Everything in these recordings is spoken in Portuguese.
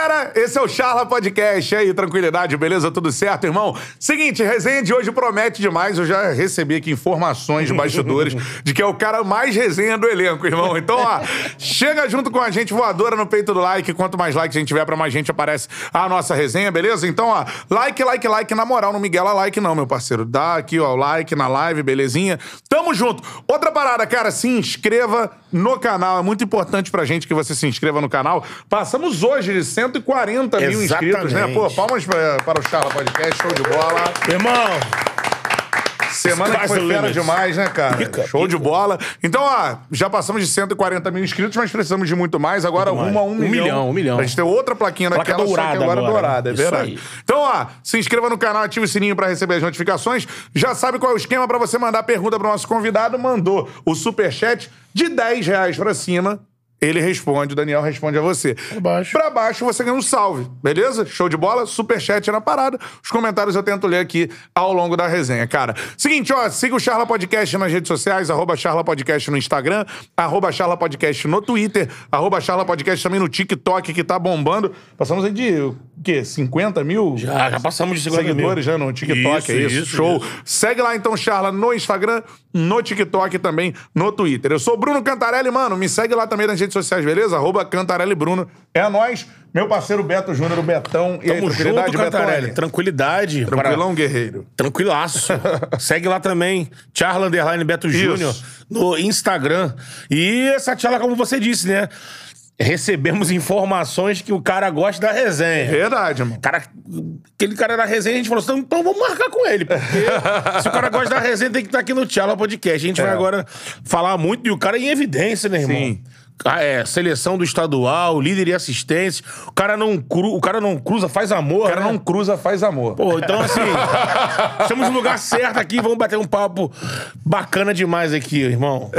galera, esse é o Charla Podcast. E aí, tranquilidade, beleza? Tudo certo, irmão? Seguinte, resenha de hoje promete demais. Eu já recebi aqui informações de bastidores de que é o cara mais resenha do elenco, irmão. Então, ó, chega junto com a gente, voadora no peito do like. Quanto mais likes a gente tiver, pra mais gente aparece a nossa resenha, beleza? Então, ó, like, like, like. Na moral, não Miguel a like, não, meu parceiro. Dá aqui, ó, o like na live, belezinha? Tamo junto. Outra parada, cara, se inscreva no canal. É muito importante pra gente que você se inscreva no canal. Passamos hoje de 140 mil inscritos, né? Pô, palmas pra, para o Charla Podcast, show de bola. Irmão, Semana que foi fera demais, né, cara? Pica, Show de pica. bola. Então, ó, já passamos de 140 mil inscritos, mas precisamos de muito mais. Agora, Muito uma a um, Um milhão. milhão, um milhão. Pra gente ter outra plaquinha Placa daquela, só que dourada agora, agora. dourada, é Isso verdade. aí. Então, ó, se inscreva no canal, ative o sininho pra receber as notificações. Já sabe qual é o esquema pra você mandar pergunta pro nosso convidado. Mandou o superchat de 10 reais pra cima. Ele responde, o Daniel responde a você. Pra baixo. Pra baixo você ganha um salve, beleza? Show de bola, superchat na parada. Os comentários eu tento ler aqui ao longo da resenha, cara. Seguinte, ó, siga o Charla Podcast nas redes sociais, arroba Charla Podcast no Instagram, arroba Charla Podcast no Twitter, arroba Charla Podcast também no TikTok, que tá bombando. Passamos aí de, o quê, 50 mil? já, já passamos de 50 Seguidores mil. já no TikTok, Isso, é isso? isso, Show. isso. Segue lá então, Charla, no Instagram, no TikTok também no Twitter. Eu sou o Bruno Cantarelli, mano. Me segue lá também nas redes sociais, beleza? Arroba Cantarelli Bruno. É nóis. Meu parceiro Beto Júnior, o Betão. E aí, Tamo tranquilidade, junto, Cantarelli. Betão? Tranquilidade. Tranquilão, guerreiro. Tranquilaço. Segue lá também, Charla Underline Beto Júnior, no Instagram. E essa Charla, como você disse, né? Recebemos informações que o cara gosta da resenha. Verdade, mano. Cara, aquele cara da resenha, a gente falou assim, então vamos marcar com ele, porque se o cara gosta da resenha, tem que estar aqui no Tchala Podcast. A gente vai agora falar muito, e o cara é em evidência, né, irmão? Sim. Ah, É, seleção do estadual, líder e assistência. O cara não, cru, o cara não cruza, faz amor. O cara né? não cruza, faz amor. Pô, então assim, estamos no lugar certo aqui, vamos bater um papo bacana demais aqui, irmão.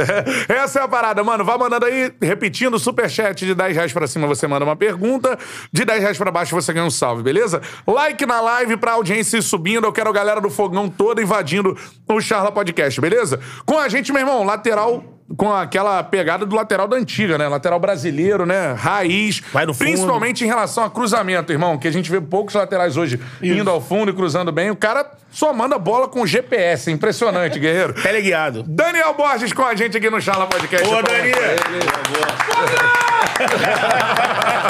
Essa é a parada, mano. Vai mandando aí, repetindo, superchat de 10 reais pra cima você manda uma pergunta, de 10 reais pra baixo você ganha um salve, beleza? Like na live pra audiência ir subindo. Eu quero a galera do fogão toda invadindo o Charla Podcast, beleza? Com a gente, meu irmão, lateral. Com aquela pegada do lateral da antiga, né? Lateral brasileiro, né? Raiz. Vai no fundo. Principalmente em relação a cruzamento, irmão. Que a gente vê poucos laterais hoje indo ao fundo e cruzando bem. O cara só manda bola com GPS. Impressionante, guerreiro. Teleguiado. Daniel Borges com a gente aqui no Charla Podcast. Boa, Palmas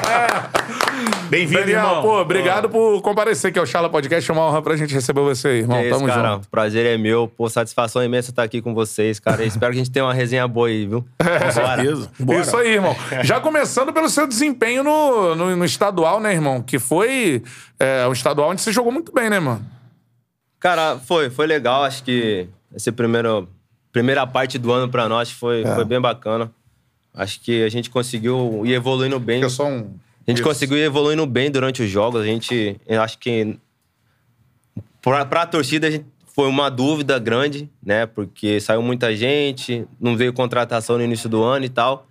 Dani! Bem-vindo, irmão. pô, obrigado por comparecer aqui ao Charla Podcast. É uma honra pra gente receber você aí, irmão. É isso, Tamo cara. junto. Prazer é meu. Pô, satisfação imensa estar aqui com vocês, cara. Espero que a gente tenha uma resenha boa aí, viu? Com certeza. Bora. Isso aí, irmão. Já começando pelo seu desempenho no, no, no estadual, né, irmão? Que foi é, um estadual onde você jogou muito bem, né, mano? Cara, foi, foi legal. Acho que essa primeiro, primeira parte do ano pra nós foi, É. foi bem bacana. Acho que a gente conseguiu ir evoluindo bem. Que é só um. A gente Isso. conseguiu ir evoluindo bem durante os jogos. A gente, eu acho que pra, pra torcida a gente- foi uma dúvida grande, né? Porque saiu muita gente, não veio contratação no início do ano e tal.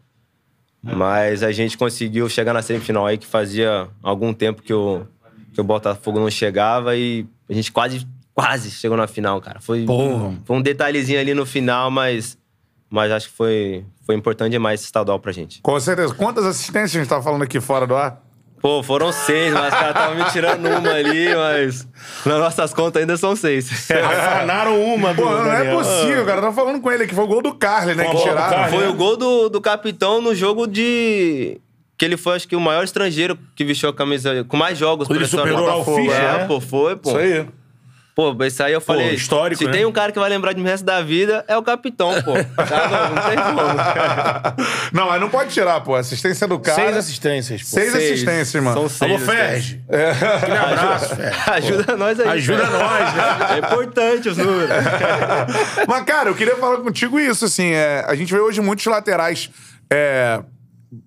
Mas a gente conseguiu chegar na semifinal aí, que fazia algum tempo que o, que o Botafogo não chegava e a gente quase, quase chegou na final, cara. Foi, Porra. foi um detalhezinho ali no final, mas, mas acho que foi, foi importante demais esse estadual pra gente. Com certeza. Quantas assistências a gente tá falando aqui fora do ar? Pô, foram seis, mas os caras estavam me tirando uma ali, mas nas nossas contas ainda são seis. Afanaram uma, Pô, não é Daniel. possível, cara. Eu tava falando com ele que foi o gol do Carly, né? Foi Que tiraram. Carly, Foi né? o gol do, do capitão no jogo de. Que ele foi, acho que, o maior estrangeiro que vestiu a camisa com mais jogos ele pela superou o. Fischer, É, né? pô, foi, pô. Isso aí. Pô, esse aí eu falei. histórico, Se né? tem um cara que vai lembrar de mim o resto da vida, é o capitão, pô. Tá, não, não tem como. Não, mas não pode tirar, pô. Assistência do cara. Seis assistências, pô. Seis assistências, mano. São seis. Alô, assistências. Ferge. Aquele abraço, Ferge. Ajuda nós aí. Ajuda cara. nós, né? É importante os números. Mas, cara, eu queria falar contigo isso, assim. é, a gente vê hoje muitos laterais é,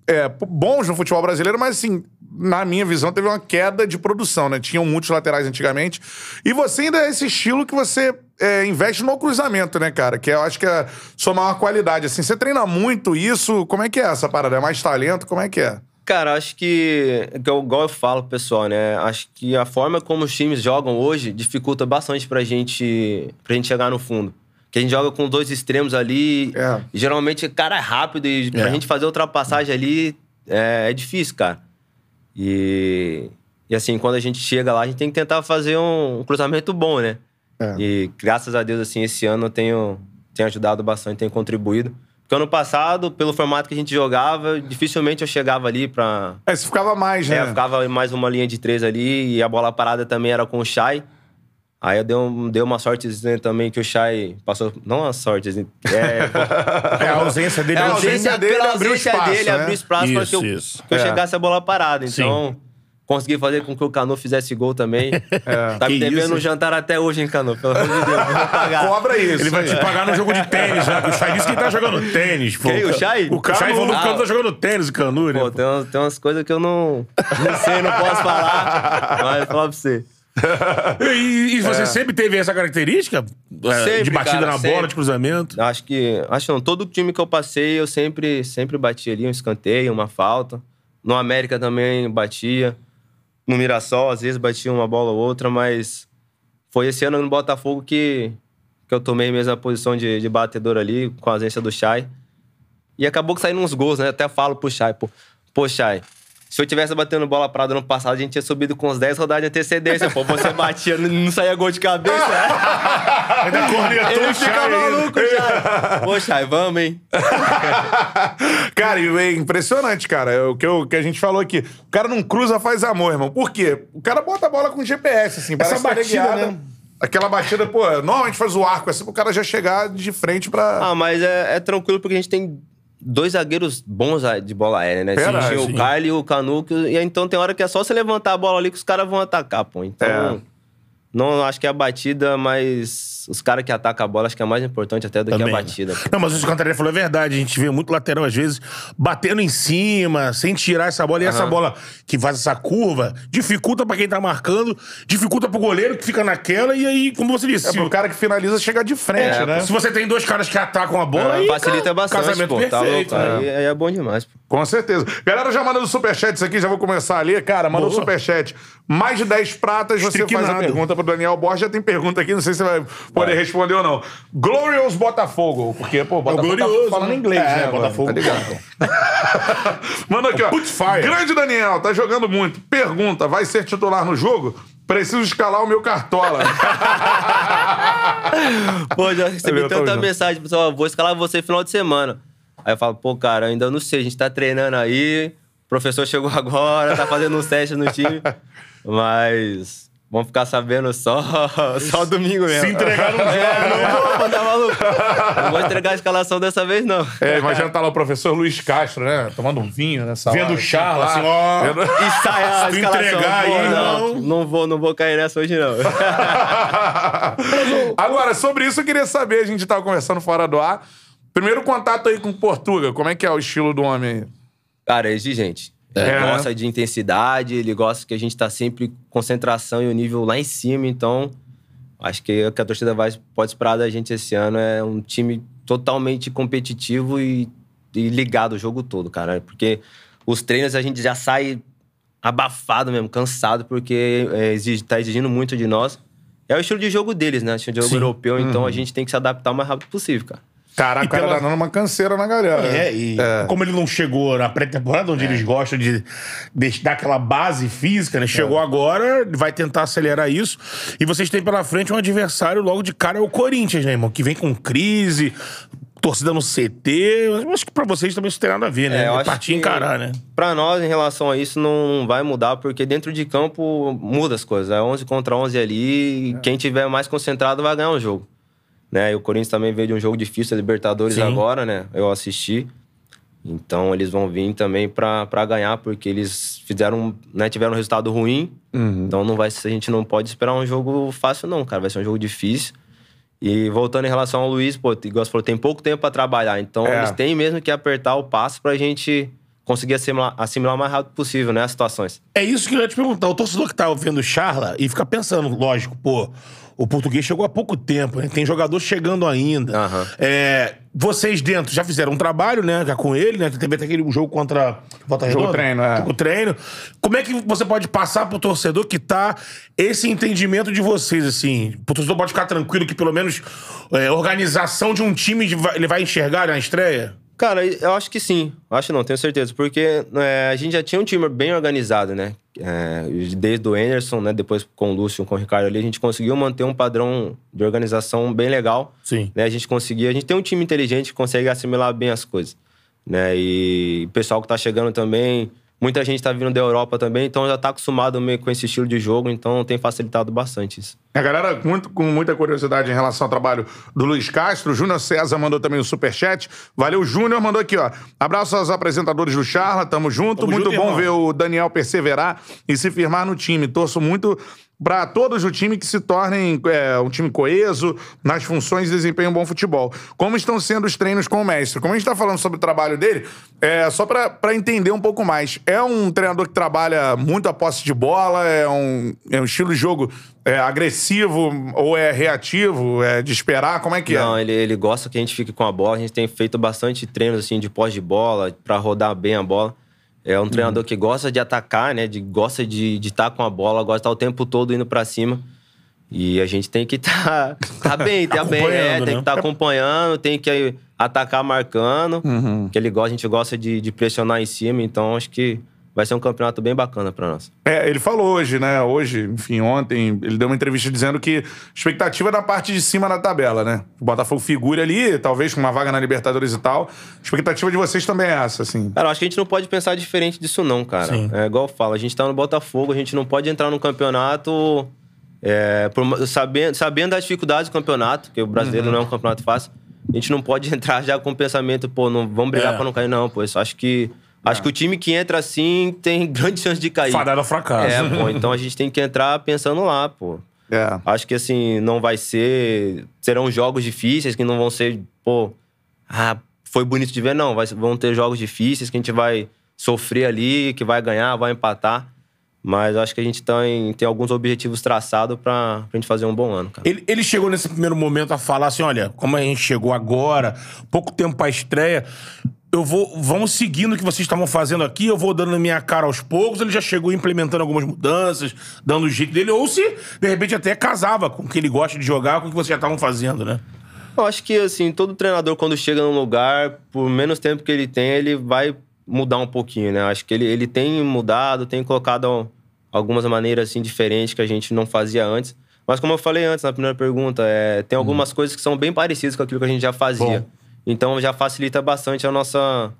é, bons no futebol brasileiro, mas, assim, na minha visão, teve uma queda de produção, né? Tinham muitos laterais antigamente. E você ainda é esse estilo que você é, investe no cruzamento, né, cara? Que eu acho que é a sua maior qualidade. Assim, você treina muito isso. Como é que é essa parada? É mais talento? Como é que é? Cara, acho que, que eu, igual eu falo pro pessoal, né? Acho que a forma como os times jogam hoje dificulta bastante pra gente, pra gente chegar no fundo. Que a gente joga com dois extremos ali. É. E geralmente o cara é rápido e pra É. gente fazer ultrapassagem ali é, é difícil, cara. E, e assim, quando a gente chega lá, a gente tem que tentar fazer um, um cruzamento bom, né? É. E graças a Deus, assim, esse ano eu tenho, tenho ajudado bastante, tenho contribuído. Porque ano passado, pelo formato que a gente jogava, dificilmente eu chegava ali pra. É, você ficava mais, né? É, ficava mais uma linha de três ali e a bola parada também era com o Shai. Aí eu dei, um, dei uma sortezinha também que o Shai passou. Não uma sorte, assim, é, É a ausência dele. É, a time. ausência dele pela abriu ausência espaço, dele, né? abriu espaço para que Isso, eu, isso. que eu É. chegasse a bola parada. Sim. Então, consegui fazer com que o Canu fizesse gol também. Tá me Que devendo isso? um jantar até hoje, hein, Canu? Pelo amor de Deus, vou pagar. Cobra isso. Ele vai te pagar no jogo de tênis, né? O Chay disse que ele tá jogando tênis. Pô. Quem? O Chay? O Chay falou que o Ah. Canu tá jogando tênis, o Canu, né? Pô, tem, umas- tem umas coisas que eu não, não sei, não posso falar. Mas vou falar pra você. E, e você sempre teve essa característica? É, de Sempre, batida cara, na sempre. bola, de cruzamento? Acho que. Acho não. Todo time que eu passei, eu sempre, sempre batia ali um escanteio, uma falta. No América também batia. No Mirassol, às vezes batia uma bola ou outra, mas foi esse ano no Botafogo que, que eu tomei mesmo a posição de, de batedor ali, com a ausência do Chay. E acabou que saindo uns gols, né? Até falo pro Chay, pô. Pô, Chay, se eu tivesse batendo bola parada no passado, a gente tinha subido com uns 10 rodadas de antecedência. Pô, você batia, não não saía gol de cabeça. Ainda cornetou Ele o fica Chay maluco. Pô, Chay, vamos, hein? Cara, e é impressionante, cara. É o que, eu- que a gente falou aqui. O cara não cruza, faz amor, irmão. Por quê? O cara bota a bola com GPS, assim. Essa parece que batida, guiada. né? Aquela batida, pô, normalmente faz o arco assim, pro cara já chegar de frente pra. Ah, mas é, é tranquilo porque a gente tem dois zagueiros bons de bola aérea, né? Assim, sim. o Kyle e o Canuco. E então tem hora que é só você levantar a bola ali que os caras vão atacar, pô. Então. É. Não acho que é a batida, mas os caras que atacam a bola acho que é mais importante até do que Também. a batida. pô. Não, mas isso que o Cantarelli falou é verdade. A gente vê muito lateral, às vezes, batendo em cima, sem tirar essa bola. E essa bola que faz essa curva dificulta pra quem tá marcando, dificulta pro goleiro que fica naquela. E aí, como você disse, É se, pro cara que finaliza chegar de frente, É, né? se você tem dois caras que atacam a bola, aí, Facilita cara, bastante, casamento pô. Tá perfeito. louco. né? Aí, aí é bom demais, pô. Com certeza. Galera já mandando superchats aqui, já vou começar a ler. Cara, mandou Boa. superchat. Mais de 10 pratas, você faz a pergunta pro Daniel Borges. Já tem pergunta aqui, não sei se você vai poder responder ou não. Glorious Botafogo. Porque, pô, Botafogo tá glorioso, falando né? inglês, É, né? Botafogo. Tá ligado? Manda aqui, ó. Putfire. Grande Daniel, tá jogando muito. Pergunta, vai ser titular no jogo? Preciso escalar o meu cartola. Pô, já recebi Eu tanta mensagem, pessoal, vou escalar você final de semana. Aí eu falo, pô, cara, ainda não sei, a gente tá treinando aí, o professor chegou agora, tá fazendo uns testes no time, mas vamos ficar sabendo só, só domingo mesmo. Se entregar no jogo, É, não vou, pô, tá maluco? Não vou entregar a escalação dessa vez, não. é, imagina tá lá o professor Luiz Castro, né? Tomando um vinho nessa Vendo hora. o Charla, assim, Vendo- ó. E sai a Se escalação. entregar aí, não, não. não vou, não vou cair nessa hoje, não. Agora, sobre isso eu queria saber, a gente tava conversando fora do ar. Primeiro contato aí com Portuga, como é que é o estilo do homem aí? Cara, é exigente. É, Ele gosta de intensidade, ele gosta que a gente tá sempre concentração e o nível lá em cima, então acho que o que a torcida vai, pode esperar da gente esse ano é um time totalmente competitivo e, e ligado o jogo todo, cara. Porque os treinos a gente já sai abafado mesmo, cansado, porque é, exige, tá exigindo muito de nós. É o estilo de jogo deles, né? O estilo de jogo Sim. europeu, então Uhum. a gente tem que se adaptar o mais rápido possível, cara. Caraca, E o cara pela- tá dando uma canseira na galera. É, e como ele não chegou na pré-temporada, onde eles gostam de, de dar aquela base física, né? Chegou agora, vai tentar acelerar isso. E vocês têm pela frente um adversário logo de cara, é o Corinthians, né, irmão? Que vem com crise, torcida no CT. Acho que pra vocês também isso tem nada a ver, né? É, eu É, acho partir que- encarar, né? Pra nós, em relação a isso, não vai mudar, porque dentro de campo muda as coisas. É 11 contra 11 ali, e quem tiver mais concentrado vai ganhar o jogo. Né? E o Corinthians também veio de um jogo difícil, a Libertadores Sim. agora, né? Eu assisti. Então eles vão vir também pra, pra ganhar, porque eles fizeram, né, tiveram um resultado ruim. Então não vai, a gente não pode esperar um jogo fácil, não, cara. Vai ser um jogo difícil. E voltando em relação ao Luiz, pô, igual você falou, tem pouco tempo pra trabalhar. Então É. eles têm mesmo que apertar o passo pra gente conseguir assimilar, assimilar o mais rápido possível, né, as situações. É isso que eu ia te perguntar. O torcedor que tá ouvindo o Charla e fica pensando, lógico, pô, o português chegou há pouco tempo, né? Tem jogador chegando ainda. Aham. É, vocês dentro já fizeram um trabalho, né? Já com ele, né? Teve até aquele jogo contra Volta Jogo treino, é. Jogo treino. Como é que você pode passar pro torcedor que tá esse entendimento de vocês, assim? O torcedor pode ficar tranquilo que pelo menos é, organização de um time ele vai enxergar na estreia? Cara, eu acho que sim. Acho não, tenho certeza. Porque é, a gente já tinha um time bem organizado, né? É, desde o Anderson, né? Depois com o Lúcio, com o Ricardo ali, a gente conseguiu manter um padrão de organização bem legal. Sim. Né? A gente conseguia... A gente tem um time inteligente que consegue assimilar bem as coisas. Né? E o pessoal que tá chegando também... Muita gente tá vindo da Europa também, então já tá acostumado meio com esse estilo de jogo, então tem facilitado bastante isso. A galera muito, com muita curiosidade em relação ao trabalho do Luiz Castro. O Júnior César mandou também o superchat. Valeu, Júnior. Mandou aqui, ó. Abraço aos apresentadores do Charla. Tamo junto. Tamo muito junto, bom irmão. ver o Daniel perseverar e se firmar no time. Torço muito para todos do time que se tornem é, um time coeso, nas funções e desempenhem um bom futebol. Como estão sendo os treinos com o mestre? Como a gente tá falando sobre o trabalho dele, é só pra entender um pouco mais. É um treinador que trabalha muito a posse de bola, é um, é um estilo de jogo é, agressivo ou é reativo, é de esperar? Como é que Não, é? ele, ele gosta que a gente fique com a bola. A gente tem feito bastante treinos assim de pós de bola, pra rodar bem a bola. É um treinador Uhum. que gosta de atacar, né? De, gosta de estar com a bola, gosta de estar o tempo todo indo pra cima. E a gente tem que estar tá bem, tá bem, é, Acompanhando, tem né? que estar acompanhando, tem que atacar marcando. Uhum. Que ele gosta, a gente gosta de, de pressionar em cima, então acho que vai ser um campeonato bem bacana pra nós. É, ele falou hoje, né? Hoje, enfim, ontem, ele deu uma entrevista dizendo que expectativa é da parte de cima da tabela, né? O Botafogo figura ali, talvez com uma vaga na Libertadores e tal. A expectativa de vocês também é essa, assim. Cara, eu acho que a gente não pode pensar diferente disso, não, cara. Sim. É igual eu falo, a gente tá no Botafogo, a gente não pode entrar no campeonato é, por- sabendo, sabendo das dificuldades do campeonato, que o brasileiro não é um campeonato fácil. A gente não pode entrar já com o pensamento, pô, não, vamos brigar É. pra não cair, não, pô. Isso, acho que. Acho que o time que entra assim tem grande chance de cair. Fadado ao fracasso. É, pô. Então a gente tem que entrar pensando lá, pô. É. Acho que assim, não vai ser. Serão jogos difíceis que não vão ser, pô. Ah, foi bonito de ver, não. Vai, vão ter jogos difíceis que a gente vai sofrer ali, que vai ganhar, vai empatar. Mas acho que a gente tem, tem alguns objetivos traçados pra, pra gente fazer um bom ano, cara. Ele, ele chegou nesse primeiro momento a falar assim: olha, como a gente chegou agora, pouco tempo pra estreia, eu vou. Vamos seguindo o que vocês estavam fazendo aqui, eu vou dando a minha cara aos poucos. Ele já chegou implementando algumas mudanças, dando o jeito dele, ou se, de repente, até casava com o que ele gosta de jogar, com o que vocês já estavam fazendo, né? Eu acho que, assim, todo treinador, quando chega num lugar, por menos tempo que ele tem, ele vai mudar um pouquinho, né? Acho que ele, ele tem mudado, tem colocado algumas maneiras, assim, diferentes que a gente não fazia antes. Mas como eu falei antes, na primeira pergunta, é, tem algumas coisas que são bem parecidas com aquilo que a gente já fazia. Bom. Então já facilita bastante a nossa,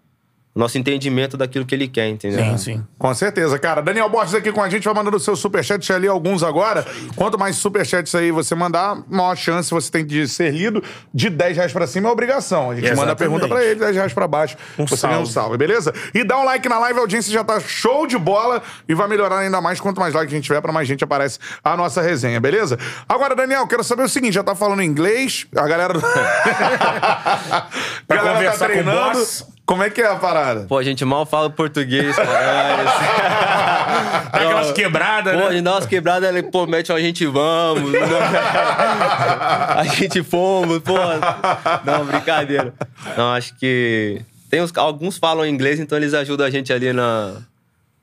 nosso entendimento daquilo que ele quer, entendeu? Sim, sim. Com certeza, cara. Daniel Borges aqui com a gente, vai mandando o seu superchat, já li alguns agora. Quanto mais superchats aí você mandar, maior chance você tem de ser lido. De 10 reais pra cima é obrigação. A gente manda a Exatamente. pergunta pra ele, 10 reais pra baixo. Um você ganha um salve. salve, beleza? E dá um like na live, a audiência já tá show de bola e vai melhorar ainda mais. Quanto mais like a gente tiver, pra mais gente aparece a nossa resenha, beleza? Agora, Daniel, quero saber o seguinte, já tá falando inglês, a galera... a Pra galera tá conversar com o treinando. Como é que é a parada? Pô, a gente mal fala português, cara. Dá aquelas quebradas, Pô, né? gente dá umas quebradas, ele, pô, mete a gente vamos. né? a gente fomos, pô. Não, brincadeira. Não, acho que. Tem uns, alguns falam inglês, então eles ajudam a gente ali na,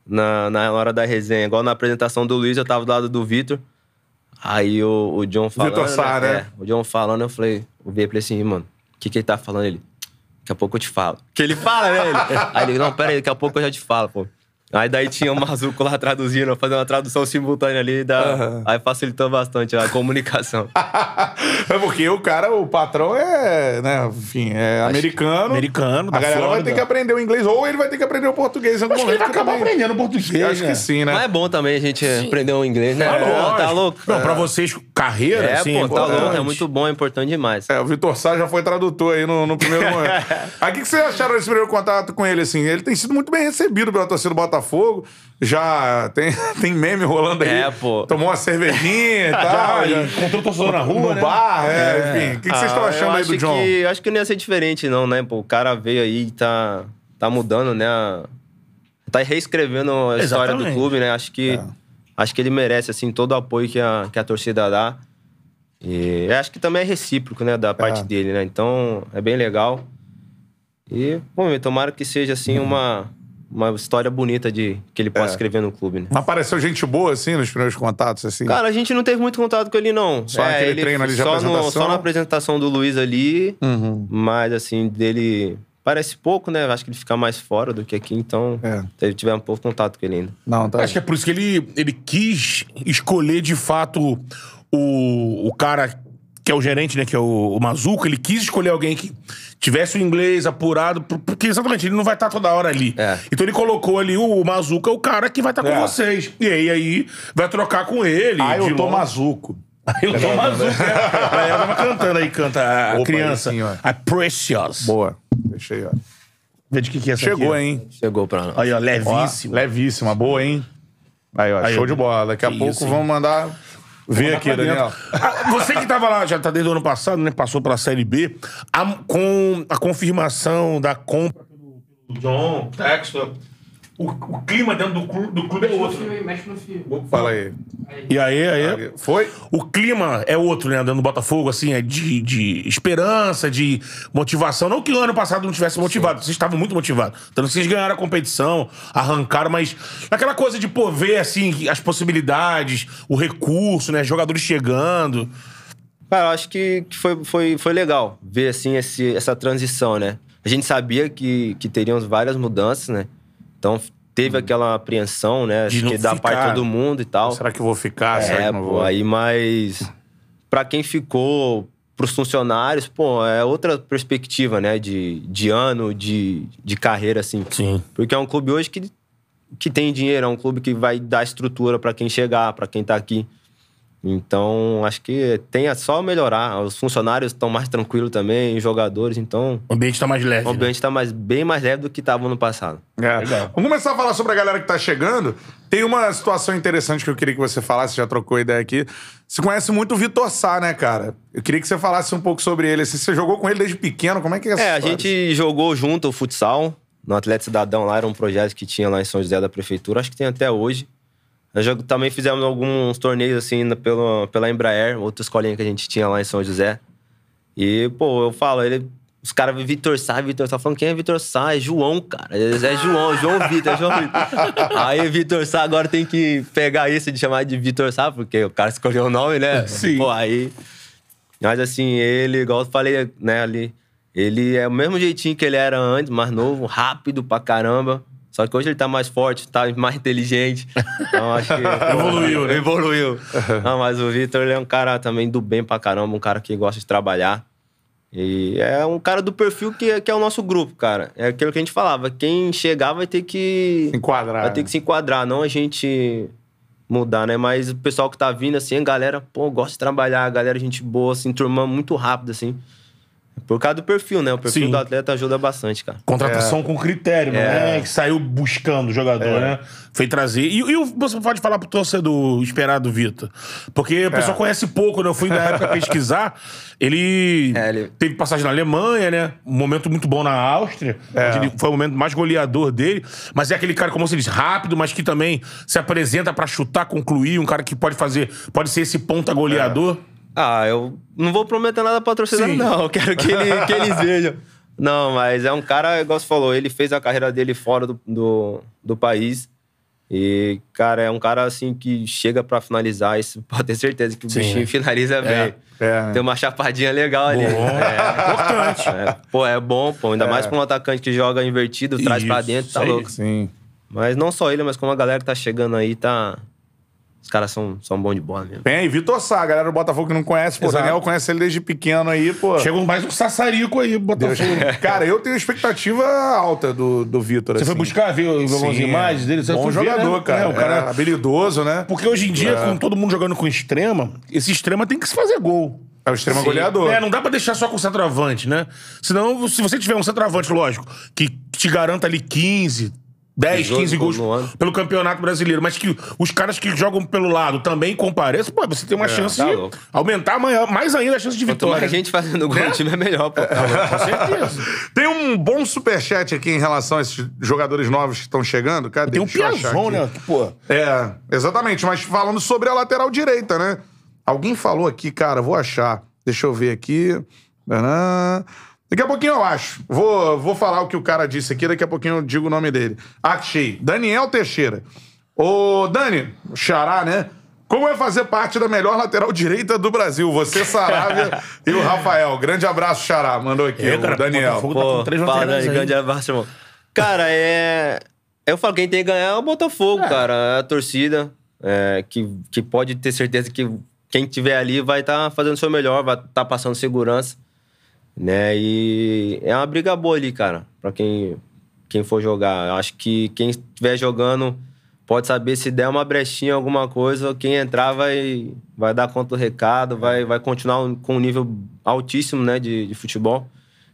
na, na hora da resenha. Igual na apresentação do Luiz, eu tava do lado do Vitor. Aí o, o John falando. Vitor Sá, né? É, o John falando, eu falei, eu vi falei assim, mano, o que, que ele tá falando? Ele, daqui a pouco eu te falo. Que ele fala, né? Ele? Aí ele, não, pera aí, daqui a pouco eu já te falo, pô. Aí daí tinha o Mazuco lá traduzindo, fazendo uma tradução simultânea ali, da... aí facilitou bastante a comunicação. É porque o cara, o patrão é, né, enfim, é americano. Americano, A galera vai Flórida. ter que aprender o inglês, ou ele vai ter que aprender o português em algum Acho que ele vai acabar também- aprendendo português, Acho né? que sim, né? Mas é bom também a gente aprender o inglês, né? Tá Pô, lógico. tá louco? Não, pra vocês, carreira, É, assim, pô, tá louco. É muito bom, é importante demais. É, o Vitor Sá já foi tradutor aí no, no primeiro momento. Aí o que, que vocês acharam desse primeiro contato com ele, assim? Ele tem sido muito bem recebido pela torcida do Botafogo. Já tem, tem meme rolando aí. É, pô. Tomou uma cervejinha e tal. Já, encontrou o torcedor na rua, no né? bar, é, enfim. O que, que vocês estão Ah, achando aí do acho John? Que, eu acho que não ia ser diferente, não, né? Pô, o cara veio aí e tá, tá mudando, né? a- Tá reescrevendo a história do Exatamente. clube, né? Acho que, É. acho que ele merece, assim, todo o apoio que a, que a torcida dá. E eu acho que também é recíproco, né? Da parte É. dele, né? Então, é bem legal. E, bom, tomara que seja, assim, uma, uma história bonita de que ele possa É. escrever no clube, né? Apareceu gente boa, assim, nos primeiros contatos, assim? Cara, a gente não teve muito contato com ele, não. É, Só aquele treino ali de só no- apresentação? Só na apresentação do Luiz ali. Uhum. Mas, assim, dele parece pouco, né? Acho que ele fica mais fora do que aqui, então É. tiver um pouco contato com ele ainda. Não, tá. Acho que é por isso que ele, ele quis escolher de fato o, o cara que é o gerente, né? Que é o, o Mazuco. Ele quis escolher alguém que tivesse o inglês apurado, por- porque exatamente ele não vai estar toda hora ali. É. Então ele colocou ali o, o Mazuca, o cara que vai estar com É. vocês. E aí, aí vai trocar com ele. Ah, eu tô longe. mazuco. Eu tô Mazuca. né? A galera tava cantando aí, canta a, a Opa, criança. aí ó. a Precious. Boa. Deixei, ó. Vê de que que é essa Chegou, aqui. hein? Chegou pra nós. Aí, ó, Ó, levíssimo. levíssima, boa, hein? Aí, ó, Aí, show ó. de bola. Daqui a Que pouco isso, hein? vamos mandar ver aqui. Daniel. Ah, Você que tava lá, já tá desde o ano passado, né? Passou pela Série B. a- com a confirmação da compra pelo, pelo John Textor, o, o clima dentro do clube, do clube é outro. Mexe no fio. Fala aí. E aí, aí. Foi? O clima é outro, né? Dentro do Botafogo, assim, é de, de esperança, de motivação. Não que o ano passado não tivesse motivado, vocês estavam muito motivados. Tanto que vocês ganharam a competição, arrancaram, mas aquela coisa de, pô, ver, assim, as possibilidades, o recurso, né? Jogadores chegando. Cara, eu acho que, que foi, foi, foi legal ver, assim, esse, essa transição, né? A gente sabia que, que teríamos várias mudanças, né? Então, teve aquela apreensão, né? De que da parte de todo mundo e tal. Será que eu vou ficar? Será É, que não pô, vou? aí, mas pra quem ficou, pros funcionários, pô, é outra perspectiva, né? De, de ano, de, de carreira, assim. Sim. Porque é um clube hoje que, que tem dinheiro, é um clube que vai dar estrutura pra quem chegar, pra quem tá aqui. Então, acho que tem a só melhorar. Os funcionários estão mais tranquilos também, os jogadores, então O ambiente tá mais leve. o ambiente tá mais, bem mais leve do que tava no passado. É. Legal. Vamos começar a falar sobre a galera que tá chegando. Tem uma situação interessante que eu queria que você falasse, já trocou ideia aqui. Você conhece muito o Vitor Sá, né, cara? Eu queria que você falasse um pouco sobre ele. Se você jogou com ele desde pequeno, como é que é essa É, a gente jogou junto o futsal no Atleta Cidadão lá, era um projeto que tinha lá em São José da Prefeitura, acho que tem até hoje. Nós também fizemos alguns torneios assim na- pela, pela Embraer, outra escolinha que a gente tinha lá em São José. E, pô, eu falo, ele. Os caras Vitor Sá, Vitor Sá, falando quem é Vitor Sá? É João, cara. É João, João Vitor, é João Vitor. Aí Vitor Sá agora tem que pegar isso de chamar de Vitor Sá, porque o cara escolheu o nome, né? Sim. Pô, aí. Mas assim, ele, igual eu falei, né, ali, ele é o mesmo jeitinho que ele era antes, mais novo, rápido pra caramba. Só que hoje ele tá mais forte, tá mais inteligente. Então acho que. Evoluiu, né? Evoluiu. Não, mas o Vitor, ele é um cara também do bem pra caramba, um cara que gosta de trabalhar. E é um cara do perfil que, que é o nosso grupo, cara. É aquilo que a gente falava. Quem chegar vai ter que. Se enquadrar. Vai ter que se enquadrar, não a gente mudar, né? Mas o pessoal que tá vindo, assim, a galera, pô, gosta de trabalhar, a galera, gente boa, assim, turma muito rápido, assim. Por causa do perfil, né? O perfil Sim. do atleta ajuda bastante, cara. Contratação com critério, É. né? Que saiu buscando o jogador, né? Foi trazer. E, e você pode falar pro torcedor esperado, Vitor? Porque o pessoal conhece pouco, né? Eu fui na época pesquisar. Ele, É, ele- teve passagem na Alemanha, né? Um momento muito bom na Áustria. onde ele foi o momento mais goleador dele. Mas é aquele cara, como você disse, rápido, mas que também se apresenta pra chutar, concluir. Um cara que pode fazer, pode ser esse ponta goleador. Ah, eu não vou prometer nada pra torcida, Sim. não. Eu quero que, ele- que eles vejam. Não, mas é um cara, igual você falou, ele fez a carreira dele fora do, do, do país. E, cara, é um cara assim que chega pra finalizar. Isso pode ter certeza que o Sim. bichinho finaliza bem. É? Tem uma chapadinha legal ali. Bom. É. Importante. É, pô, é bom, pô. Ainda mais pra um atacante que joga invertido, traz pra Isso, dentro, tá louco. Sim. Mas não só ele, mas como a galera que tá chegando aí, tá. Os caras são, são bons de bola mesmo. Tem aí, Vitor Sá, a galera do Botafogo que não conhece. Pô, o. Daniel conhece ele desde pequeno aí, pô. Chegou mais um sassarico aí, Deus. Botafogo. Cara, eu tenho expectativa alta do, do Vitor. Você assim. foi buscar ver algumas imagens dele? Você Bom foi ver, jogador, né? cara. É, o cara É, habilidoso, né? Porque hoje em dia, É. com todo mundo jogando com extrema, esse extrema tem que se fazer gol. É o extremo Sim. goleador. É, não dá pra deixar só com o centroavante, né? Senão, se você tiver um centroavante, lógico, que te garanta ali 15, 10, 18 15 gols no ano. pelo Campeonato Brasileiro, mas que os caras que jogam pelo lado também compareçam, pô, você tem uma chance tá de louco. aumentar maior- mais ainda a chance de Quanto vitória. mais gente fazendo gol, o time é melhor, pô. Com certeza. Tem um bom superchat aqui em relação a esses jogadores novos que estão chegando. Cadê? Tem um Piazon, aqui. né? Pô, É, exatamente. Mas falando sobre a lateral direita, né? Alguém falou aqui, cara, vou achar. Deixa eu ver aqui. Tanã. Daqui a pouquinho eu acho. Vou, vou falar o que o cara disse aqui, daqui a pouquinho eu digo o nome dele. Achei. Daniel Teixeira. Ô, Dani, o Xará, né? Como é fazer parte da melhor lateral direita do Brasil? Você, Saravia e o Rafael. Grande abraço, Xará. Mandou aqui, É, o cara, Daniel. Botafogo tá com três fala aí. grande abraço, irmão. Cara, é. Eu falo, quem tem que ganhar é o Botafogo, cara. É a torcida. é, que, que pode ter certeza que quem tiver ali vai estar fazendo o seu melhor, vai estar passando segurança. Né? E é uma briga boa ali, cara, pra quem, quem for jogar. Eu acho que quem estiver jogando pode saber se der uma brechinha, alguma coisa, quem entrar vai, vai dar conta do recado, vai, vai continuar com um nível altíssimo né, de, de futebol.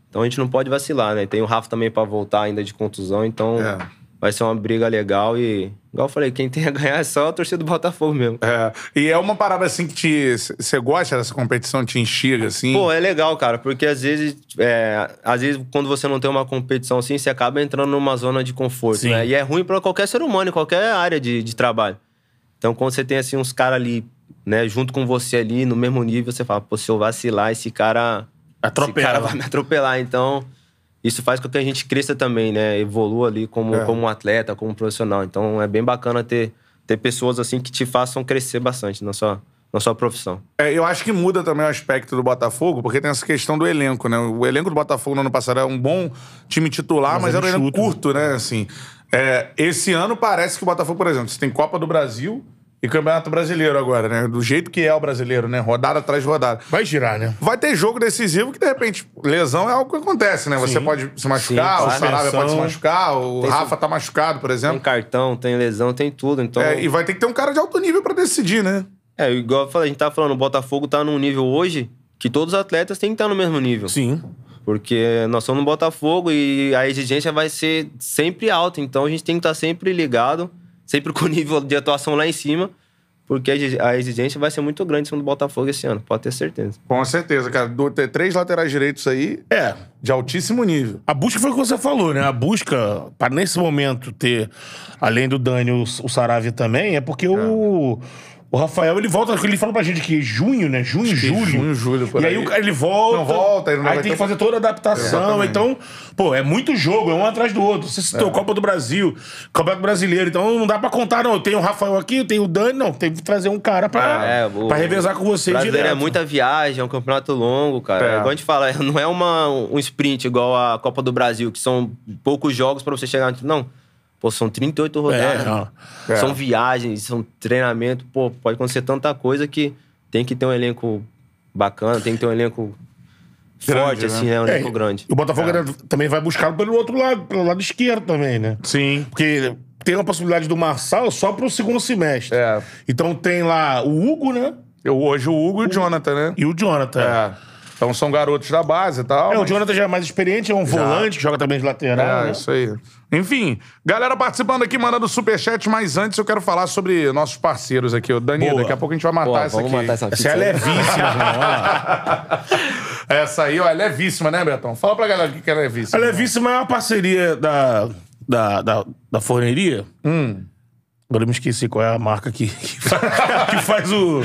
Então a gente não pode vacilar, né? Tem o Rafa também pra voltar ainda de contusão, então É. vai ser uma briga legal e, igual eu falei, quem tem a ganhar é só a torcida do Botafogo mesmo. É, e é uma parada assim que te. Você gosta dessa competição, te instiga, assim? Pô, é legal, cara, porque às vezes, é, às vezes quando você não tem uma competição assim, você acaba entrando numa zona de conforto, Sim. né? E é ruim pra qualquer ser humano, em qualquer área de, de trabalho. Então, quando você tem assim uns caras ali, né, junto com você ali, no mesmo nível, você fala, pô, se eu vacilar, esse cara. Atropela. Esse cara vai me atropelar. Então, isso faz com que a gente cresça também, né? Evolua ali como, É. como um atleta, como um profissional. Então, é bem bacana ter, ter pessoas assim que te façam crescer bastante na sua, na sua profissão. É, eu acho que muda também o aspecto do Botafogo, porque tem essa questão do elenco, né? O elenco do Botafogo no ano passado era um bom time titular, mas, Mas era um elenco enxuto, curto, né? Assim, é, esse ano parece que o Botafogo, por exemplo, você tem Copa do Brasil e Campeonato Brasileiro agora, né? Do jeito que é o brasileiro, né? Rodada atrás de rodada. Vai girar, né? Vai ter jogo decisivo que, de repente, lesão é algo que acontece, né? Você Sim. pode se machucar, Sim, o. Sarabia pode se machucar, o Tem Rafa tá machucado, por Tem exemplo. cartão, tem lesão, tem tudo. Então, É, e vai ter que ter um cara de alto nível pra decidir, né? É, igual eu falei, a gente tá falando, o Botafogo tá num nível hoje que todos os atletas têm que estar no mesmo nível. Sim. Porque nós somos no Botafogo e a exigência vai ser sempre alta. Então a gente tem que estar sempre ligado, sempre com o nível de atuação lá em cima, porque a exi- a exigência vai ser muito grande em cima do Botafogo esse ano, pode ter certeza. Com certeza, cara. Do- ter três laterais direitos aí É. de altíssimo nível. A busca foi o que você falou, né? A busca, para nesse momento ter, além do Dani, o, o Saravia também, é porque o. O Rafael, ele volta, ele fala pra gente que junho, né? Junho, julho. junho, julho, por E aí, aí. o cara, ele volta. Não volta, aí não vai tem ter- que fazer toda a adaptação. Exatamente. Então, pô, é muito jogo, é um atrás do outro. Você É. citou Copa do Brasil, Campeonato Brasileiro. Então não dá pra contar, não. Tem o Rafael aqui, tem o Dani, não. Tem que trazer um cara pra, É, o- pra revezar com você direto. é muita viagem, é um campeonato longo, cara. É. É. Igual a gente fala, não é uma, um sprint igual a Copa do Brasil, que são poucos jogos pra você chegar. no- Não. Pô, são 38 rodadas. É. É. São viagens, são treinamento. Pô, pode acontecer tanta coisa que tem que ter um elenco bacana, tem que ter um elenco Grande, forte, né? assim, né? Um É, elenco grande. E o Botafogo ainda também vai buscar pelo outro lado, pelo lado esquerdo também, né? Sim. Porque tem a possibilidade do Marçal só pro segundo semestre. É. Então tem lá o Hugo, né? Eu, hoje o Hugo e o Jonathan, né? E o Jonathan. É. Então são garotos da base e tal. É, o mas- Jonathan já é mais experiente, é um volante que joga também de lateral. É, né? isso aí. Enfim, galera participando aqui, mandando superchat, mas antes eu quero falar sobre nossos parceiros aqui. O Dani, Boa. daqui a pouco a gente vai matar Pô, essa vamos aqui. matar essa Essa é levíssima. Essa aí, ó, é levíssima, né, Betão? Fala pra galera o que é A levíssima. levíssima é uma parceria da, da, da, da forneria. Hum. Agora eu me esqueci qual é a marca que, que, faz, que faz o.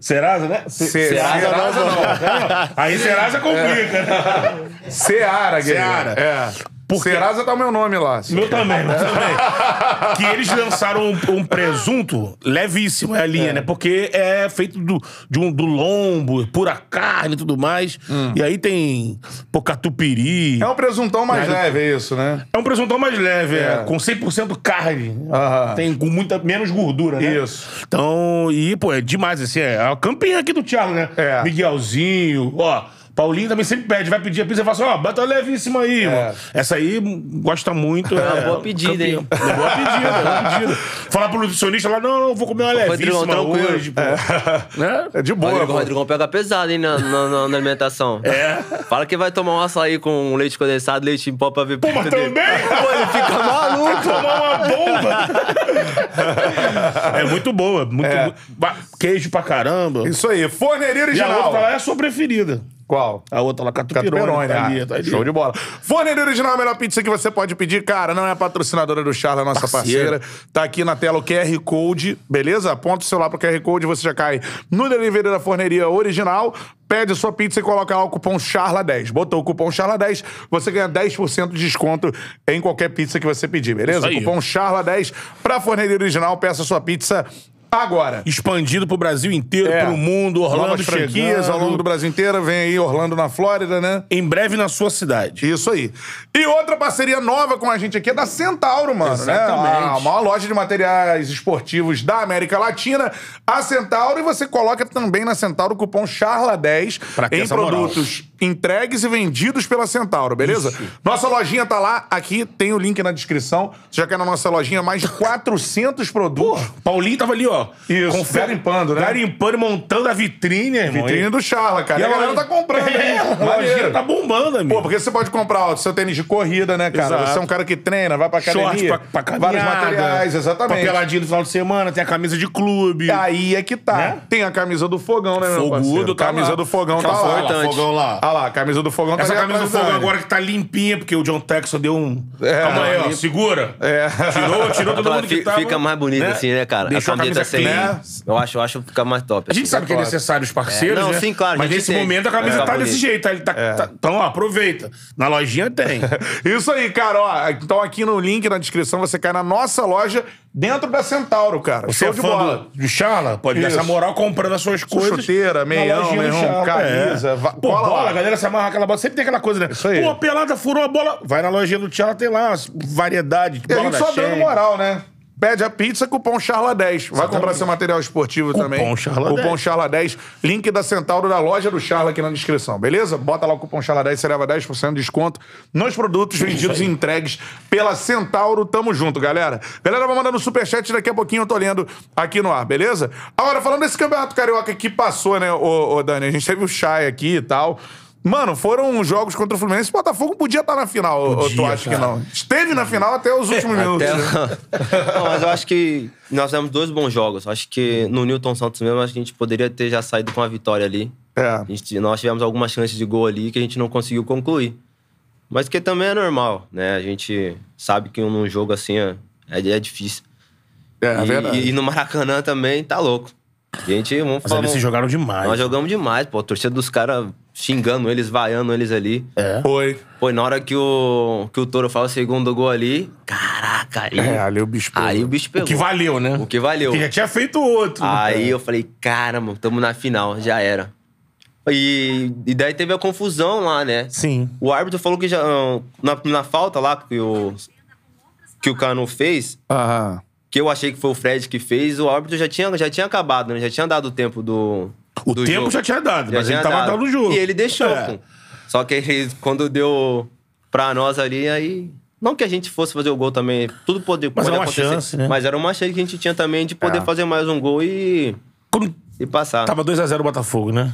Serasa, né? Se- Serasa Serasa não, não. Aí Serasa complica, né? Seara, guerreiro. Seara. É. Serasa tá o meu nome lá. Meu também, meu também. que eles lançaram um, um presunto levíssimo, é a linha, né? Porque é feito do, de um, do lombo, pura carne e tudo mais. E aí tem pô, catupiry. É um presuntão mais É, leve, é isso, né? É um presuntão mais leve, é. É. com 100% carne. Aham. Tem com muita menos gordura, né? Isso. Então, e, pô, é demais, assim, é a campinha aqui do Thiago, né? É. Miguelzinho, ó. Paulinho também sempre pede, vai pedir a pizza e fala assim, ó, bota levíssima aí, mano. Essa aí gosta muito. É, uma boa pedida, hein? É boa pedida, é boa pedida. Falar pro nutricionista lá, não, não, vou comer uma Rodrigão, levíssima tranquilo. hoje, pô. Né? É de boa. Rodrigo, pô. Rodrigão pega pesado, hein, na, na- na- alimentação. É. Fala que vai tomar um açaí com leite condensado, leite em pó pra ver Pô, mas também? Pô, ele fica maluco. Tomar uma bomba. é muito boa. Muito, É. queijo pra caramba. Isso aí, forneria E a original. outra é a sua preferida. Qual? A outra lá, Catupiry. Catuperone, tá ali, ah, tá ali. show de bola. Forneria Original, a melhor pizza que você pode pedir. Cara, não é patrocinadora do Charla, é nossa Parceira. parceira. Tá aqui na tela o QR Code, beleza? Aponta o celular pro QR Code, você já cai no delivery da Forneria Original, pede sua pizza e coloca lá o cupom CHARLA10. Botou o cupom CHARLA10, você ganha 10% de desconto em qualquer pizza que você pedir, beleza? Cupom CHARLA10 pra Forneria Original, peça sua pizza Agora, Expandido pro Brasil inteiro, É. pro mundo, Orlando novas franquias ao longo do. Brasil inteiro. Vem aí Orlando na Flórida, né? Em breve na sua cidade. Isso aí. E outra parceria nova com a gente aqui é da Centauro, mano. Exatamente. Né? A maior loja de materiais esportivos da América Latina. A Centauro. E você coloca também na Centauro o cupom CHARLA10 Pra ter em essa moral. produtos entregues e vendidos pela Centauro, beleza? Nossa lojinha tá lá. Aqui tem o link na descrição. Você já quer na nossa lojinha mais de 400 produtos. Paulinho tava ali, ó. Isso, garimpando, né? Garimpando e montando a vitrine, irmão. Vitrine do Charla, cara. E a galera tá comprando, É, hein? a Maneiro. lojinha tá bombando, amigo. Pô, porque você pode comprar o seu tênis de corrida, né, cara? Exato. Você é um cara que treina, vai pra academia. Short pra, pra caminhada. Vários materiais, exatamente. Papeladinho do final de semana, tem a camisa de clube. Aí é que tá. Né? Tem a camisa do fogão, né, meu Fogudo parceiro? tá camisa lá. do fogão Aquela tá lá. lá, fogão lá. Ah lá, a camisa do fogão Essa tá ali camisa do fogão agora que tá limpinha, porque o John Texon deu um. É. Calma aí, ó. Segura. É. Tirou, tirou todo Ela mundo que tava. fica mais bonito assim, né, cara? Deixou a camisa clean. Eu acho, eu acho que fica mais top. A gente assim. sabe que é necessário os parceiros, É, não, né? sim, claro, Mas nesse entende. momento a camisa É. tá Tá desse jeito. Ele tá, tá- Então, ó, aproveita. Na lojinha tem. Isso aí, cara. Ó, então aqui no link na descrição você cai na nossa loja dentro da Centauro, cara. Você Show é de bola. do, do Charla? Pode dar Isso. essa moral comprando as suas coisas. chuteira, meião, meu irmão, Charla. camisa, É. va- Pô, bola, lá. a galera se amarra aquela bola. Sempre tem aquela coisa, né? Isso aí. Pô, pelada furou a bola. Vai na lojinha do Charla, tem lá variedade. E a bola gente só dando moral, né? Pede a pizza, cupom CHARLA10. Vai comprar seu material esportivo Cupom também. Charla cupom 10. CHARLA10. Link da Centauro da loja do Charla aqui na descrição, beleza? Bota lá o cupom CHARLA10, você leva 10% de desconto nos produtos vendidos e entregues pela Centauro. Tamo junto, galera. Galera, vai mandando superchat daqui a pouquinho eu tô lendo aqui no ar, beleza? Agora, falando desse campeonato carioca que passou, né, ô, ô Dani? A gente teve o Chay aqui e tal. Mano, foram jogos contra o Fluminense. O Botafogo podia estar na final, ou tu Podia, acha que cara. não? Esteve na final até os últimos minutos. Até- né? Não, mas eu acho que nós tivemos dois bons jogos. Acho que no Newton Santos mesmo, acho que a gente poderia ter já saído com a vitória ali. É. A gente- nós tivemos algumas chances de gol ali que a gente não conseguiu concluir. Mas que também é normal, né? A gente sabe que num jogo assim é, é, é difícil. É, é e, verdade. e no Maracanã também tá louco. A gente, vamos Mas falar. eles se jogaram demais. Nós jogamos demais, pô. A torcida dos caras xingando eles, vaiando eles ali. É. Foi. E na hora que o, que o Toro faz o segundo gol ali, caraca, aí, É, ali o bicho pegou. aí o bicho pegou. O que valeu, né? O que valeu. Que já tinha feito outro. Aí É. eu falei, caramba, tamo na final, já era. E, e daí teve a confusão lá, né? Sim. O árbitro falou que já. Na, na falta lá que o, que o Cano fez, Aham. que eu achei que foi o Fred que fez, o árbitro já tinha, já tinha acabado, né? Já tinha dado o tempo do. O tempo jogo. já tinha dado, mas ele tinha tava dando o jogo. E ele deixou, É. pô. Só que ele, quando deu pra nós ali, aí. Não que a gente fosse fazer o gol também, tudo poder, Mas pode era uma acontecer. chance, né? Mas era uma chance que a gente tinha também de poder É. fazer mais um gol e, Quando e passar. tava 2x0 o Botafogo, né?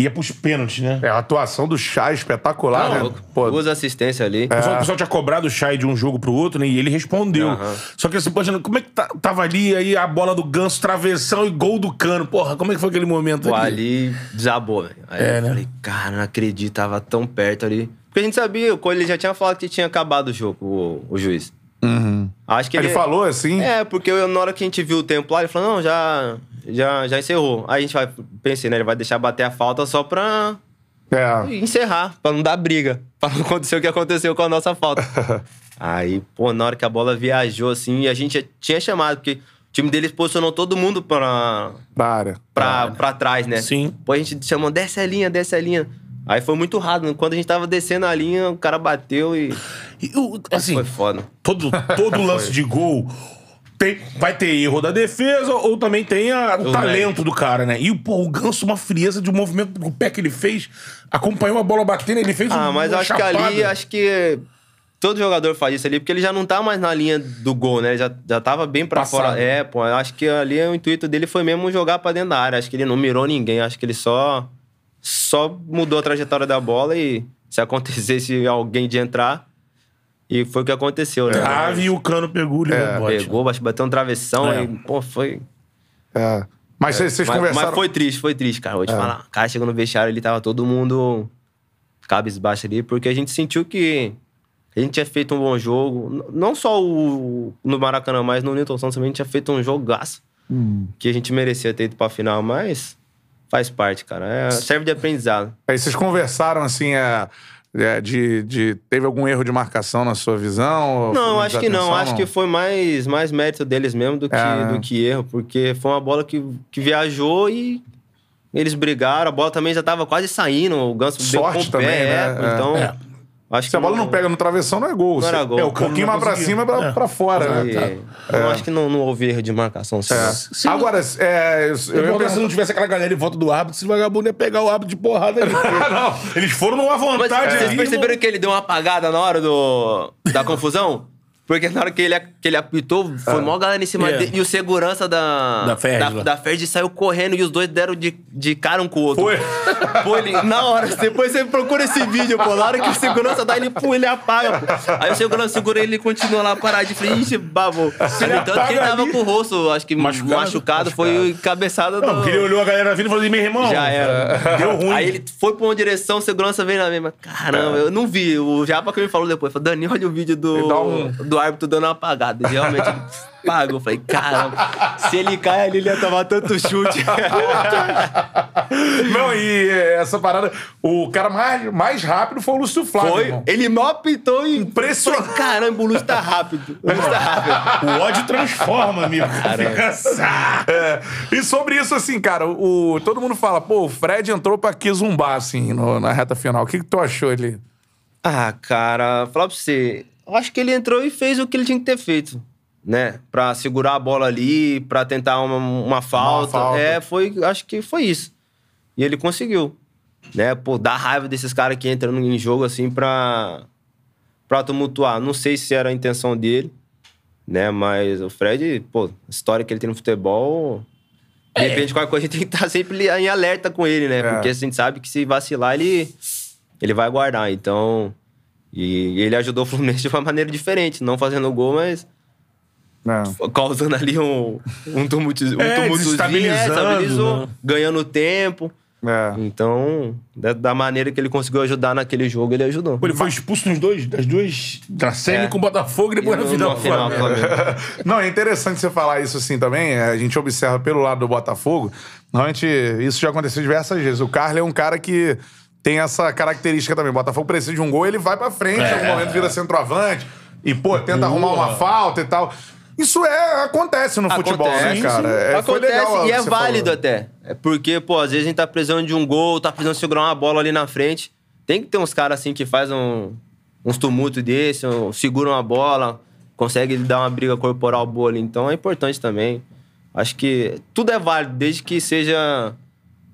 Ia pros pênaltis, né? É, a atuação do Chá espetacular, Não, né? louco. Pô, Duas assistências ali. O pessoal- O pessoal tinha cobrado o Chay de um jogo pro outro, né? E ele respondeu. Aham. Só que assim, poxa, como é que tá- tava ali aí a bola do ganso, travessão e gol do cano? Porra, como é que foi aquele momento Pô, ali? ali desabou, velho. Aí É, eu né? falei, cara, não acredito, tava tão perto ali. Porque a gente sabia, o Cole já tinha falado que tinha acabado o jogo, o, o juiz. Acho que ele, ele, falou assim? É, porque eu, na hora que a gente viu o tempo lá, ele falou, não, já, já, já encerrou. Aí a gente vai, pensei, né, ele vai deixar bater a falta só pra É. encerrar, pra não dar briga. Pra não acontecer o que aconteceu com a nossa falta. Aí, pô, na hora que a bola viajou, assim, a gente tinha chamado, porque o time deles posicionou todo mundo pra, Da área. pra, pra trás, né? Sim. Pô, a gente chamou, desce a linha, desce a linha. Aí foi muito rápido. Quando a gente tava descendo a linha, o cara bateu e E o- assim, foi foda. todo, todo lance de gol tem- vai ter erro da defesa ou também tem a- o, O talento do cara, né? E pô, o Ganso, uma frieza de um movimento do pé que ele fez, acompanhou a bola batendo, ele fez Ah, um, mas acho que ali, chapada. acho que todo jogador faz isso ali, porque ele já não tá mais na linha do gol, né? Ele já, já tava bem pra Passado. fora. É, pô, acho que ali o intuito dele foi mesmo jogar pra dentro da área. Acho que ele não mirou ninguém, acho que ele só só mudou a trajetória da bola e se acontecesse alguém de entrar, e foi o que aconteceu, né? Trave e o cano pegou É, bote. Pegou, acho que bateu um travessão É. e, pô, foi. É. Mas vocês vocês Mas, conversaram. mas foi triste, foi triste, cara. Vou te É. falar. O cara chegou no vestiário, ele tava todo mundo cabisbaixo ali, porque a gente sentiu que a gente tinha feito um bom jogo. Não só o, no Maracanã, mas no Newton Santos também a gente tinha feito um jogaço. Hum. Que a gente merecia ter ido pra final, mas faz parte, cara. É, serve de aprendizado. Aí vocês conversaram assim, é, É, de, de, teve algum erro de marcação na sua visão? Não, acho que não. Acho que foi mais, mais mérito deles mesmo do que, é, né? do que erro, porque foi uma bola que, que viajou e eles brigaram. A bola também já estava quase saindo. O Ganso Sorte deu com o também, pé, né? Então, é. Acho Se a bola não pega no travessão, não é gol. Não era gol. É, um pouquinho mais pra cima, pra, é. pra fora, né? É. Eu acho que não, não houve erro de marcação. É. Agora, é, eu, eu, eu, se não tivesse aquela galera em volta do árbitro, esse vagabundo ia pegar o árbitro de porrada ali. não, eles foram numa vontade Mas, Vocês perceberam que ele deu uma apagada na hora do, da confusão? Porque na hora que ele, que ele apitou, foi ah. mó galera em cima yeah. dele. E o segurança da. Da Ferd. Da, da Ferd saiu correndo e os dois deram de, de cara um com o outro. Foi. Pô, ele, na hora, depois você procura esse vídeo, pô. Na hora que o segurança dá, ele, pô, ele apaga. Pô. Aí o segurança segura ele e continua lá parado de frente. Ixi, babou. Tanto que ele tava ali. com o rosto, acho que machucado, machucado, machucado. foi cabeçada Não, do... porque ele olhou a galera vindo e falou assim: meu irmão. Já era. Deu ruim. Aí ele foi pra uma direção, o segurança veio na mesma. Caramba, é. eu não vi. O Japa que me falou depois. Falou, Dani, olha o vídeo do, um... do árbitro dando uma apagada apagado. Realmente pago. Eu falei, caramba, se ele cai ali, ele ia tomar tanto chute. Não, e essa parada, o cara mais, mais rápido foi o Lúcio Flávio. Foi, irmão. ele mal apitou e. Impressionante. Falei, caramba, o Lúcio tá rápido. O Lúcio tá rápido. O ódio transforma, amigo. É. E sobre isso, assim, cara, o, todo mundo fala, pô, o Fred entrou pra zumbar, assim, no, na reta final. O que, que tu achou ali? Ah, cara, falar pra você acho que ele entrou e fez o que ele tinha que ter feito, né? Pra segurar a bola ali, pra tentar uma, uma, falta. uma falta. É, foi, acho que foi isso. E ele conseguiu, né? Pô, dar raiva desses caras que entram em jogo assim pra, pra tumultuar. Não sei se era a intenção dele, né? Mas o Fred, pô, a história que ele tem no futebol. De repente, qualquer coisa a gente tem que estar sempre em alerta com ele, né? É. Porque a gente sabe que se vacilar, ele, ele vai guardar. Então, e ele ajudou o Fluminense de uma maneira diferente, não fazendo gol, mas não. causando ali um, um tumulto, um é, tumultozinho, é, estabilizou, né? ganhando tempo. É. Então, da, da, maneira que ele conseguiu ajudar naquele jogo, ele ajudou. Pô, ele foi expulso nos dois, das duas, da semi é. com o Botafogo e depois e no, na final. final Não, é interessante você falar isso assim também. A gente observa pelo lado do Botafogo. Normalmente, isso já aconteceu diversas vezes. O Carlos é um cara que tem essa característica também. O Botafogo precisa de um gol, ele vai pra frente, é. em algum momento vira centroavante e, pô, tenta arrumar uma falta e tal. Isso é, acontece no acontece, futebol, né, cara? É, acontece legal, e é válido falou. até. É porque, pô, às vezes a gente tá precisando de um gol, tá precisando segurar uma bola ali na frente. Tem que ter uns caras assim que fazem um, uns tumultos desse, um, seguram a bola, conseguem dar uma briga corporal boa ali. Então é importante também. Acho que tudo é válido, desde que seja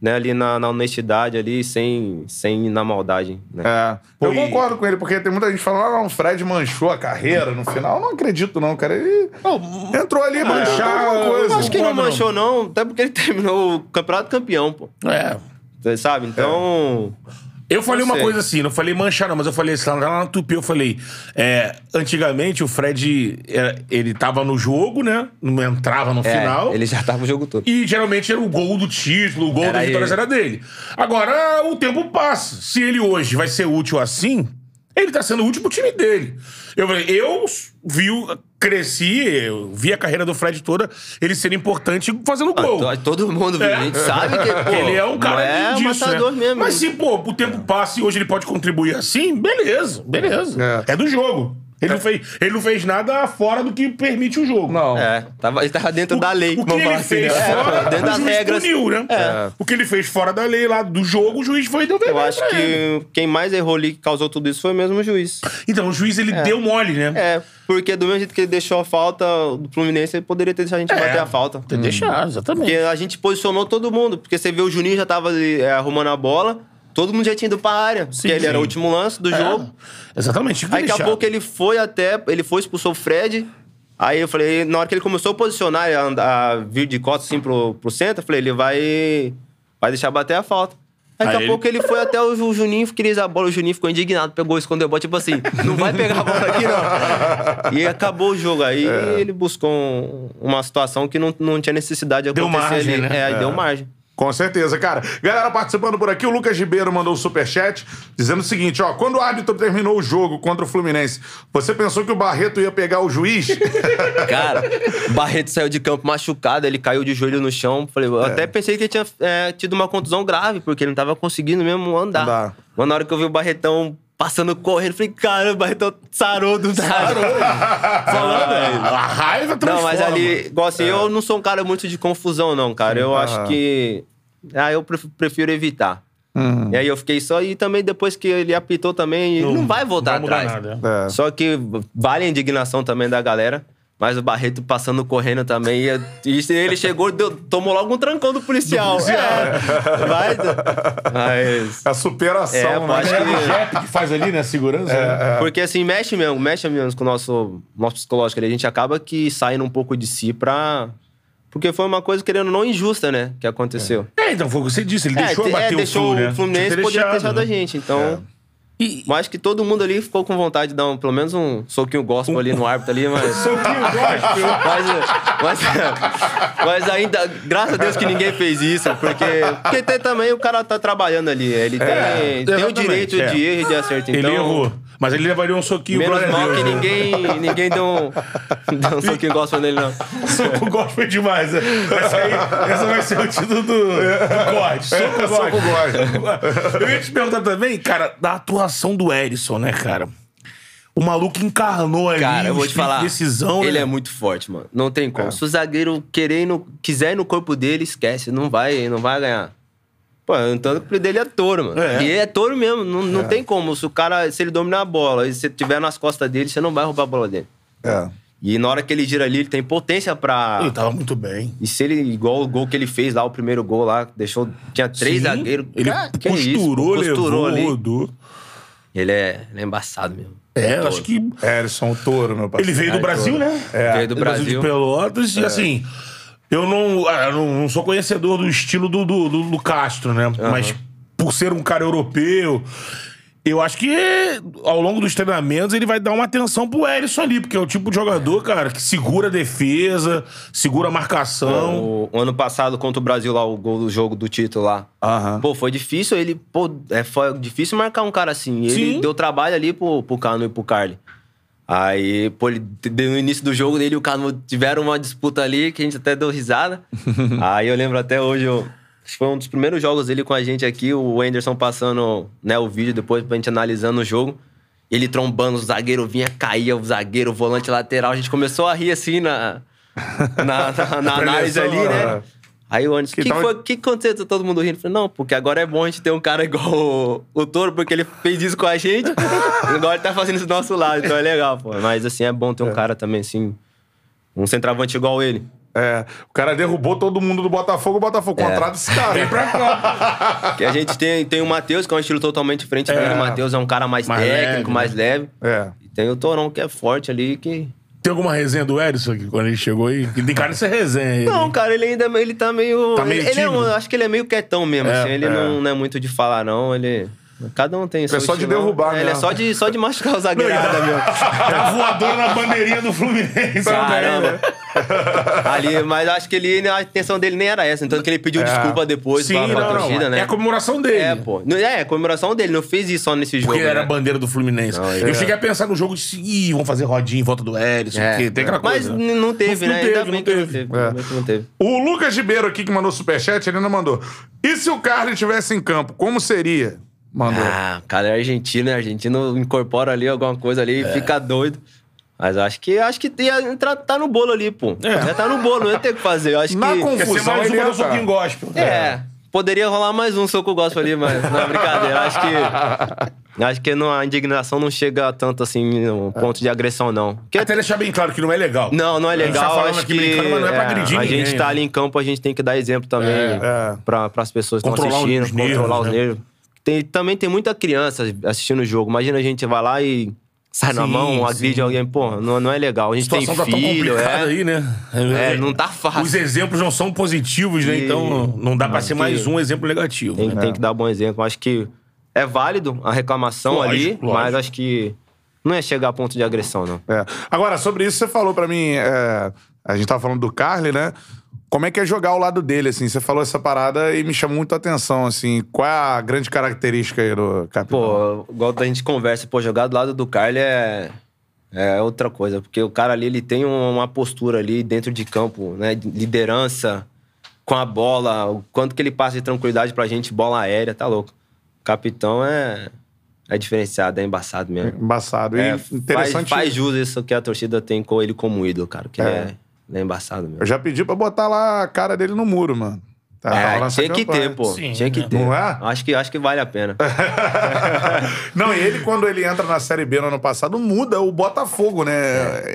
né, ali na, na, honestidade, ali, sem, sem ir na maldade. Né? É. Eu concordo com ele, porque tem muita gente falando, ah, não, o Fred manchou a carreira no final. Eu não acredito, não, cara. Ele não, entrou ali é, manchar alguma coisa. Eu acho que ele não manchou, não, até porque ele terminou o campeonato campeão, pô. É. Sabe? Então. É. Eu falei uma coisa assim, não falei manchar, não, mas eu falei assim, lá na Tupi, eu falei. É, antigamente o Fred, é, ele tava no jogo, né? Não entrava no é, final. Ele já tava no jogo todo. E geralmente era o gol do título, o gol era da vitória era dele. Agora o tempo passa. Se ele hoje vai ser útil assim, ele tá sendo útil pro time dele. Eu, eu vi, cresci, eu vi a carreira do Fred toda, ele sendo importante fazendo ah, gol. Ah, todo mundo viu, é. a gente sabe que pô, ele é um cara é disso, matador né? mesmo. Mas se, pô, o tempo passa e hoje ele pode contribuir assim, beleza, beleza. É, é do jogo. Ele não, fez, ele não fez nada fora do que permite o jogo. Não. É, tava, ele tava dentro o, da lei. O que ele assim, fez né? fora, é, dentro das regras. Puniu, né? É. O que ele fez fora da lei lá do jogo, o juiz foi deu Eu acho que ele. quem mais errou ali, que causou tudo isso, foi mesmo o juiz. Então, o juiz, ele é. deu mole, né? É, porque do mesmo jeito que ele deixou a falta do Fluminense, ele poderia ter deixado a gente é. bater a falta. Ter hum. deixado, exatamente. Porque a gente posicionou todo mundo. Porque você vê o Juninho já tava ali, é, arrumando a bola. Todo mundo já tinha ido pra área, sim, porque ele sim. era o último lance do é, jogo. Exatamente. Aí daqui a pouco ele foi até, ele foi, expulsou o Fred. Aí eu falei, na hora que ele começou a posicionar, a, a vir de costas assim pro, pro centro, eu falei, ele vai, vai deixar bater a falta. Aí, daqui a pouco ele foi até o Juninho, queria a bola, o Juninho ficou indignado, pegou, escondeu a bola, tipo assim, não vai pegar a bola aqui não. E acabou o jogo. Aí é. ele buscou um, uma situação que não, não tinha necessidade de acontecer deu margem, ali. Né? É, aí é. deu margem. Com certeza, cara. Galera participando por aqui, o Lucas Ribeiro mandou o um superchat dizendo o seguinte: ó, quando o árbitro terminou o jogo contra o Fluminense, você pensou que o Barreto ia pegar o juiz? cara, o Barreto saiu de campo machucado, ele caiu de joelho no chão. Falei, eu é. até pensei que ele tinha é, tido uma contusão grave, porque ele não tava conseguindo mesmo andar. Mas na hora que eu vi o Barretão passando correndo. Falei, caramba, então sarou do nada. Falando, velho. A raiva Não, transforma. mas ali, igual assim, eu não sou um cara muito de confusão, não, cara. Eu acho Aham. que. Ah, eu pref- prefiro evitar. Uhum. E aí eu fiquei só. E também depois que ele apitou também, ele não, vai voltar mudar atrás. nada. É. Só que vale a indignação também da galera. Mas o Barreto passando correndo também. E, e ele chegou, deu- tomou logo um trancão do policial. É, vai. Mas. A superação, É, pô, né? acho É que- o Jep que faz ali, né? Segurança. né? Porque assim, mexe mesmo, mexe mesmo com o nosso, nosso psicológico ali. A gente acaba que saindo um pouco de si pra. Porque foi uma coisa, querendo ou não, injusta, né? Que aconteceu. É, então foi o que você disse. Ele É, deixou te- bater é, o deixou Flu, né? o Fluminense Tinha que ter poderia ter deixado, deixado a né? gente. Então. E, Mas acho que todo mundo ali ficou com vontade de dar um- pelo menos um soquinho gospel ali no árbitro ali, mas. Soquinho gospel. Mas, mas, mas ainda, graças a Deus que ninguém fez isso, porque, porque tem também o cara tá trabalhando ali. Ele tem, tem o direito é. de erro e de acerto. Ele Então, errou. Mas ele levaria um soquinho Menos glória a mal Deus, que né? ninguém, ninguém deu um, deu um soquinho gospel nele, não. Soco gospel é demais. né? Essa, aí, essa vai ser o título do, do corte. Soco É, soco gospel. Eu ia te perguntar também, cara, da atuação do Erisson, né, cara? O maluco encarnou ali. Cara, eu o vou te espírito falar. de Decisão, ele né? é muito forte, mano. Não tem como. Se o zagueiro querer no, quiser ir no corpo dele, esquece. Não vai, não vai ganhar. Pô, tanto que o dele é touro, mano. É. E é touro mesmo. Não, não tem como. Se o cara, se ele dominar a bola e você tiver nas costas dele, você não vai roubar a bola dele. É. E na hora que ele gira ali, ele tem potência pra. Ele tava muito bem. E se ele, igual o gol que ele fez lá, o primeiro gol lá, deixou. Tinha três Sim, zagueiros. Ele Cara, que costurou, isso, pô, costurou levou, ali. rodou. Ele é, ele é embaçado mesmo. É, Touro. acho que Erison, o touro, meu parceiro. Ele veio do Brasil, né? É. Veio do Brasil Brasil. de Pelotas. E assim, eu não, ah, eu não, sou conhecedor do estilo do, do, do- do Castro, né? Mas por ser um cara europeu, eu acho que ao longo dos treinamentos ele vai dar uma atenção pro Erisson ali, porque é o tipo de jogador, cara, que segura a defesa, segura a marcação. O, o ano passado, contra o Brasil lá, o gol do jogo do título lá. Aham. Pô, foi difícil ele. Pô, é, foi difícil marcar um cara assim. Ele Sim. deu trabalho ali pro, pro Cano e pro Carly. Aí, pô, ele, no início do jogo dele e o Cano tiveram uma disputa ali que a gente até deu risada. Aí eu lembro até hoje, eu, foi um dos primeiros jogos dele com a gente aqui, o Anderson passando né, o vídeo depois pra gente analisando o jogo. Ele trombando, o zagueiro vinha, caía, o zagueiro, o volante lateral. A gente começou a rir assim na, na, na, na análise ali, né? Aí o Anderson, o Que que, tal- foi, que aconteceu? Tá Todo mundo rindo. Eu falei, não, porque agora é bom a gente ter um cara igual o, o Toro, porque ele fez isso com a gente. agora ele tá fazendo isso do nosso lado, então é legal, pô. Mas assim, é bom ter um cara também, assim, um centroavante igual ele. É. O cara derrubou todo mundo do Botafogo, o Botafogo É. contrata esse cara. Vem pra cá. Que a gente tem, tem o Matheus, que é um estilo totalmente diferente É. dele. O Matheus é um cara mais, Mais técnico, leve, mais leve. É. E tem o Torão, que é forte ali, que... Tem alguma resenha do Erisson aqui, quando ele chegou aí? Que Tem cara de ser resenha. ele. Não, cara, ele ainda ele tá meio. Tá meio ele, ele é um- acho que ele é meio quietão mesmo, É, assim. Ele é. Não, não é muito de falar, não. Ele. Cada um tem seu só de derrubar É, Ele é só de, só de machucar o. Tá voador na bandeirinha do Fluminense. Caramba. Ali, mas acho que ele, a intenção dele nem era essa. Então que ele pediu desculpa depois Sim, pra, pra não, não. torcida, né? É a comemoração dele. É, pô. É, a comemoração dele. Não fez isso só nesse jogo. Porque era a né? bandeira do Fluminense. Não, eu é. cheguei a pensar no jogo de ih, vão fazer rodinha em volta do Erisson, É. porque tem aquela Mas coisa. n- não teve, Não né? teve, não teve. teve. É. Não teve. O Lucas Ribeiro aqui, que mandou superchat, ele não mandou. E se o Carlos estivesse em campo, como seria? Mandou. Ah, o cara é argentino, né? Argentino incorpora ali alguma coisa ali e fica doido. Mas acho que acho que ia entrar, tá no bolo ali, pô. É. Já tá no bolo, não ia ter o que fazer. Eu acho Na que. confusão, ser mais uma ia do soquinho tá. gospel. É. Poderia rolar mais um soco gospel ali, mas não é brincadeira. Acho que. Acho que não, a indignação não chega tanto assim no ponto de agressão, não. Porque Até deixar bem claro que não é legal. não, não é A gente tá legal. falando acho aqui que brincando, mas não é pra é, agredir A ninguém, gente tá né? ali em campo, a gente tem que dar exemplo também é. para as pessoas que estão Controlar assistindo, os nervos, controlar os né? Tem, também tem muita criança assistindo o jogo. Imagina a gente vai lá e sai na Sim, mão, agride sim. alguém. Pô, não, não é legal. A A gente tem situação tá tão filho, complicada é. aí, né? É, não tá fácil. Os exemplos não são positivos, né? E- Então não dá pra Acho ser mais um exemplo negativo. Tem, né? tem que dar bom exemplo. Acho que é válido a reclamação Lógico, ali, lógico. mas acho que não é chegar a ponto de agressão, não. É. Agora, sobre isso, você falou pra mim. é, a gente tava falando do Carly, né? Como é que é jogar ao lado dele, assim? Você falou essa parada e me chamou muito a atenção, assim. Qual é a grande característica aí do capitão? Pô, igual a gente conversa, pô, jogar do lado do Carly é, é outra coisa, porque o cara ali, ele tem um- uma postura ali dentro de campo, né? de Liderança, com a bola, o quanto que ele passa de tranquilidade pra gente, bola aérea, tá louco. O capitão é, é diferenciado, é embaçado mesmo. Embaçado. E É, faz, interessante. faz jus isso que a torcida tem com ele como ídolo, cara. Que É. é, ele é embaçado mesmo. Eu já pedi pra botar lá a cara dele no muro, mano. Tá, É, tinha que campanha. ter, pô. Sim, tinha que né? ter. Não é? Acho que, acho que vale a pena. Não, e ele, quando ele entra na Série B no ano passado, muda o Botafogo, né?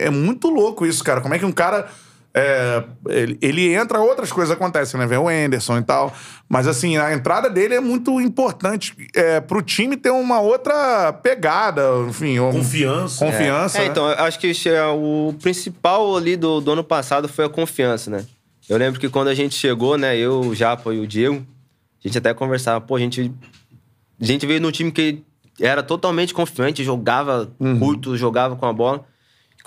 É, muito louco isso, cara. Como é que um cara. É, ele, ele entra, outras coisas acontecem, né? Vem o Anderson e tal. Mas, assim, a entrada dele é muito importante é, pro time ter uma outra pegada, enfim. um- Confiança. Confiança. É, né? então, eu acho que che- o principal ali do, do ano passado foi a confiança, né? Eu lembro que quando a gente chegou, né, eu, o Japa e o Diego, a gente até conversava, pô, a gente, a gente veio num time que era totalmente confiante, jogava Uhum. curto, jogava com a bola.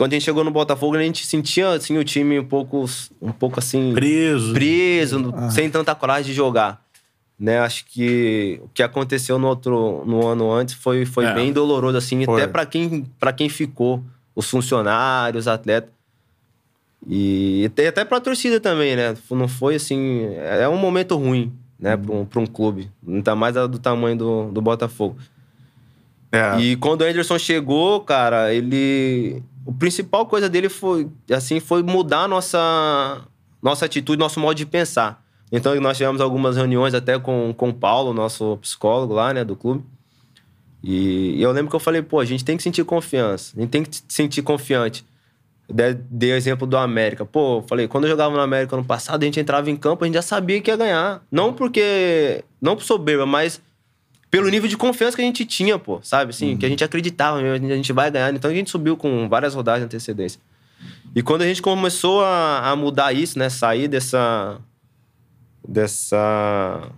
Quando a gente chegou no Botafogo, a gente sentia, assim, o time um pouco, um pouco assim... Preso. preso, Ah. sem tanta coragem de jogar. Né, acho que o que aconteceu no outro no ano antes foi, foi É. bem doloroso assim, Foi. até para quem para quem ficou, os funcionários, os atletas. E até, até para a torcida também, né? Não foi assim, é um momento ruim, né, para um, pra um clube, ainda mais do tamanho do, do Botafogo. É. E quando o Anderson chegou, cara, ele. O principal coisa dele foi, assim, foi mudar nossa, nossa atitude, nosso modo de pensar. Então, nós tivemos algumas reuniões até com, com o Paulo, nosso psicólogo lá, né, do clube. E, eu lembro que eu falei, pô, a gente tem que sentir confiança, a gente tem que se sentir confiante. Dei, dei o exemplo do América. Pô, eu falei, quando eu jogava no América ano passado, a gente entrava em campo, a gente já sabia que ia ganhar. Não porque. Não por soberba, mas pelo nível de confiança que a gente tinha, pô, sabe? Assim, que a gente acreditava, mesmo, a gente vai ganhar. Então a gente subiu com várias rodadas de antecedência. E quando a gente começou a, a mudar isso, né? Sair dessa. dessa.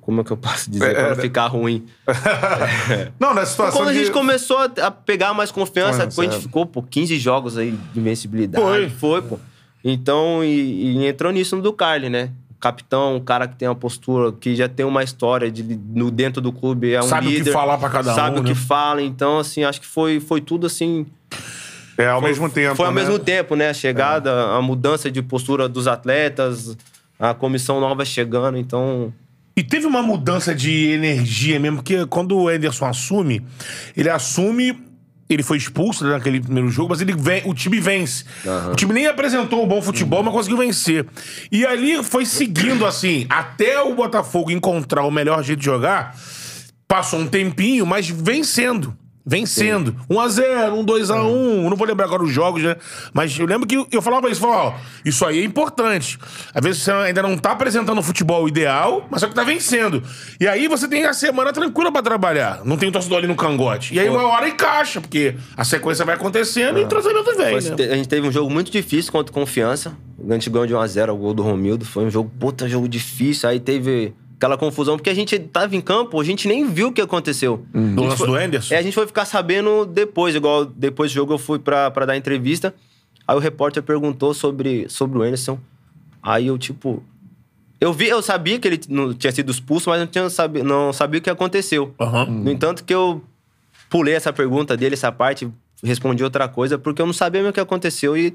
Como é que eu posso dizer? É, pra é, ficar ruim. Não, na situação Quando a de... gente começou a pegar mais confiança, depois a é. gente ficou, pô, 15 jogos aí de invencibilidade. Foi. Foi, pô. Então, e, e entrou nisso no do Carly, né? Capitão, um cara que tem uma postura, que já tem uma história de, no, dentro do clube, é um Sabe o que líder. falar pra cada Sabe um, o que né? fala. Então, assim, acho que foi, foi tudo assim. É, ao mesmo tempo, Foi ao né? mesmo tempo, né? A chegada, a mudança de postura dos atletas, a comissão nova chegando. Então, E teve uma mudança de energia mesmo, porque quando o Ederson assume, ele assume. Ele foi expulso naquele primeiro jogo, mas ele vem, o time vence. O time nem apresentou um bom futebol, mas conseguiu vencer. E ali foi seguindo assim, até o Botafogo encontrar o melhor jeito de jogar. Passou um tempinho, mas vencendo. Vencendo. 1x0, 1-2x1. Não vou lembrar agora os jogos, né? Mas eu lembro que eu falava isso, falava, ó, isso aí é importante. Às vezes você ainda não tá apresentando o futebol ideal, mas só que tá vencendo. E aí você tem a semana tranquila pra trabalhar. Não tem o torcedor ali no cangote. E aí uma hora encaixa, porque a sequência vai acontecendo e o tratamento vem, Foi- né? A gente teve um jogo muito difícil contra o Confiança. A gente ganhou de 1x0 o gol do Romildo. Foi um jogo, puta, jogo difícil. Aí teve aquela confusão, porque a gente tava em campo, a gente nem viu o que aconteceu. Do A gente lance foi- do Anderson? É, a gente foi ficar sabendo depois, igual depois do jogo eu fui pra, pra dar entrevista. Aí o repórter perguntou sobre, sobre o Anderson. Aí eu, tipo. Eu vi, eu sabia que ele não tinha sido expulso, mas não, tinha sabi, não sabia o que aconteceu. Aham. No entanto, que eu pulei essa pergunta dele, essa parte, respondi outra coisa, porque eu não sabia mesmo o que aconteceu e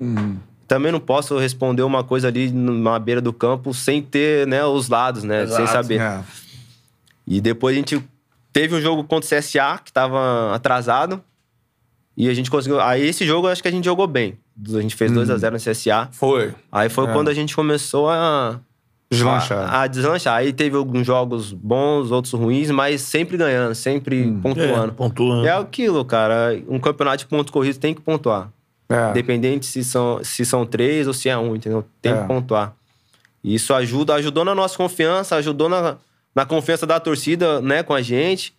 também não posso responder uma coisa ali na beira do campo sem ter né, os lados, né? sem Exato, saber. É. E depois a gente teve um jogo contra o CSA, que tava atrasado. E a gente conseguiu. Aí esse jogo eu acho que a gente jogou bem. A gente fez 2x0 no CSA. Foi. Aí foi É. quando a gente começou a. Deslanchar. A, a deslanchar. Aí teve alguns jogos bons, outros ruins, mas sempre ganhando, sempre Hum. pontuando. É, pontuando. É aquilo, cara. Um campeonato de pontos corridos tem que pontuar. É. Independente se são, se são três ou se é um, entendeu? Tem É. que pontuar. E isso ajuda, ajudou na nossa confiança, ajudou na, na confiança da torcida, né, com a gente.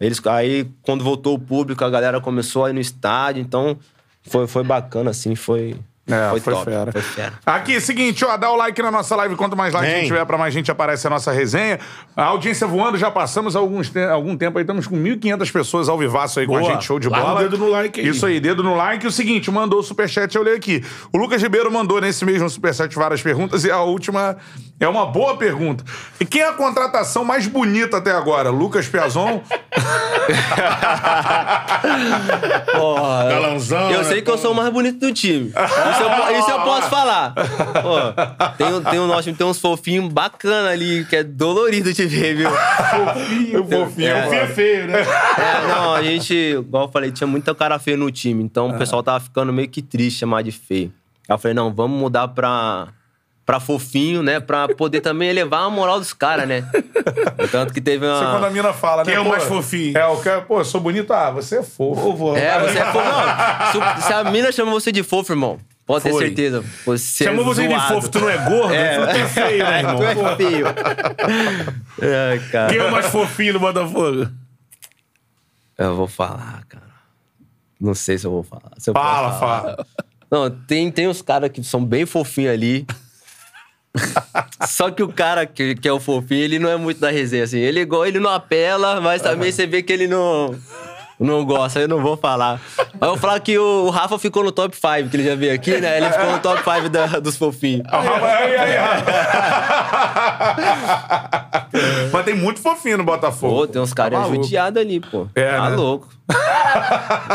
Eles, aí, quando voltou o público, a galera começou a ir no estádio, então foi, foi bacana, assim, foi. É, foi, foi top, fera. Foi fera. Aqui, seguinte, ó, dá o like na nossa live. Quanto mais like a gente tiver, pra mais gente aparece a nossa resenha. A audiência voando, já passamos alguns te- algum tempo aí. Estamos com 1.500 pessoas ao vivaço aí com a Boa. gente. Show de bola. o dedo no like aí. Isso aí, dedo no like. O seguinte, mandou o superchat, eu leio aqui. O Lucas Ribeiro mandou nesse mesmo superchat várias perguntas e a última é uma boa pergunta. E quem é a contratação mais bonita até agora? Lucas Piazon Porra, Galanzão, eu né, sei que eu sou o mais bonito do time. Isso eu, po- isso eu posso falar. Pô, tem, um- tem, um nosso time, tem uns fofinhos bacana ali, que é dolorido de ver, viu? Fofinho, fofinho. É. Fofinho é feio, né? É, não, a gente, igual eu falei, tinha muita cara feia no time. Então o pessoal tava ficando meio que triste chamar de feio. Aí eu falei, não, vamos mudar pra, pra fofinho, né? Pra poder também elevar a moral dos caras, né? Tanto que teve Isso é quando a uma. mina fala, né? Quem é o mais fofinho? É, o cara, pô, eu sou bonito. Ah, você é fofo. É, você é fofo. Não, se, se a mina chama você de fofo, irmão, pode ter certeza. Você Chamou é você de fofo, tu não é gordo? É. Tu é feio, né, irmão? Tu é feio. Ai, cara. Quem é o mais fofinho do Botafogo? Eu vou falar, cara. Não sei se eu vou falar. Se eu Fala, falar. fala. Não, tem, tem uns caras que são bem fofinhos ali. Só que o cara que, que é o fofinho, ele não é muito da resenha, assim. Ele, go- ele não apela, mas também você vê que ele não, não gosta. Eu não vou falar. Mas eu vou falar que o, Rafa ficou no top 5, que ele já veio aqui, né? Ele ficou no top 5 da- dos fofinhos. Aí, aí, aí. Mas tem muito fofinho no Botafogo. Pô, tem uns caras Tá judiados ali, pô. É, tá né? louco.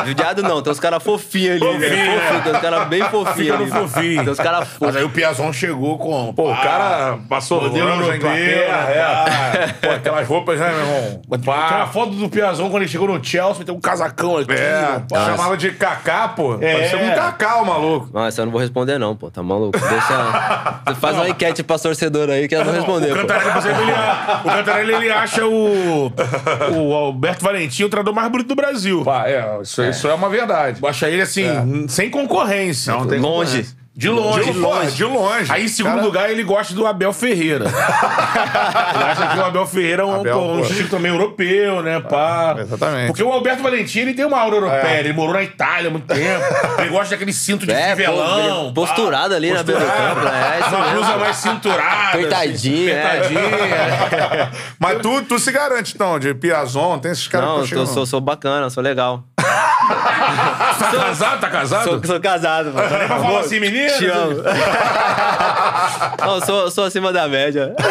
Judiado não, tem uns caras fofinhos ali, Fofinho, né? né? Fofinho, tem uns caras bem fofinhos ali. fofinho. Tem uns caras Mas fofos. aí o Piazon chegou com... Pô, o cara passou modelo na Inglaterra, é. Pô, aquelas roupas, né, meu irmão? Tem uma foto do Piazon quando ele chegou no Chelsea, tem um casacão aqui. É, pá. chamava de Cacá, pô. É. Parecia um Cacá, o maluco. Não, essa eu não vou responder, não, pô. Tá maluco? Deixa. Você faz uma enquete pra torcedor aí que elas vão responder, O pô. Cantarelli, por exemplo, ele, o Cantarelli, ele acha o, o Alberto Valentim o treinador mais bonito do Brasil. Pá, é, isso, isso é uma verdade. Acha ele assim, sem concorrência. Não tem Longe. De longe. De longe, de longe. Aí, em segundo Cara- lugar, ele gosta do Abel Ferreira. ele acha que o Abel Ferreira é um, Abel, pô, um estilo também europeu, né, pá. exatamente. Porque o Alberto Valentim, ele tem uma aura europeia. É. Ele morou na Itália há muito tempo. ele gosta daquele cinto de É, pô, fivelão. ele posturado ali na beira do campo, né? É Uma mesmo, blusa mais cinturada. Apertadinha, é. Assim, apertadinha. Mas tu, tu se garante, então, de Piazon, tem esses caras Não, que eu sou, sou bacana, sou legal. Tá casado? Tá casado? Sou, sou casado, mano. Nem pra falar assim, menino? Te amo. Não, sou, sou acima da média.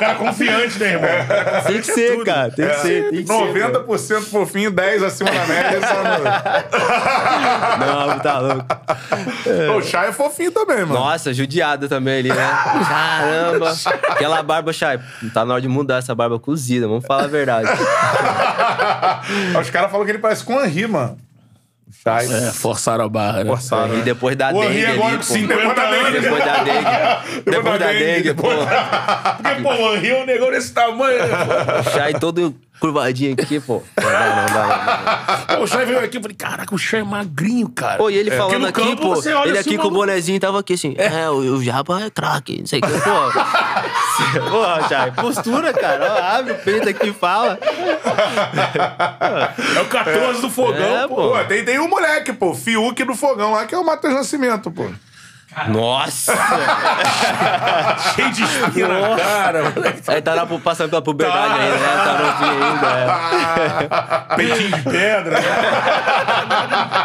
Cara confiante, né, irmão? Tem que ser, cara. Tem que ser. Tem que ser. 90% fofinho, 10 acima da média. Só no... Não, tá louco. O Chay é fofinho também, mano. Nossa, judiado também ali, né? Caramba. Aquela barba, Chay, tá na hora de mudar essa barba cozida, vamos falar a verdade. Os caras falam que ele parece com o Henri, mano. O Chay. É, forçaram a barra, né? Forçado, E né? depois da Henri dengue agora ali, com pô. 50 anos. Depois da dengue. Depois da dengue, pô. Porque, pô, o Henri é um negão desse tamanho, né? pô? Chay todo curvadinho aqui, pô. Não dá, não dá, não. Pô, o Chay veio aqui, eu falei, caraca, o Chay é magrinho, cara. Pô, e ele Porque falando aqui, campo pô. Ele assim, aqui com o maluco. bonezinho tava aqui assim. É, o, o Japa é craque, não sei o que, pô. Porra, Chay, postura, cara. Ó, abre o peito aqui e fala. É o 14 do fogão, É, pô. pô. Pô, tem, tem um moleque, pô, Fiuk do Fogão lá, que é o Matheus Nascimento, pô. Nossa! Cheio de espinha na cara. Aí tá passando pela puberdade Tá. ainda, né? Tá novinho ainda. é. Peitinho de pedra.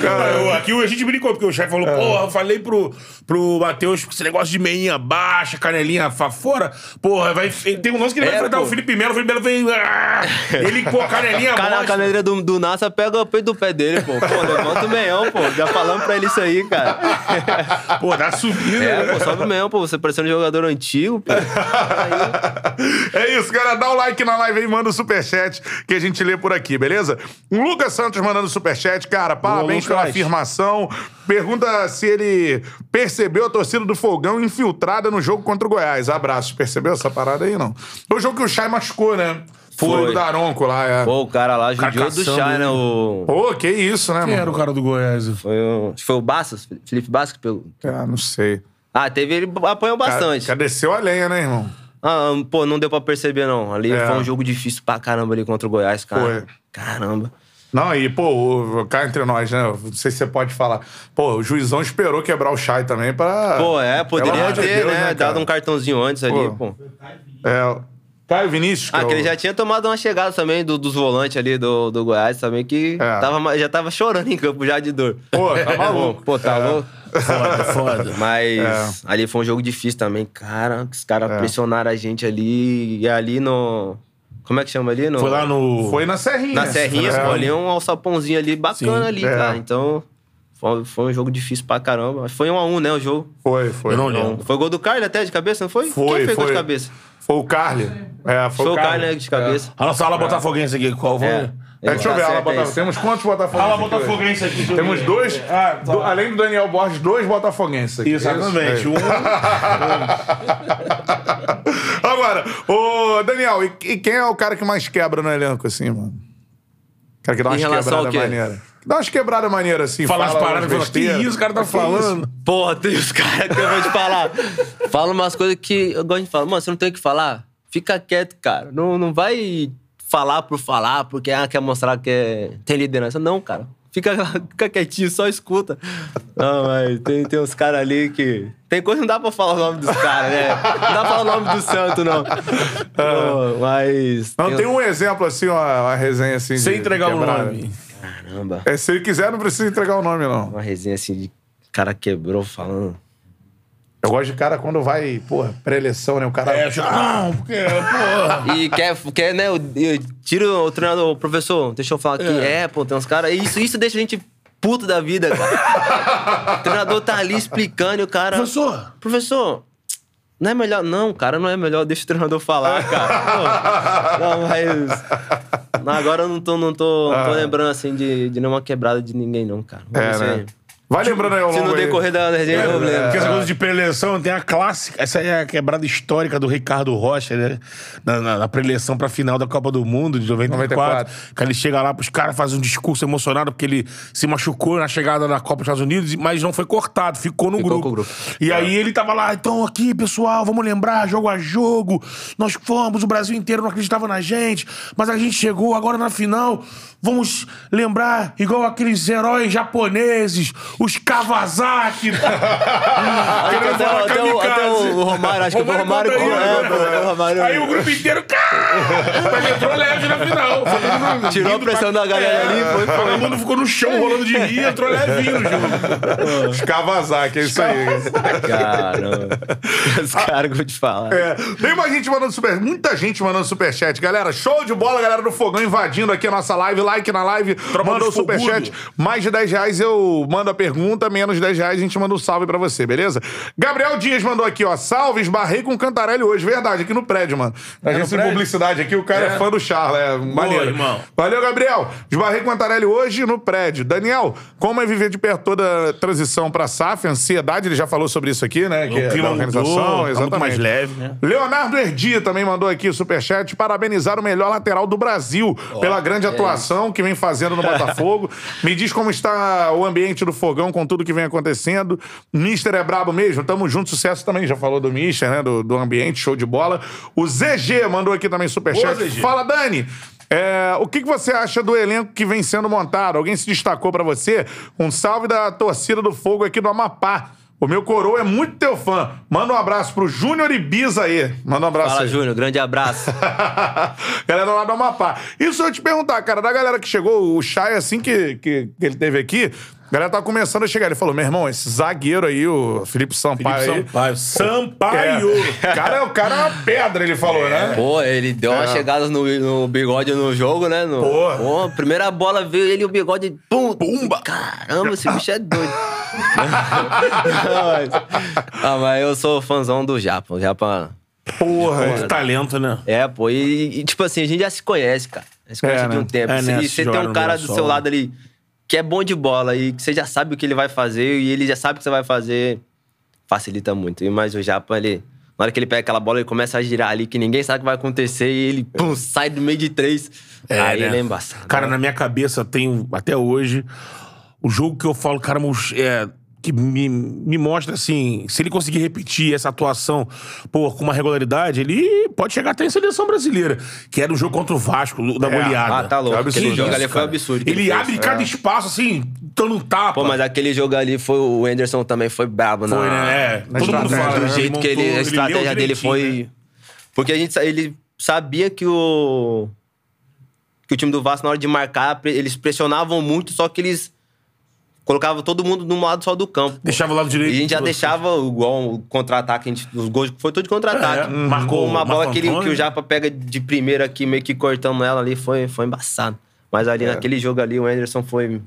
Cara, aqui a gente brincou, porque o chefe falou, porra, eu falei pro, pro Matheus esse negócio de meinha baixa, canelinha fa- fora. Porra, vai, tem um lance que ele vai É, enfrentar pô. o Felipe Melo, o Felipe Melo vem. ah, ele, pô, canelinha Cara, a caneleira do, do Nassa pega o peito do pé dele, pô. Pô, levanta o meião, pô. Já falando pra ele isso aí, cara. Pô, dá subida. É, né? pô, sobe o meião, pô. Você parecendo um jogador antigo, pô. É isso, galera. Dá o like na live aí, manda o superchat que a gente lê por aqui, beleza? Lucas Santos mandando superchat. Cara, parabéns pela afirmação. Pergunta se ele percebeu a torcida do Fogão infiltrada no jogo contra o Goiás. Abraço. Percebeu essa parada aí, não? Foi o jogo que o Chay machucou, né? Foi. Do Daronco lá, é. Pô, o cara lá judiou do Chay, né? O... Pô, que isso, né, Quem mano? era o cara do Goiás? Foi o... Foi o Bastos, Felipe Bastos que pegou. Ah, não sei. Ah, teve... Ele apanhou bastante. Cara, desceu a lenha, né, irmão? Ah, pô, não deu pra perceber, não. Ali É. foi um jogo difícil pra caramba ali contra o Goiás, cara. Foi. Caramba. Não, e, pô, o- cá entre nós, né? Não sei se você pode falar. Pô, o juizão esperou quebrar o Chay também pra. Pô, é, poderia amor de ter, Deus, né? cara? Dado um cartãozinho antes ali, Pô. pô. É. Caio Vinícius, que Ah, é que ele o- já tinha tomado uma chegada também do- dos volantes ali do, do Goiás também, que É. tava, já tava chorando em campo já de dor. Pô, tá maluco. Pô, tá É. louco. Foda, foda. Mas É. ali foi um jogo difícil também. Cara, os caras pressionaram a gente ali. E ali no. Como é que chama ali? No, Foi lá no. Foi na Serrinha. Na Serrinha, É. ali um alçapãozinho ali bacana Sim. ali, É. cara. Então, foi, foi um jogo difícil pra caramba. Foi um a um, né, o jogo. Foi, foi. Eu não lembro. foi gol do Carly até de cabeça, não foi? Foi, Quem fez foi. gol de cabeça? Foi o Carly. É, foi, Foi, o o Carly. Né, de cabeça. A nossa ala botafoguense aqui, qual foi? É. É, deixa eu ver, Tá ala é Botafogo. isso. Temos quantos Botafoguenses? Ala botafoguense aqui. Temos dois, Ah, do- além do Daniel Borges, dois Botafoguenses aqui. Exatamente. Isso? Um. Agora, ô Daniel, e, e quem é o cara que mais quebra no elenco, assim, mano? Cara que dá umas quebradas maneiras. Dá umas quebradas maneiras, assim. Falar as fala paradas umas e fala, que isso o cara tá falando? Porra, tem os caras que eu vou te falar. Fala umas coisas que eu gosto de falar. Mano, você não tem o que falar? Fica quieto, cara. Não, não vai falar por falar, porque ah, quer mostrar que é- tem liderança. Não, cara. Fica, fica quietinho, só escuta. Não, mas tem, tem uns caras ali que. Tem coisa que não dá pra falar o nome dos caras, né? Não dá pra falar o nome do santo, não. Pô, mas. Não, tem um exemplo, assim, uma, uma resenha assim. Sem de entregar o nome. Caramba. É, se ele quiser, não precisa entregar o nome, não. Uma resenha assim de cara quebrou falando. Eu gosto de cara quando vai, porra, pré-eleição, né? O cara. É, não, porque, porra. E quer, quer né? Eu, eu tiro o treinador, professor, deixa eu falar aqui. É, pô, tem uns caras. Isso, isso deixa a gente puto da vida, cara. o treinador tá ali explicando e o cara. Professor. Professor, não é melhor. Não, cara, não é melhor, deixa o treinador falar, cara. Pô, não, mas. Não, agora eu não tô, não tô, não tô lembrando assim de, de nenhuma quebrada de ninguém, não, cara. Vamos É, ver né? Vai lembrando aí ao Se longo no aí. decorrer da resenha eu lembro. Porque essa coisa de preleção tem a clássica. Essa aí é a quebrada histórica do Ricardo Rocha, né? Na, na, na preleção pra final da Copa do Mundo de 94. 94. Que ele chega lá pros caras, faz um discurso emocionado porque ele se machucou na chegada da Copa dos Estados Unidos, mas não foi cortado, ficou no Ficou grupo. com o grupo. E aí ele tava lá, então aqui, pessoal, vamos lembrar, jogo a jogo. Nós fomos, o Brasil inteiro não acreditava na gente, mas a gente chegou agora na final. Vamos lembrar, igual aqueles heróis japoneses, os Kawasaki. Querendo Até, falar até o, até o Romário, acho que foi o Romário. ele, é, né? Romário. Aí o grupo inteiro. Mas entrou leve na final. Tirou a pressão pra- da galera ali, foi- foi. Todo mundo ficou no chão rolando de rir, entrou levinho no jogo. Os Kawasaki, é isso aí. Caramba. Os caras que eu vou te falar. É, tem mais gente mandando super, muita gente mandando superchat, galera. Show de bola, galera do Fogão invadindo aqui a nossa live, like na live, Tropa Fogudo. superchat. Mais de 10 reais eu mando a pergunta, menos de 10 reais a gente manda um salve pra você, beleza? Gabriel Dias mandou aqui, ó, salve, esbarrei com o Cantarelli hoje, verdade, aqui no prédio, mano. A gente tem prédio? publicidade aqui, o cara é, É. fã do Charla, é maneiro. irmão. Valeu, Gabriel. Esbarrei com o Cantarelli hoje no prédio. Daniel, como é viver de perto toda a transição pra SAF, ansiedade, ele já falou sobre isso aqui, né? Que é O clima da organização, mudou, tá exatamente. muito mais leve, né? Leonardo Erdi também mandou aqui o superchat parabenizar o melhor lateral do Brasil pela grande atuação que vem fazendo no Botafogo. Me diz como está o ambiente do fogão com tudo que vem acontecendo. Mister é brabo mesmo, tamo junto, sucesso também. Já falou do Mister, né? Do, do ambiente, show de bola. O ZG mandou aqui também superchat. Fala, Dani! É, o que, que você acha do elenco que vem sendo montado? Alguém se destacou pra você? Um salve da torcida do Fogo aqui do Amapá. O meu coroa é muito teu fã. Manda um abraço pro Júnior Ibiza aí. Manda um abraço Fala, aí. Júnior. Grande abraço. galera lá do Amapá. Isso eu te perguntar, cara, da galera que chegou, o Chay, assim que, que, que ele teve aqui, a galera tava começando a chegar. Ele falou: meu irmão, esse zagueiro aí, o Felipe Sampaio. Felipe aí, Sampaio. Sampaio! É, cara, o cara é uma pedra, ele falou, né? Pô, ele deu umas chegadas no, no bigode no jogo, né? No, Pô. Pô, primeira bola veio ele e o bigode. Pum! Pumba! Caramba, esse bicho é doido. mas, ah, mas eu sou fãzão do Japa. O Japa. Porra. Muito talento, né? É, pô, e, e, tipo assim, a gente já se conhece, cara. Já se conhece É, de um né? tempo. É, E né? e você tem um cara do seu lado ali que é bom de bola e que você já sabe o que ele vai fazer e ele já sabe o que você vai fazer, facilita muito. E Mas o Japa, ele. Na hora que ele pega aquela bola, ele começa a girar ali, que ninguém sabe o que vai acontecer, e ele pum, sai do meio de três. aí né? ele é embaçado. Cara, na minha cabeça tem até hoje o jogo que eu falo, cara, é, que me, me mostra assim, se ele conseguir repetir essa atuação, pô, com uma regularidade, ele pode chegar até em seleção brasileira, que era o jogo contra o Vasco, da É. goleada. Ah, tá louco. Que Aquele jogo isso, ali foi absurdo. Ele fez. abre cada espaço, assim, dando um tapa. Pô, mas aquele jogo ali foi. O Anderson também foi brabo, Foi, na, né? É, todo mundo fala, né? do né? jeito que ele. montou, A estratégia leu dele direitinho, foi. né? Porque a gente, ele sabia que o. Que o time do Vasco, na hora de marcar, eles pressionavam muito, só que eles. Colocava todo mundo num lado só do campo. Deixava o lado direito. E a gente já Você- deixava igual o contra-ataque, a gente- os gols foi tudo de contra-ataque. É, marcou uma bola que, ele- que o Japa pega de primeira aqui, meio que cortando ela ali, foi, foi embaçado. Mas ali naquele jogo ali, o Anderson foi,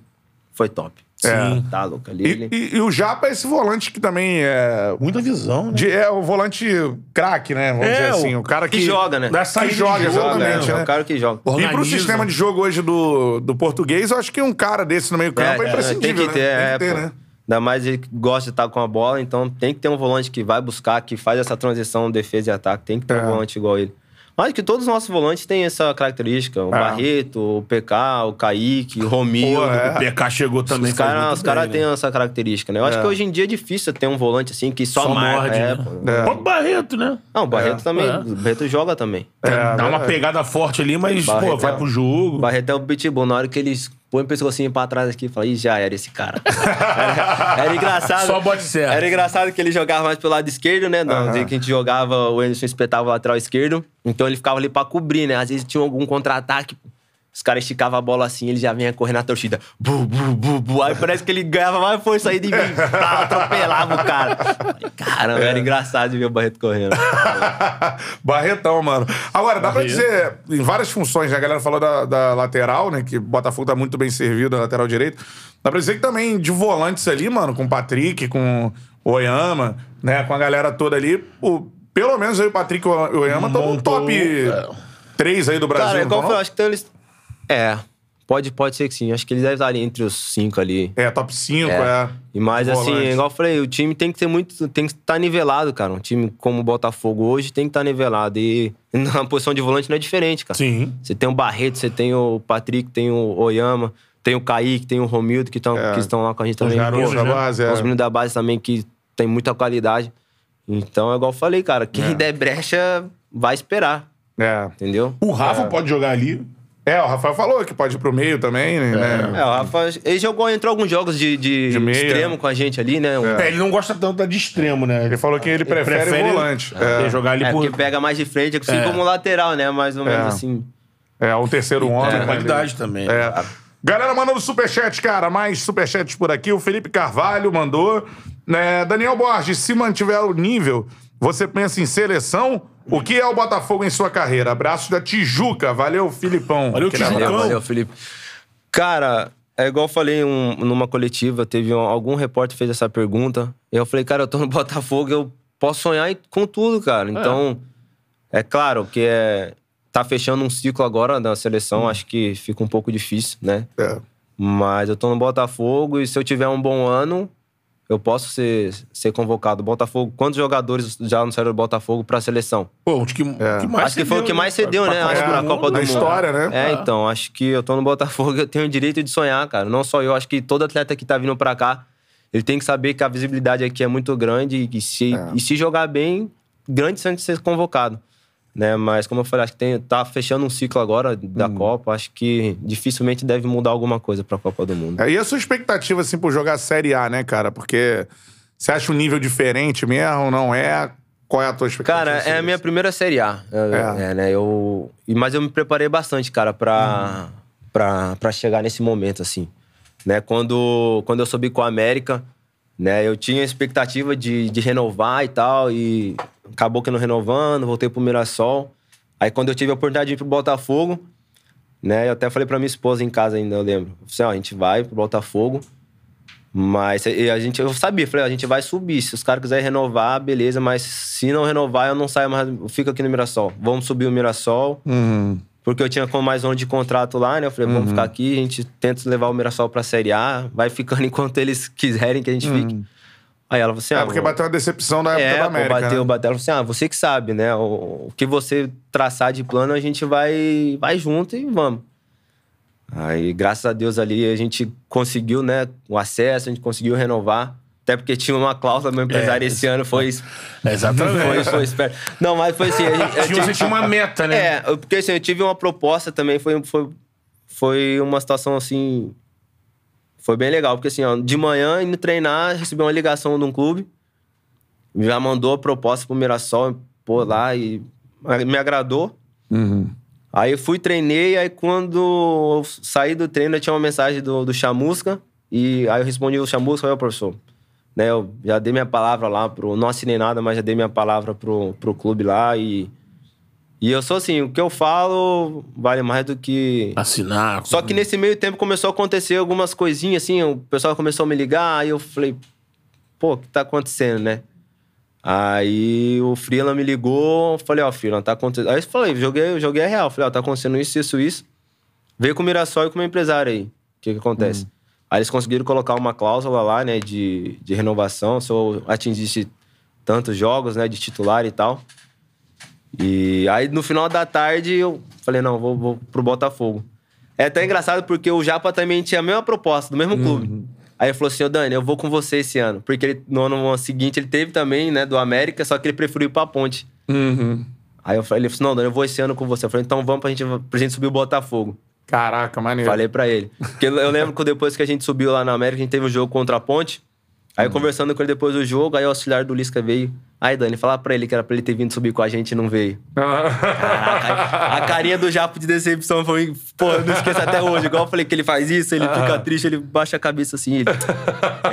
foi top. É. Tá louco ali. E, ele- e- e o Japa é esse volante que também é. Muita visão, né? de- é o volante craque, né? Vamos É, dizer assim. O cara que. que joga, né? Dá Que saída de joga, jogo, exatamente, é, né? o cara que joga. E pro Organiza. sistema de jogo hoje do, do português, eu acho que um cara desse no meio-campo é, imprescindível. tem que ter, né? é, Tem que ter, né? Ainda mais ele que gosta de estar com a bola, então tem que ter um volante que vai buscar, que faz essa transição defesa e ataque. Tem que ter É. um volante igual ele. Mas que todos os nossos volantes têm essa característica. O É. Barreto, o PK, o Kaique, o Romildo. Pô, é. O PK chegou também. Os caras cara bem, têm né? essa característica, né? Eu acho É. que hoje em dia é difícil ter um volante assim que só, Só marca. morde, é, né? pô. É. O próprio Barreto, né? Não, o Barreto É. também. É. O Barreto joga também. É, Dá uma pegada forte ali, mas, pô, vai é- pro jogo. O Barreto é o pitbull. Na hora que eles põem o pescocinho pra trás aqui, fala, ih, já era esse cara. era, era engraçado. Só bote certo. Era engraçado que ele jogava mais pelo lado esquerdo, né? Não, Aham. que a gente jogava, o Anderson espetava o lateral esquerdo. Então ele ficava ali pra cobrir, né? Às vezes tinha algum contra-ataque. Os caras esticavam a bola assim, ele já vinha correr na torcida. Bu, bu, bu, bu. Aí parece que ele ganhava mais força aí de mim. Pá, atropelava o cara. Caramba, É. era engraçado de ver o Barreto correndo. Barretão, mano. Agora, dá pra dizer, em várias funções, né? A galera falou da, da lateral, né? Que o Botafogo tá muito bem servido na lateral direito. Dá pra dizer que também de volantes ali, mano, com o Patrick, com o Oyama, né? Com a galera toda ali, o, pelo menos aí o Patrick e o Oyama estão no top é. 3 aí do Brasil. Cara, falei, não? acho que então eles. É, pode, pode ser que sim. Acho que eles devem estar ali entre os cinco ali. É, top 5, é. E mais assim, Volante. igual eu falei, o time tem que ser muito. Tem que estar nivelado, cara. Um time como o Botafogo hoje tem que estar nivelado. E na posição de volante não é diferente, cara. Sim. Você tem o Barreto, você tem o Patrick, tem o Oyama, tem o Kaique, tem o Romildo que, tão, É. que estão lá com a gente também. garotos Pô, da base, é. Os meninos da base também que tem muita qualidade. Então, é igual eu falei, cara, quem É. der brecha vai esperar, É. entendeu? O Rafa pode jogar ali. É, o Rafael falou que pode ir pro meio também, né? É, o Rafa, ele jogou, entrou alguns jogos de, de, De meia. extremo com a gente ali, né? Um- É, ele não gosta tanto da de extremo, né? Ele falou que ele prefere, volante. É. É. jogar ali É, por porque pega mais de frente, assim É. como lateral, né? Mais ou menos É. assim. É, um terceiro homem. Tem né? qualidade também. É. Galera mandando superchat, cara. Mais superchats por aqui. O Felipe Carvalho mandou. Né, Daniel Borges, se mantiver o nível, você pensa em seleção? O que é o Botafogo em sua carreira? Abraço da Tijuca. Valeu, Filipão. Valeu, Aquele Tijucão. abraço. Valeu, valeu, Felipe. Cara, é igual eu falei um- numa coletiva, teve um- algum repórter fez essa pergunta. E eu falei, cara, eu tô no Botafogo, eu posso sonhar com tudo, cara. Então, é, claro que é. Tá fechando um ciclo agora da seleção, acho que fica um pouco difícil, né? É. Mas eu tô no Botafogo e se eu tiver um bom ano, eu posso ser, ser convocado. Botafogo, quantos jogadores já não saíram do Botafogo pra seleção? Pô, o que, que mais acho que foi o que mais cedeu, né? Acho que Copa na do Copa do Na Mundo. história, né? É, Ah. então, acho que eu tô no Botafogo, eu tenho o direito de sonhar, cara. Não só eu, acho que todo atleta que tá vindo pra cá, ele tem que saber que a visibilidade aqui é muito grande e se, É. e se jogar bem, grande chance de ser convocado. Né? Mas, como eu falei, acho que tem, tá fechando um ciclo agora da Hum. Copa. Acho que dificilmente deve mudar alguma coisa pra Copa do Mundo. É, E a sua expectativa, assim, por jogar Série A, né, cara? Porque você acha um nível diferente mesmo? Não é? Qual é a tua expectativa? Cara, é sobre a minha primeira Série A. É. É, né? Eu, mas eu me preparei bastante, cara, pra, pra, pra chegar nesse momento, assim. Né? Quando, quando eu subi com a América, né? Eu tinha a expectativa de, de renovar e tal, e acabou que não renovando, voltei pro Mirassol. Aí quando eu tive a oportunidade de ir pro Botafogo, né? Eu até falei pra minha esposa em casa ainda, eu lembro. Eu Falei, ó, a gente vai pro Botafogo, mas e a gente, eu sabia, falei, ó, a gente vai subir. Se os caras quiserem renovar, beleza, mas se não renovar, eu não saio mais, eu fico aqui no Mirassol. Vamos subir o Mirassol, Uhum. porque eu tinha com mais um ano de contrato lá, né? Eu falei, vamos ficar aqui, a gente tenta levar o Mirassol pra Série A, vai ficando enquanto eles quiserem que a gente fique. Aí ela falou assim: É ah, porque bateu uma decepção da época é, da América. bateu, né? bateu. Ela falou assim: ah, você que sabe, né? O, o que você traçar de plano, a gente vai, vai junto e vamos. Aí, graças a Deus, ali a gente conseguiu, né? O acesso, a gente conseguiu renovar. Até porque tinha uma cláusula do meu empresário É, esse ano, foi. Exatamente. Foi, foi esperto. Não, mas foi assim. A gente, Você tinha uma meta, né? é, porque assim, eu tive uma proposta também, foi, foi, foi uma situação assim. Foi bem legal, porque assim, ó, de manhã indo treinar, recebi uma ligação de um clube, já mandou a proposta pro Mirassol, pô, lá e me agradou. Uhum. Aí eu fui, treinei, aí quando eu saí do treino, eu tinha uma mensagem do, do Chamusca E aí eu respondi o chamusca, aí, professor. Né, eu já dei minha palavra lá pro. Não assinei nada, mas já dei minha palavra pro, pro clube lá e. E eu sou assim, o que eu falo vale mais do que. Assinar. Só que nesse meio tempo começou a acontecer algumas coisinhas, assim, o pessoal começou a me ligar, aí eu falei, pô, o que tá acontecendo, né? Aí o Freeland me ligou, falei, ó, oh, Freeland, tá acontecendo. Aí eu falei, joguei, joguei a real. Falei, ó, oh, tá acontecendo isso, isso, isso. Veio com o Mirassol e com o meu empresário aí. O que que acontece? Uhum. Aí eles conseguiram colocar uma cláusula lá, né, de, de renovação, se eu atingisse tantos jogos, né, de titular e tal. E aí no final da tarde eu falei, não, vou, vou pro Botafogo. É até engraçado porque o Japa também tinha a mesma proposta, do mesmo clube. Uhum. Aí ele falou assim, ô Dani, eu vou com você esse ano. Porque ele, no ano seguinte ele teve também, né, do América, só que ele preferiu ir pra Ponte. Uhum. Aí eu falei, ele falou assim, não, Dani, eu vou esse ano com você. Eu falei, então vamos pra gente, pra gente subir o Botafogo. Caraca, maneiro. Falei pra ele. Porque eu lembro que depois que a gente subiu lá na América, a gente teve um jogo contra a Ponte. Aí, uhum. conversando com ele depois do jogo, aí o auxiliar do Lisca veio. Aí, Dani, fala pra ele que era pra ele ter vindo subir com a gente e não veio. Caraca, a carinha do Japo de decepção foi. Pô, eu não esqueço até hoje. Igual eu falei que ele faz isso, ele fica triste, ele baixa a cabeça assim. Ele,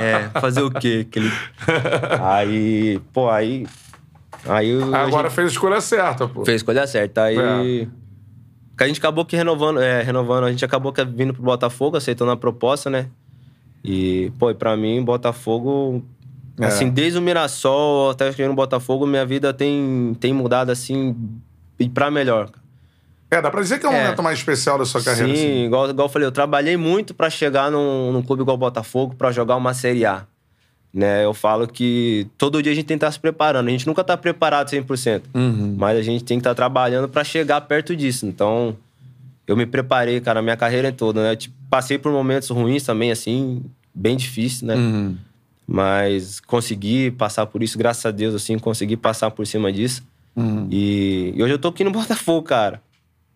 é, fazer o quê? Que ele... Aí, pô, aí. Aí. Agora gente... fez a escolha certa, pô. Fez a escolha certa. Aí. É. a gente acabou que renovando, é, renovando, a gente acabou que vindo pro Botafogo, aceitando a proposta, né? E, pô, e pra mim, Botafogo. É. Assim, desde o Mirassol até chegar no Botafogo, minha vida tem, tem mudado, assim, e pra melhor. É, dá pra dizer que é um é. momento mais especial da sua carreira. Sim, assim. igual, igual eu falei, eu trabalhei muito para chegar num, num clube igual o Botafogo, para jogar uma Série A. Né, eu falo que todo dia a gente tem que estar tá se preparando. A gente nunca tá preparado 100%. Uhum. Mas a gente tem que estar tá trabalhando para chegar perto disso. Então, eu me preparei, cara, a minha carreira toda, né? Tipo, passei por momentos ruins também, assim, bem difícil, né? Uhum. Mas consegui passar por isso, graças a Deus, assim, consegui passar por cima disso. Uhum. E, e, hoje eu tô aqui no Botafogo, cara.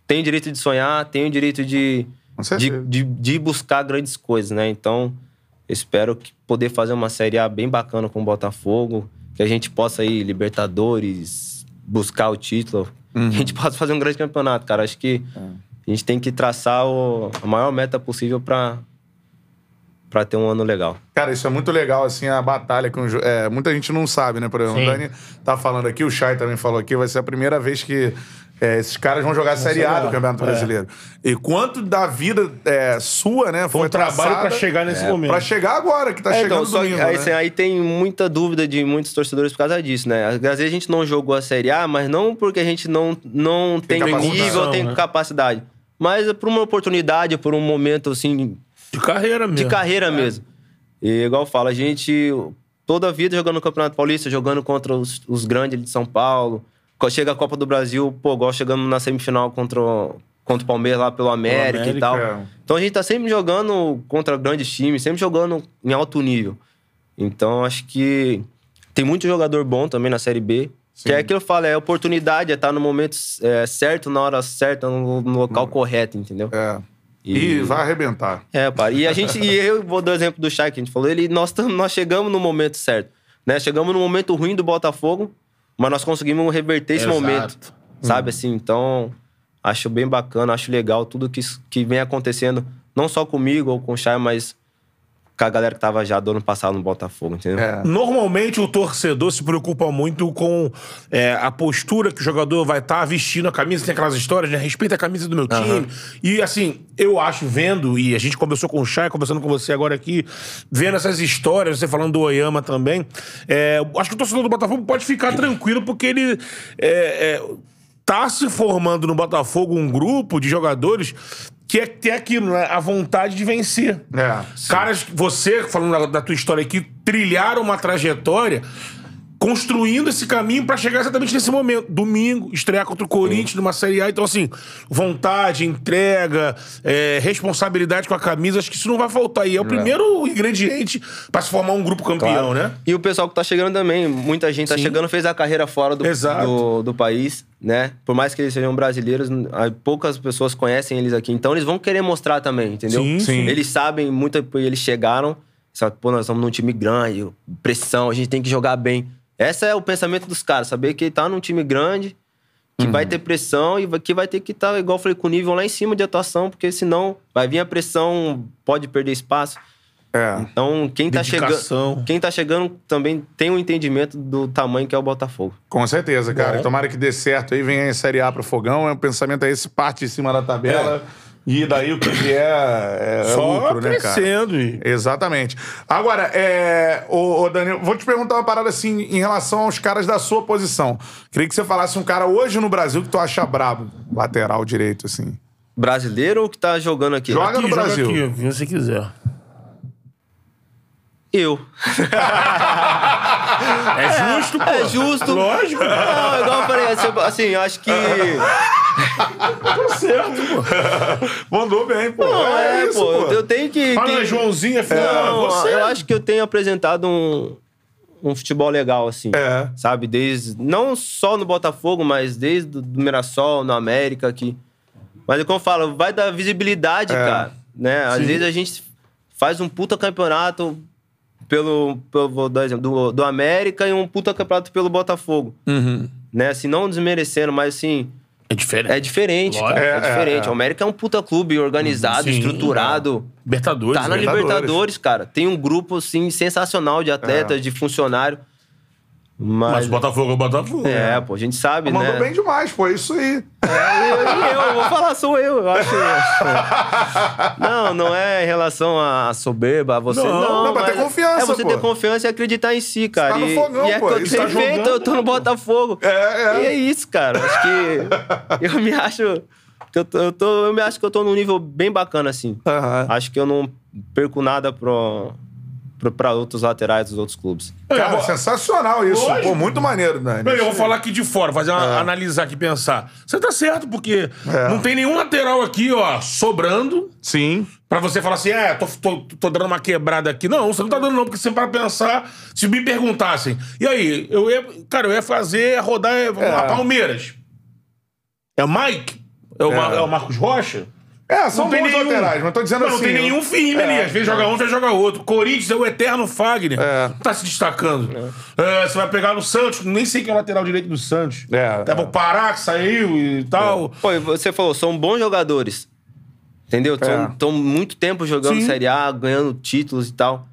Tenho direito de sonhar, tenho direito de, de, de, de, buscar grandes coisas, né? Então, espero que poder fazer uma Série A bem bacana com o Botafogo, que a gente possa ir Libertadores, buscar o título, uhum. que a gente possa fazer um grande campeonato, cara. Acho que é a gente tem que traçar o, a maior meta possível para para ter um ano legal. Cara, isso é muito legal, assim, a batalha com é, muita gente não sabe, né? Por exemplo, Sim. o Dani tá falando aqui, o Chay também falou aqui, vai ser a primeira vez que é, esses caras vão jogar a Série A do Campeonato é. Brasileiro. E quanto da vida é, sua, né, foi, foi um trabalho para chegar nesse é, momento. Para chegar agora, que tá é, chegando então, domingo, aí, né? aí tem muita dúvida de muitos torcedores por causa disso, né? Às vezes a gente não jogou a Série A, mas não porque a gente não, não tem, tem nível, tem né? capacidade mas é por uma oportunidade, por um momento assim. De carreira mesmo. De carreira é. mesmo. E igual eu falo, a gente toda a vida jogando no Campeonato Paulista, jogando contra os, os grandes de São Paulo. Quando chega a Copa do Brasil, pô, igual chegando na semifinal contra, contra o Palmeiras lá pelo América, América, e tal. É. Então a gente tá sempre jogando contra grandes times, sempre jogando em alto nível. Então acho que tem muito jogador bom também na Série B. Sim. Que é aquilo que eu falo, é oportunidade, é estar no momento é, certo, na hora certa, no, no local hum. correto, entendeu? É. E... e, vai arrebentar. É, pá. E a gente, e eu vou dar o exemplo do Chay que a gente falou, ele, nós, nós chegamos no momento certo. Né? Chegamos no momento ruim do Botafogo, mas nós conseguimos reverter esse Exato. momento. Sabe hum. assim? Então, acho bem bacana, acho legal tudo que, que vem acontecendo, não só comigo ou com o Chay, mas com a galera que tava já do ano passado no Botafogo, entendeu? É. Normalmente o torcedor se preocupa muito com é, a postura que o jogador vai estar tá vestindo a camisa, tem aquelas histórias, né? Respeita a camisa do meu time. Uhum. E assim, eu acho, vendo, e a gente conversou com o Chay, conversando com você agora aqui, vendo essas histórias, você falando do Oyama também, é, acho que o torcedor do Botafogo pode ficar tranquilo, porque ele. É, é, tá se formando no Botafogo um grupo de jogadores que é ter aquilo, né? A vontade de vencer. É, Caras, você, falando da, da tua história aqui, trilharam uma trajetória construindo esse caminho para chegar exatamente nesse momento. Domingo, estrear contra o Corinthians numa Série A. Então, assim, vontade, entrega, é, responsabilidade com a camisa, acho que isso não vai faltar. E é o é. primeiro ingrediente para se formar um grupo campeão, claro. né? E o pessoal que tá chegando também, muita gente tá Sim. chegando, fez a carreira fora do, do, do, país, né? Por mais que eles sejam brasileiros, poucas pessoas conhecem eles aqui. Então, eles vão querer mostrar também, entendeu? Sim, Sim. Eles sabem muito, eles chegaram, sabe, pô, nós estamos num time grande, pressão, a gente tem que jogar bem. Esse é o pensamento dos caras, saber que tá num time grande, que uhum. vai ter pressão e que vai ter que estar, tá, igual eu falei, com o nível lá em cima de atuação, porque senão vai vir a pressão, pode perder espaço. É. Então, quem tá, chegando, quem tá chegando também tem um entendimento do tamanho que é o Botafogo. Com certeza, cara. Bom. E Tomara que dê certo aí, venha a Série A pro Fogão. O pensamento é esse, parte em cima da tabela. E daí o que vier é, é Só lucro, né, cara? crescendo. e- Exatamente. Agora, é, ô, ô, Daniel, vou te perguntar uma parada assim em relação aos caras da sua posição. Queria que você falasse um cara hoje no Brasil que tu acha brabo, lateral direito, assim. Brasileiro ou que tá jogando aqui? Joga no Aqui, joga Brasil. aqui, o que você quiser. Eu. É justo, pô. É justo. Lógico. Não, igual eu falei, assim, assim, eu acho que. Tá certo, pô. Mandou bem, pô. Não, é, isso, pô, eu tenho que. Fala, tem- é Joãozinho, é filho. Não, você. eu acho que eu tenho apresentado um, um futebol legal, assim. É. Sabe? Desde. Não só no Botafogo, mas desde o do Mirassol, no América aqui. Mas é como eu falo, vai dar visibilidade, É. cara. Né? Às Sim. vezes a gente faz um puta campeonato pelo, pelo vou dar exemplo, do, do América e um puta campeonato pelo Botafogo. Uhum. Né? Assim, não desmerecendo, mas assim. É diferente. É diferente, Lógico. cara. É, É, é, diferente. é. O América é um puta clube organizado, Sim, estruturado. Libertadores. Tá na né? Libertadores. Libertadores, cara. Tem um grupo, assim, sensacional de atletas, de funcionário. Mas Mas. o Botafogo é o Botafogo. é, pô, a gente sabe, Mandou né? bem demais, pô. é Isso aí. É, eu, e eu, vou falar, sou eu, eu acho. não, não é em relação à soberba, a você. Não, Não, não, pra ter confiança, É você pô. ter confiança e acreditar em si, cara. tá no e, fogão, e é pô, que eu isso tenho tá feito, jogando, eu tô no Botafogo. É, é. E é isso, cara. Acho que eu me acho. Eu, tô, eu, tô- eu me acho que eu tô num nível bem bacana, assim. Aham. Acho que eu não perco nada pro, pro, pra outros laterais dos outros clubes. Cara, vou- sensacional isso. Lógico. Pô, muito maneiro, Dani. Não, eu vou falar aqui de fora, fazer uma, analisar aqui, pensar. Você tá certo, porque É. não tem nenhum lateral aqui, ó, sobrando. Sim. Pra você falar assim, é, tô, tô, tô dando uma quebrada aqui. Não, você não tá dando não, porque você para pensar, se me perguntassem, e aí, eu ia, cara, eu ia fazer, rodar é, vamos lá, Palmeiras. É o Mike? É o, Mar- É. é o Marcos Rocha? É, são Não tem bons nenhum. laterais, mas tô dizendo não, assim. Não tem nenhum firme ali. Às vezes joga um, às vezes joga outro. Corinthians é o eterno Fagner. É. Não tá se destacando. É, você vai pegar no Santos, nem sei quem é o lateral direito do Santos. É, Tava é. o Pará que saiu e tal. Pô, e você falou, são bons jogadores. Entendeu? Estão muito tempo jogando Sim. Série A, ganhando títulos e tal.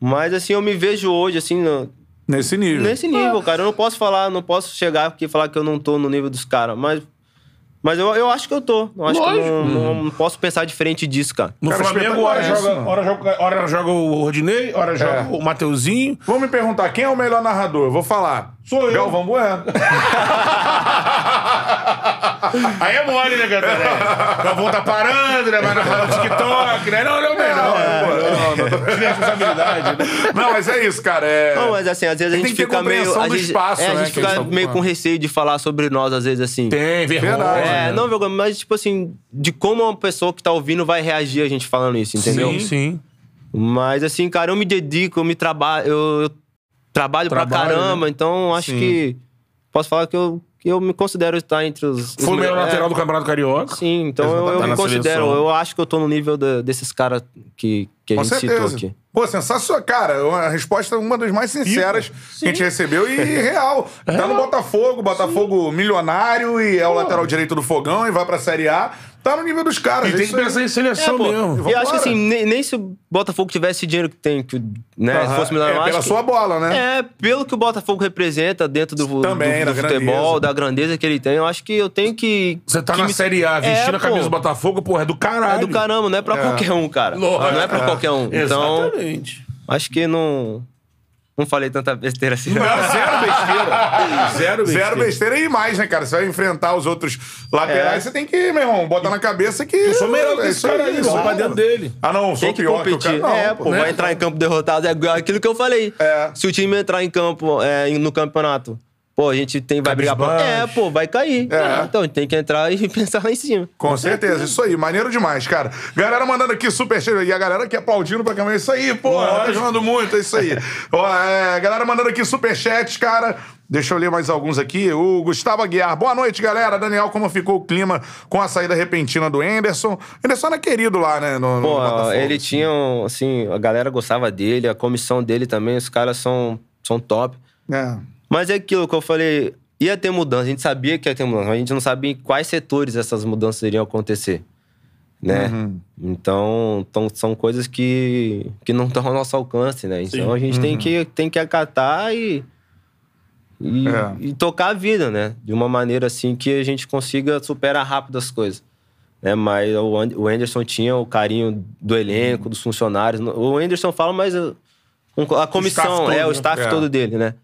Mas assim, eu me vejo hoje, assim, no- Nesse nível. nesse nível, cara. Eu não posso falar, não posso chegar aqui e falar que eu não tô no nível dos caras. Mas, mas eu, eu acho que eu tô. Eu acho que eu não, não- não posso pensar diferente disso, cara. No Cara, Flamengo, hora espetacular joga, hora, joga, hora joga o Rodinei, hora joga É. o Mateuzinho. Vão me perguntar quem é o melhor narrador. Eu vou falar. Sou eu. Galvão Bueno. Aí é mole, né, galera? O Galvão tá parando, né? Vai narrar no TikTok, né? Não, não, não. É, não, pô, não, não, não. Tinha responsabilidade. né? Não, mas é isso, cara. É... Não, mas assim, às vezes a gente fica meio. A do gente, espaço, é, a né, gente fica meio com receio de falar sobre nós, às vezes, assim. Tem vergonha. Verdade. É, né? não vergonha, mas tipo assim, de como uma pessoa que tá ouvindo vai reagir a gente falando isso, entendeu? Sim, sim. Mas assim, cara, eu me dedico, eu me trabalho, eu, eu trabalho pra Trabalho, caramba, né? então acho Sim. que posso falar que eu, que eu me considero estar entre os. os Foi o melhor é, lateral do Campeonato Carioca. Sim, então eu, eu Tá me considero, seleção. eu acho que eu tô no nível da- desses caras que, que a Com gente certeza. citou aqui. Pô, sensacional. Cara, a resposta é uma das mais sinceras que a gente recebeu e real. Tá no Botafogo, Botafogo milionário e é o lateral direito do Fogão e vai pra Série A. Tá no nível dos caras. E é tem que aí. pensar em seleção É, pô, mesmo. E Vambora. acho que assim, nem, nem se o Botafogo tivesse esse dinheiro que tem, que, né, Aham. se fosse milionário, É, eu pela que- sua bola, né? É, pelo que o Botafogo representa dentro do, do- Também, do da futebol, grandeza. da grandeza que ele tem, eu acho que eu tenho que. Você tá que na me- Série A, vestindo É, a camisa do Botafogo, porra, é do caralho. É do caramba, não é pra qualquer um, cara. Lógico. Não é pra qualquer um. Então, Exatamente. acho que não. Não falei tanta besteira assim. Não, zero besteira. Zero besteira. Zero besteira e mais, né, cara? Você vai enfrentar os outros laterais, É. você tem que, meu irmão, botar na cabeça que. Eu sou melhor que é esse cara aí, vou pra dentro dele. Ah, não, sou Tem que pior que o competir. cara. Não, é, pô, né? vai entrar em campo derrotado. É aquilo que eu falei. É. Se o time entrar em campo é, no campeonato, pô, a gente tem, vai brigar pra. É, pô, vai cair. É. Então a gente tem que entrar e pensar lá em cima. Com certeza, isso aí, maneiro demais, cara. Galera mandando aqui super cheio, e a galera aqui aplaudindo pra câmera, isso aí, pô, tá jogando muito, é isso aí. Ó, é, galera mandando aqui super chats, cara. Deixa eu ler mais alguns aqui. O Gustavo Aguiar. Boa noite, galera. Daniel, como ficou o clima com a saída repentina do Anderson? Anderson era querido lá, né? No, no Pô, ele tinha, um, assim, a galera gostava dele, a comissão dele também, os caras são, são top. É. Mas é aquilo que eu falei, ia ter mudança, a gente sabia que ia ter mudança, mas a gente não sabia em quais setores essas mudanças iriam acontecer. né? Então, então, são coisas que, que não estão ao nosso alcance, né? Então a gente tem, que, tem que acatar e, e, É. e tocar a vida, né? De uma maneira assim que a gente consiga superar rápido as coisas. Né? Mas o And- o Anderson tinha o carinho do elenco, dos funcionários. O Anderson fala, mas uh, a comissão, todo, é, o né? staff É. todo dele, né?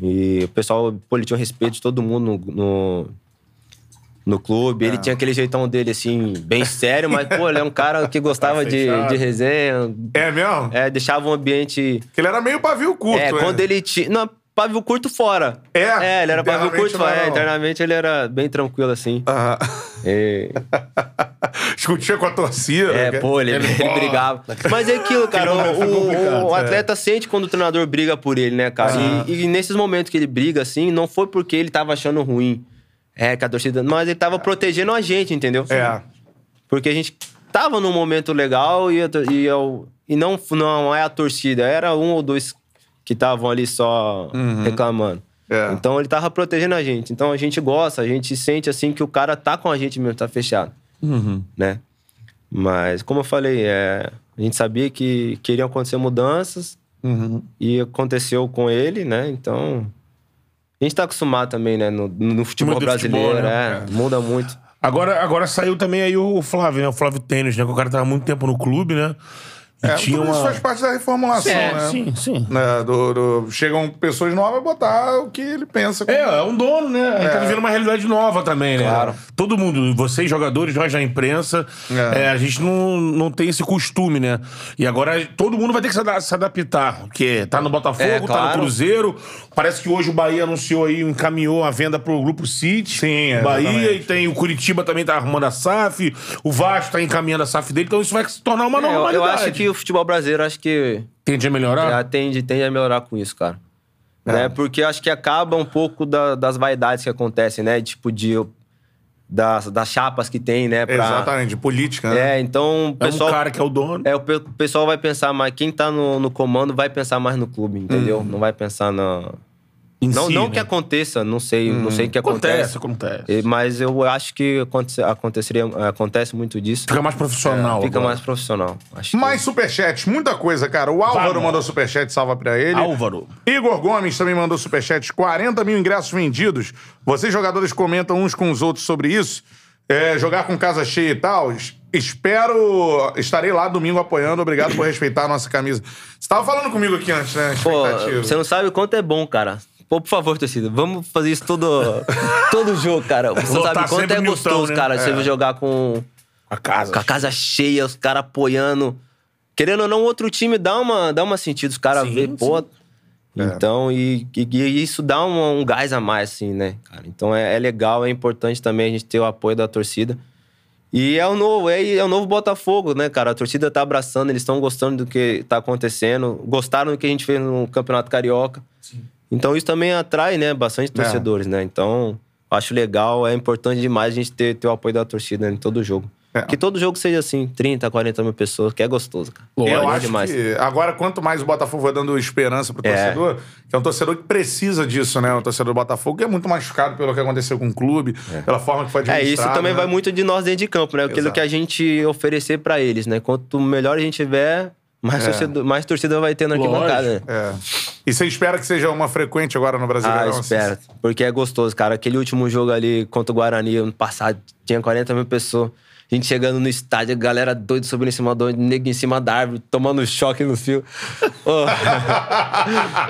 E o pessoal, pô, ele tinha um respeito de todo mundo no, no, no clube. É. Ele tinha aquele jeitão dele, assim, bem sério, mas, pô, ele é um cara que gostava de, fechado. de resenha. É mesmo? É, deixava um ambiente. Porque ele era meio pavio curto, é, né? quando ele tinha. Não, pavio curto fora. É? É, ele era pavio curto fora. É, internamente ele era bem tranquilo, assim. Aham. E- Discutia com a torcida. É, né? pô, ele, Ele ele brigava. Mas é aquilo, cara. O, complicado, o- o é. atleta sente quando o treinador briga por ele, né, cara? Ah. E, e nesses momentos que ele briga, assim, não foi porque ele tava achando ruim. É, que a torcida. Mas ele tava protegendo a gente, entendeu? É. Porque a gente tava num momento legal e, e, eu- e não, não é a torcida, era um ou dois que estavam ali só reclamando. É. Então ele tava protegendo a gente. Então a gente gosta, a gente sente assim que o cara tá com a gente mesmo, tá fechado. Né? Mas, como eu falei, é, a gente sabia que queriam acontecer mudanças e aconteceu com ele, né? Então. A gente tá acostumado também, né? No, no futebol Muito futebol, brasileiro, né? é, muda muito. Agora, agora saiu também aí o Flávio, né? O Flávio Tênis, né? Que o cara tava há muito tempo no clube, né? E É, tinha tudo uma... isso faz parte da reformulação, É, né? sim, sim. Né, do- do- chegam pessoas novas a botar o que ele pensa. É, é um dono, né? A gente tá vivendo uma realidade nova também, né? Claro. Todo mundo, vocês jogadores, nós da imprensa, É. é, a gente não, não tem esse costume, né? E agora todo mundo vai ter que se, ada- se adaptar. Porque tá no Botafogo, É, tá claro. no Cruzeiro. Parece que hoje o Bahia anunciou aí, encaminhou a venda pro Grupo City. Sim, é, Bahia e tem o Curitiba também tá arrumando a SAF. O Vasco tá encaminhando a SAF dele. Então isso vai se tornar uma É, normalidade. eu acho que o futebol brasileiro acho que Tende a melhorar? já tende, tende a melhorar com isso, cara. Né? Porque acho que acaba um pouco da- das vaidades que acontecem, né? Tipo, de, das, das chapas que tem, né? Pra, Exatamente, de política, né? É, então o É pessoal. um cara que é o dono. É, o pe- o pessoal vai pensar mais. Quem tá no, no comando vai pensar mais no clube, entendeu? Não vai pensar na. em Não, si, não né? que aconteça, não sei, não sei o que Acontece, acontece. acontece. Mas eu acho que aconte- aconteceria, acontece muito disso. Fica mais profissional. Fica agora. mais profissional. Acho que- Mais superchats, muita coisa, cara. O Álvaro Vamos. mandou superchat, salva pra ele. Álvaro. Igor Gomes também mandou superchat, 40 mil ingressos vendidos. Vocês, jogadores, comentam uns com os outros sobre isso? É, jogar com casa cheia e tal? Es- Espero. Estarei lá domingo apoiando. Obrigado por respeitar a nossa camisa. Você tava falando comigo aqui antes, né? Pô, Expectativa. você não sabe o quanto é bom, cara. Pô, por favor, torcida, vamos fazer isso todo, todo jogo, cara. Você Lotar sabe quanto sempre é o Newton, gostoso, né? cara, É. você jogar com, A casa. com a casa cheia, os caras apoiando. Querendo ou não, outro time dá uma, dá uma sentido, os caras Sim, vê, sim. pô. Então, e, e- e isso dá um, um gás a mais, assim, né, cara? Então é, é legal, é importante também a gente ter o apoio da torcida. E é o novo, é, é o novo Botafogo, né, cara? A torcida tá abraçando, eles estão gostando do que tá acontecendo, gostaram do que a gente fez no Campeonato Carioca. Então isso também atrai, né, bastante torcedores, né? Então, acho legal, é importante demais a gente ter, ter o apoio da torcida em todo jogo. É. Que todo jogo seja assim, 30, 40 mil pessoas, que é gostoso, cara. Eu É acho demais. que agora, quanto mais o Botafogo vai dando esperança pro É. torcedor, que é um torcedor que precisa disso, né? O torcedor do Botafogo que é muito machucado pelo que aconteceu com o clube, pela forma que foi É, administrado. isso também né? vai muito de nós dentro de campo, né? Aquilo Exato. que a gente oferecer pra eles, né? Quanto melhor a gente tiver, mais, torcida, mais torcida vai ter na arquibancada, né? É. E você espera que seja uma frequente agora no Brasileirão? Ah, espera. Porque é gostoso, cara. Aquele último jogo ali contra o Guarani, ano passado, tinha 40 mil pessoas. A gente chegando no estádio, a galera doida subindo em cima do nego em cima da árvore, tomando choque no fio. Ô.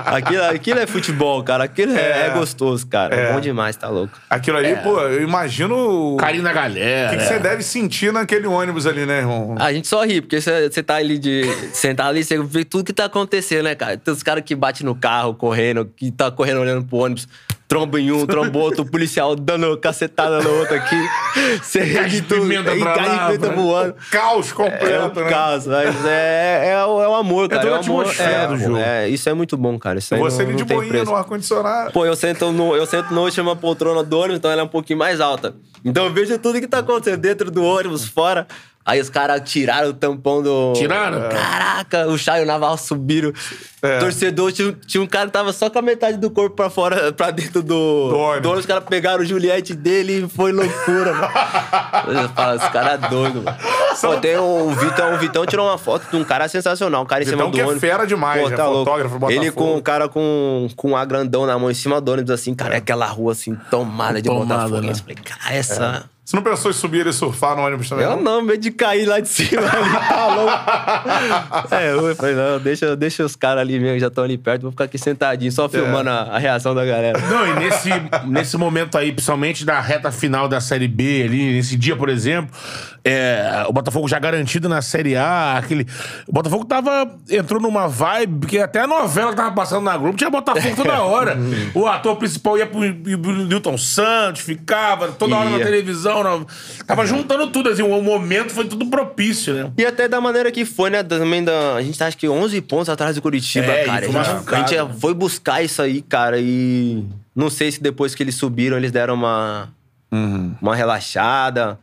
aquilo, aquilo é futebol, cara. Aquilo é, é gostoso, cara. É. bom demais, tá louco. Aquilo ali, pô, eu imagino o Carinho da galera. que, que você deve sentir naquele ônibus ali, né, irmão? A gente só ri, porque você você tá ali de. Sentar ali, você vê tudo que tá acontecendo, né, cara? Tem os caras que batem no carro, correndo, que tá correndo olhando pro ônibus, tromba em um, tromba outro, o policial dando cacetada no outro aqui. Você ri de pimenta e pra lá, pimenta voando. Caos É completo, um né? caso, mas é, é, o, é o amor, cara. toda é a o amor, atmosfera é, do jogo. é, isso é muito bom, cara. Isso não, ali de boinha no ar-condicionado. Pô, eu sento, no, eu sento na última poltrona do ônibus, então ela é um pouquinho mais alta. Então eu vejo tudo que tá acontecendo dentro do ônibus, fora. Aí os caras tiraram o tampão do. Tiraram? Caraca, o Chay e o Navarro subiram. Torcedor, tinha, tinha um cara que tava só com a metade do corpo pra fora, pra dentro do. Do ônibus. Os caras pegaram o Juliette dele e foi loucura, mano. Falo, Os caras doidos, mano. Pô, tem o Vitão, o Vitão tirou uma foto de um cara sensacional, um cara em Vitão cima do que é ônibus. fera demais, né? tá louco. Fotógrafo Ele com o cara com, com um agrandão na mão em cima do ônibus, assim, cara, é aquela rua assim, tomada de Tomada, Botafogo. né? Eu falei, cara, essa. Você não pensou em subir e surfar no ônibus também? Eu não, medo de cair lá de cima ali, tá louco. É, eu falei, não, deixa, deixa os caras ali mesmo, já estão ali perto, vou ficar aqui sentadinho, só filmando a, a reação da galera. Não, e nesse, nesse momento aí, principalmente da reta final da Série B ali, nesse dia, por exemplo, é, o Botafogo já garantido na Série A, aquele... O Botafogo tava... Entrou numa vibe, porque até a novela que tava passando na Globo tinha Botafogo toda hora. o ator principal ia pro, pro Newton Santos, ficava toda hora na televisão, tava juntando tudo, assim, o momento foi tudo propício, né? E até da maneira que foi, né? Também da, a gente tá acho que 11 pontos atrás do Curitiba, É, cara. foi A gente, a gente foi buscar isso aí, cara, e não sei se depois que eles subiram eles deram uma, uma relaxada.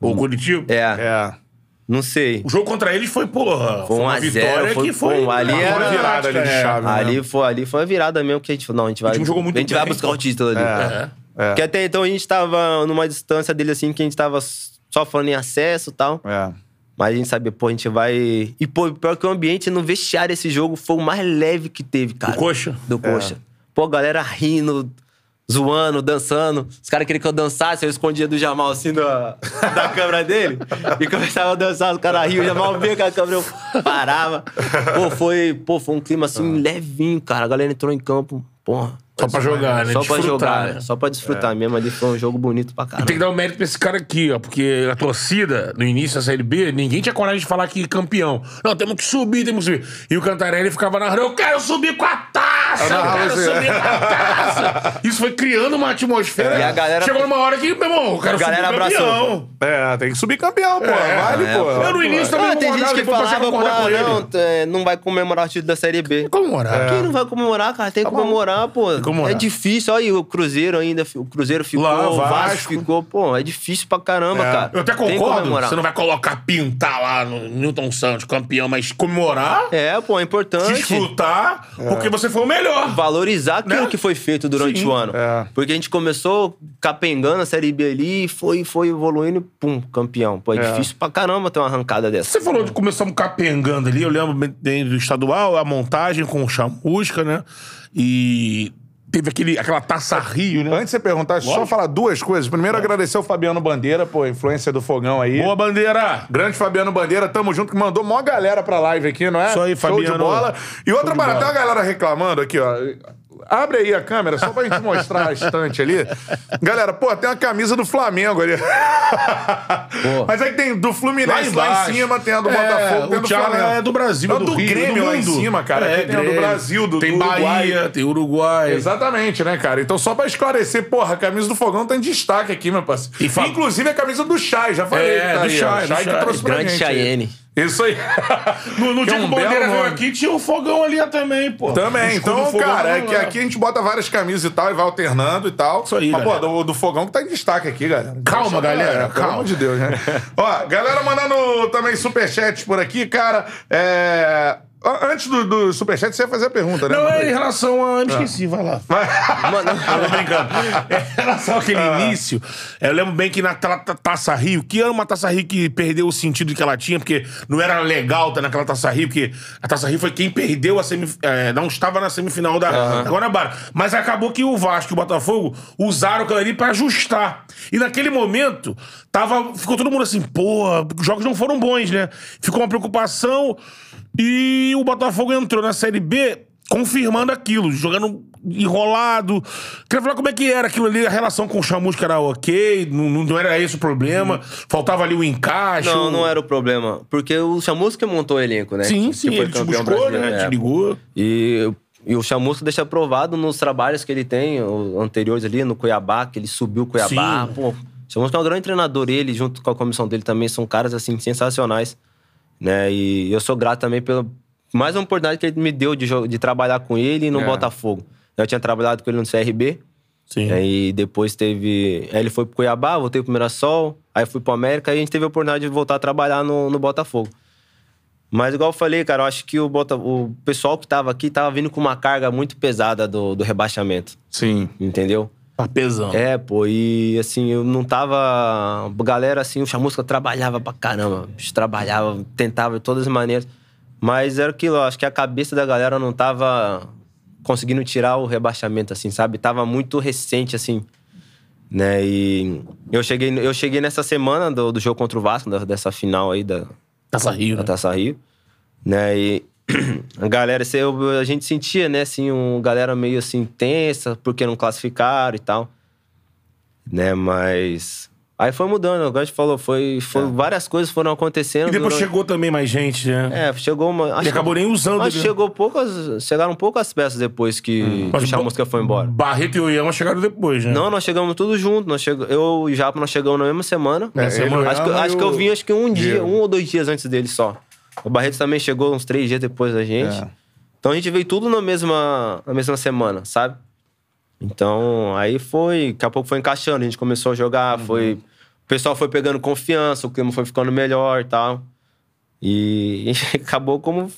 O Curitiba. É, É. não sei. O jogo contra eles foi, porra, Foi foi um uma vitória foi- que foi... pô, ali uma era- virada ali de é. chave. Ali foi, ali foi uma virada mesmo que a gente falou, não, a gente vai, time jogou muito a gente vai bem, buscar pô. o título ali. É. É. Porque até então a gente tava numa distância dele assim, que a gente tava só falando em acesso e tal. É. Mas a gente sabia, pô, a gente vai. E, pô, pior que o ambiente no vestiário esse jogo foi o mais leve que teve, cara. Do Coxa? Do Coxa. Pô, a galera rindo, zoando, dançando. Os caras queriam que eu dançasse, eu escondia do Jamal assim da, da câmera dele. E começava a dançar, os caras riam, o Jamal via com a câmera, eu parava. Pô, foi, pô, foi um clima assim levinho, cara. A galera entrou em campo, porra. Só pra jogar, né? Só pra Desfrutar, jogar, né? só pra desfrutar mesmo. Ali foi um jogo bonito pra E caramba. tem que dar o mérito pra esse cara aqui, ó. Porque a torcida, no início da Série B, ninguém tinha coragem de falar que campeão. Não, temos que subir, temos que subir. E o Cantarelli ficava na rua, eu quero subir com a taça! É. Isso foi criando uma atmosfera. E a galera- Chegou numa hora que, meu irmão, eu quero A galera abraçou. campeão. É, tem que subir campeão, pô. É, vale, é, pô. Eu no início também Ah, não tem gente concordava, que depois passei a falava, pô, concordar com ah, não, t- não vai comemorar o título da Série B. Comemorar. Quem não vai comemorar, cara? Tem que comemorar, pô. comemorar. É difícil. Olha aí, o Cruzeiro ainda. O Cruzeiro ficou, Lá, o Vasco, Vasco. ficou. Pô, é difícil pra caramba, É. cara. Eu até Tem que concordo, comemorar. você não vai colocar pintar lá no Newton Santos, campeão, mas comemorar, É, pô, é importante. desfrutar, porque você foi o melhor. Valorizar aquilo Né? que foi feito durante Sim, o ano. é. Porque a gente começou capengando a Série B ali, foi, foi evoluindo, pum, campeão. Pô, é, difícil pra caramba ter uma arrancada dessa. Você falou de começamos capengando ali, eu lembro bem do estadual, a montagem com o chamusca, né? E teve aquele, aquela taça Rio, né? Antes de você perguntar, só Lógico. falar duas coisas. Primeiro, agradecer ao Fabiano Bandeira, pô, influência do fogão aí. Boa bandeira! Grande Fabiano Bandeira, tamo junto, que mandou mó galera pra live aqui, não é? Isso aí, Show Fabiano. de bola. E outra Show parada, tem uma galera reclamando aqui, ó. Abre aí a câmera, só pra gente mostrar a estante ali. Galera, pô, tem uma camisa do Flamengo ali. Mas aí tem do Fluminense lá, em embaixo. cima, tem a do É, Botafogo, tem o do Flamengo. é do Brasil, Não, do do Rio, Grêmio do lá em cima, cara. É, tem a do. Brasil, do, Tem do Uruguai. Bahia, tem Uruguai. Exatamente, né, cara? Então, só pra esclarecer, porra, a camisa do Fogão tá em destaque aqui, meu parceiro. E fa- Inclusive a camisa do Chay, já falei. É, que tá do aí. Chay, do Chay que trouxe pra Grande gente. Chayenne. Isso aí. No, no Que dia é que um o Bandeira veio aqui, tinha o fogão ali também, pô. Também, então, cara, é tava que aqui a gente bota várias camisas e tal e vai alternando e tal. Isso aí, Mas, pô, galera. do, do fogão que tá em destaque aqui, galera. Calma, Só pra- galera, é, Pelo calma. amor de Deus, né? Ó, galera mandando também superchats por aqui, cara. É... Antes do, do superchat, você ia fazer a pergunta, né? Não, é aí. em relação a. Me esqueci, vai lá. Mano, Tô brincando. É, Em relação àquele início, eu lembro bem que naquela ta- Taça Rio, que era uma Taça Rio que perdeu o sentido que ela tinha, porque não era legal estar naquela Taça Rio, porque a Taça Rio foi quem perdeu a semifinal. não estava na semifinal da, da Guanabara. Mas acabou que o Vasco e o Botafogo usaram aquilo ali pra ajustar. E naquele momento, tava, ficou todo mundo assim, pô, os jogos não foram bons, né? Ficou uma preocupação e o Botafogo entrou na Série B confirmando aquilo, jogando enrolado. Queria falar como é que era aquilo ali, a relação com o Chamusca era ok, não, não era esse o problema, faltava ali o encaixe. não, não era o problema. Porque o Chamusca montou o elenco, né? Sim, Que- sim, ele te buscou, né? Te ligou. E, e o Chamusca deixa provado nos trabalhos que ele tem, anteriores ali, no Cuiabá, que ele subiu o Cuiabá. Sim. Pô, o Chamusca é um grande treinador, ele, junto com a comissão dele também, são caras, assim, sensacionais. Né? E eu sou grato também pela mais uma oportunidade que ele me deu de, de trabalhar com ele no É. Botafogo. Eu tinha trabalhado com ele no CRB, Sim. Aí depois teve. Aí ele foi pro Cuiabá, voltei pro Mirassol, aí fui pro América, aí a gente teve a oportunidade de voltar a trabalhar no, no Botafogo. Mas igual eu falei, cara, eu acho que o, Bota... o pessoal que tava aqui tava vindo com uma carga muito pesada do, do rebaixamento. Sim. Entendeu? Tá pesando. É, pô, e assim, eu não tava. Galera, assim, o Chamusca trabalhava pra caramba. Trabalhava, tentava de todas as maneiras. Mas era aquilo, acho que a cabeça da galera não tava conseguindo tirar o rebaixamento, assim, sabe? Tava muito recente, assim. Né? E eu cheguei, eu cheguei nessa semana do, do jogo contra o Vasco, dessa final aí da, Taça Rio, da né? Taça Rio, né? E galera, eu- a gente sentia, né, assim, um galera meio assim tensa, porque não classificaram e tal, né? Mas aí foi mudando, igual a gente falou, foi, foi várias coisas foram acontecendo. E depois durante- chegou também mais gente, né? É, chegou uma. Acho, acabou nem usando Acho que ele. chegou poucas, chegaram poucas peças depois que, que o Chamusca foi embora. Barreto e o Iama chegaram depois, né? Não, nós chegamos tudo junto. Nós chegou, eu e o Japa, nós chegamos na mesma semana. É, o acho que, Yama acho e que eu o vim acho que um dia, um ou dois dias antes dele só. O Barreto também chegou uns três dias depois da gente. É. Então a gente veio tudo na mesma, na mesma semana, sabe? Então aí foi, daqui a pouco foi encaixando, a gente começou a jogar, foi. O pessoal foi pegando confiança, o clima foi ficando melhor e tal. E acabou como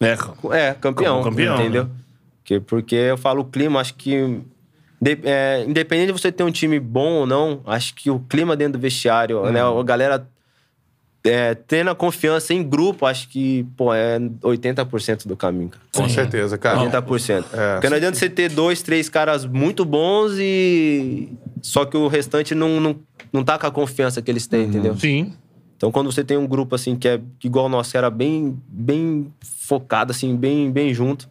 É, é, campeão. Como campeão, entendeu? né? Porque, porque eu falo o clima, acho que. de- é, independente de você ter um time bom ou não, acho que o clima dentro do vestiário, né? A galera é, tendo a confiança em grupo, acho que, pô, é 80% do caminho, cara. Com certeza, cara. 80%. É. Porque não adianta você ter dois, três caras muito bons e. Só que o restante não, não, não tá com a confiança que eles têm, entendeu? Sim. Então, quando você tem um grupo assim que é que igual o nosso, que era bem, bem focado, assim, bem, bem junto.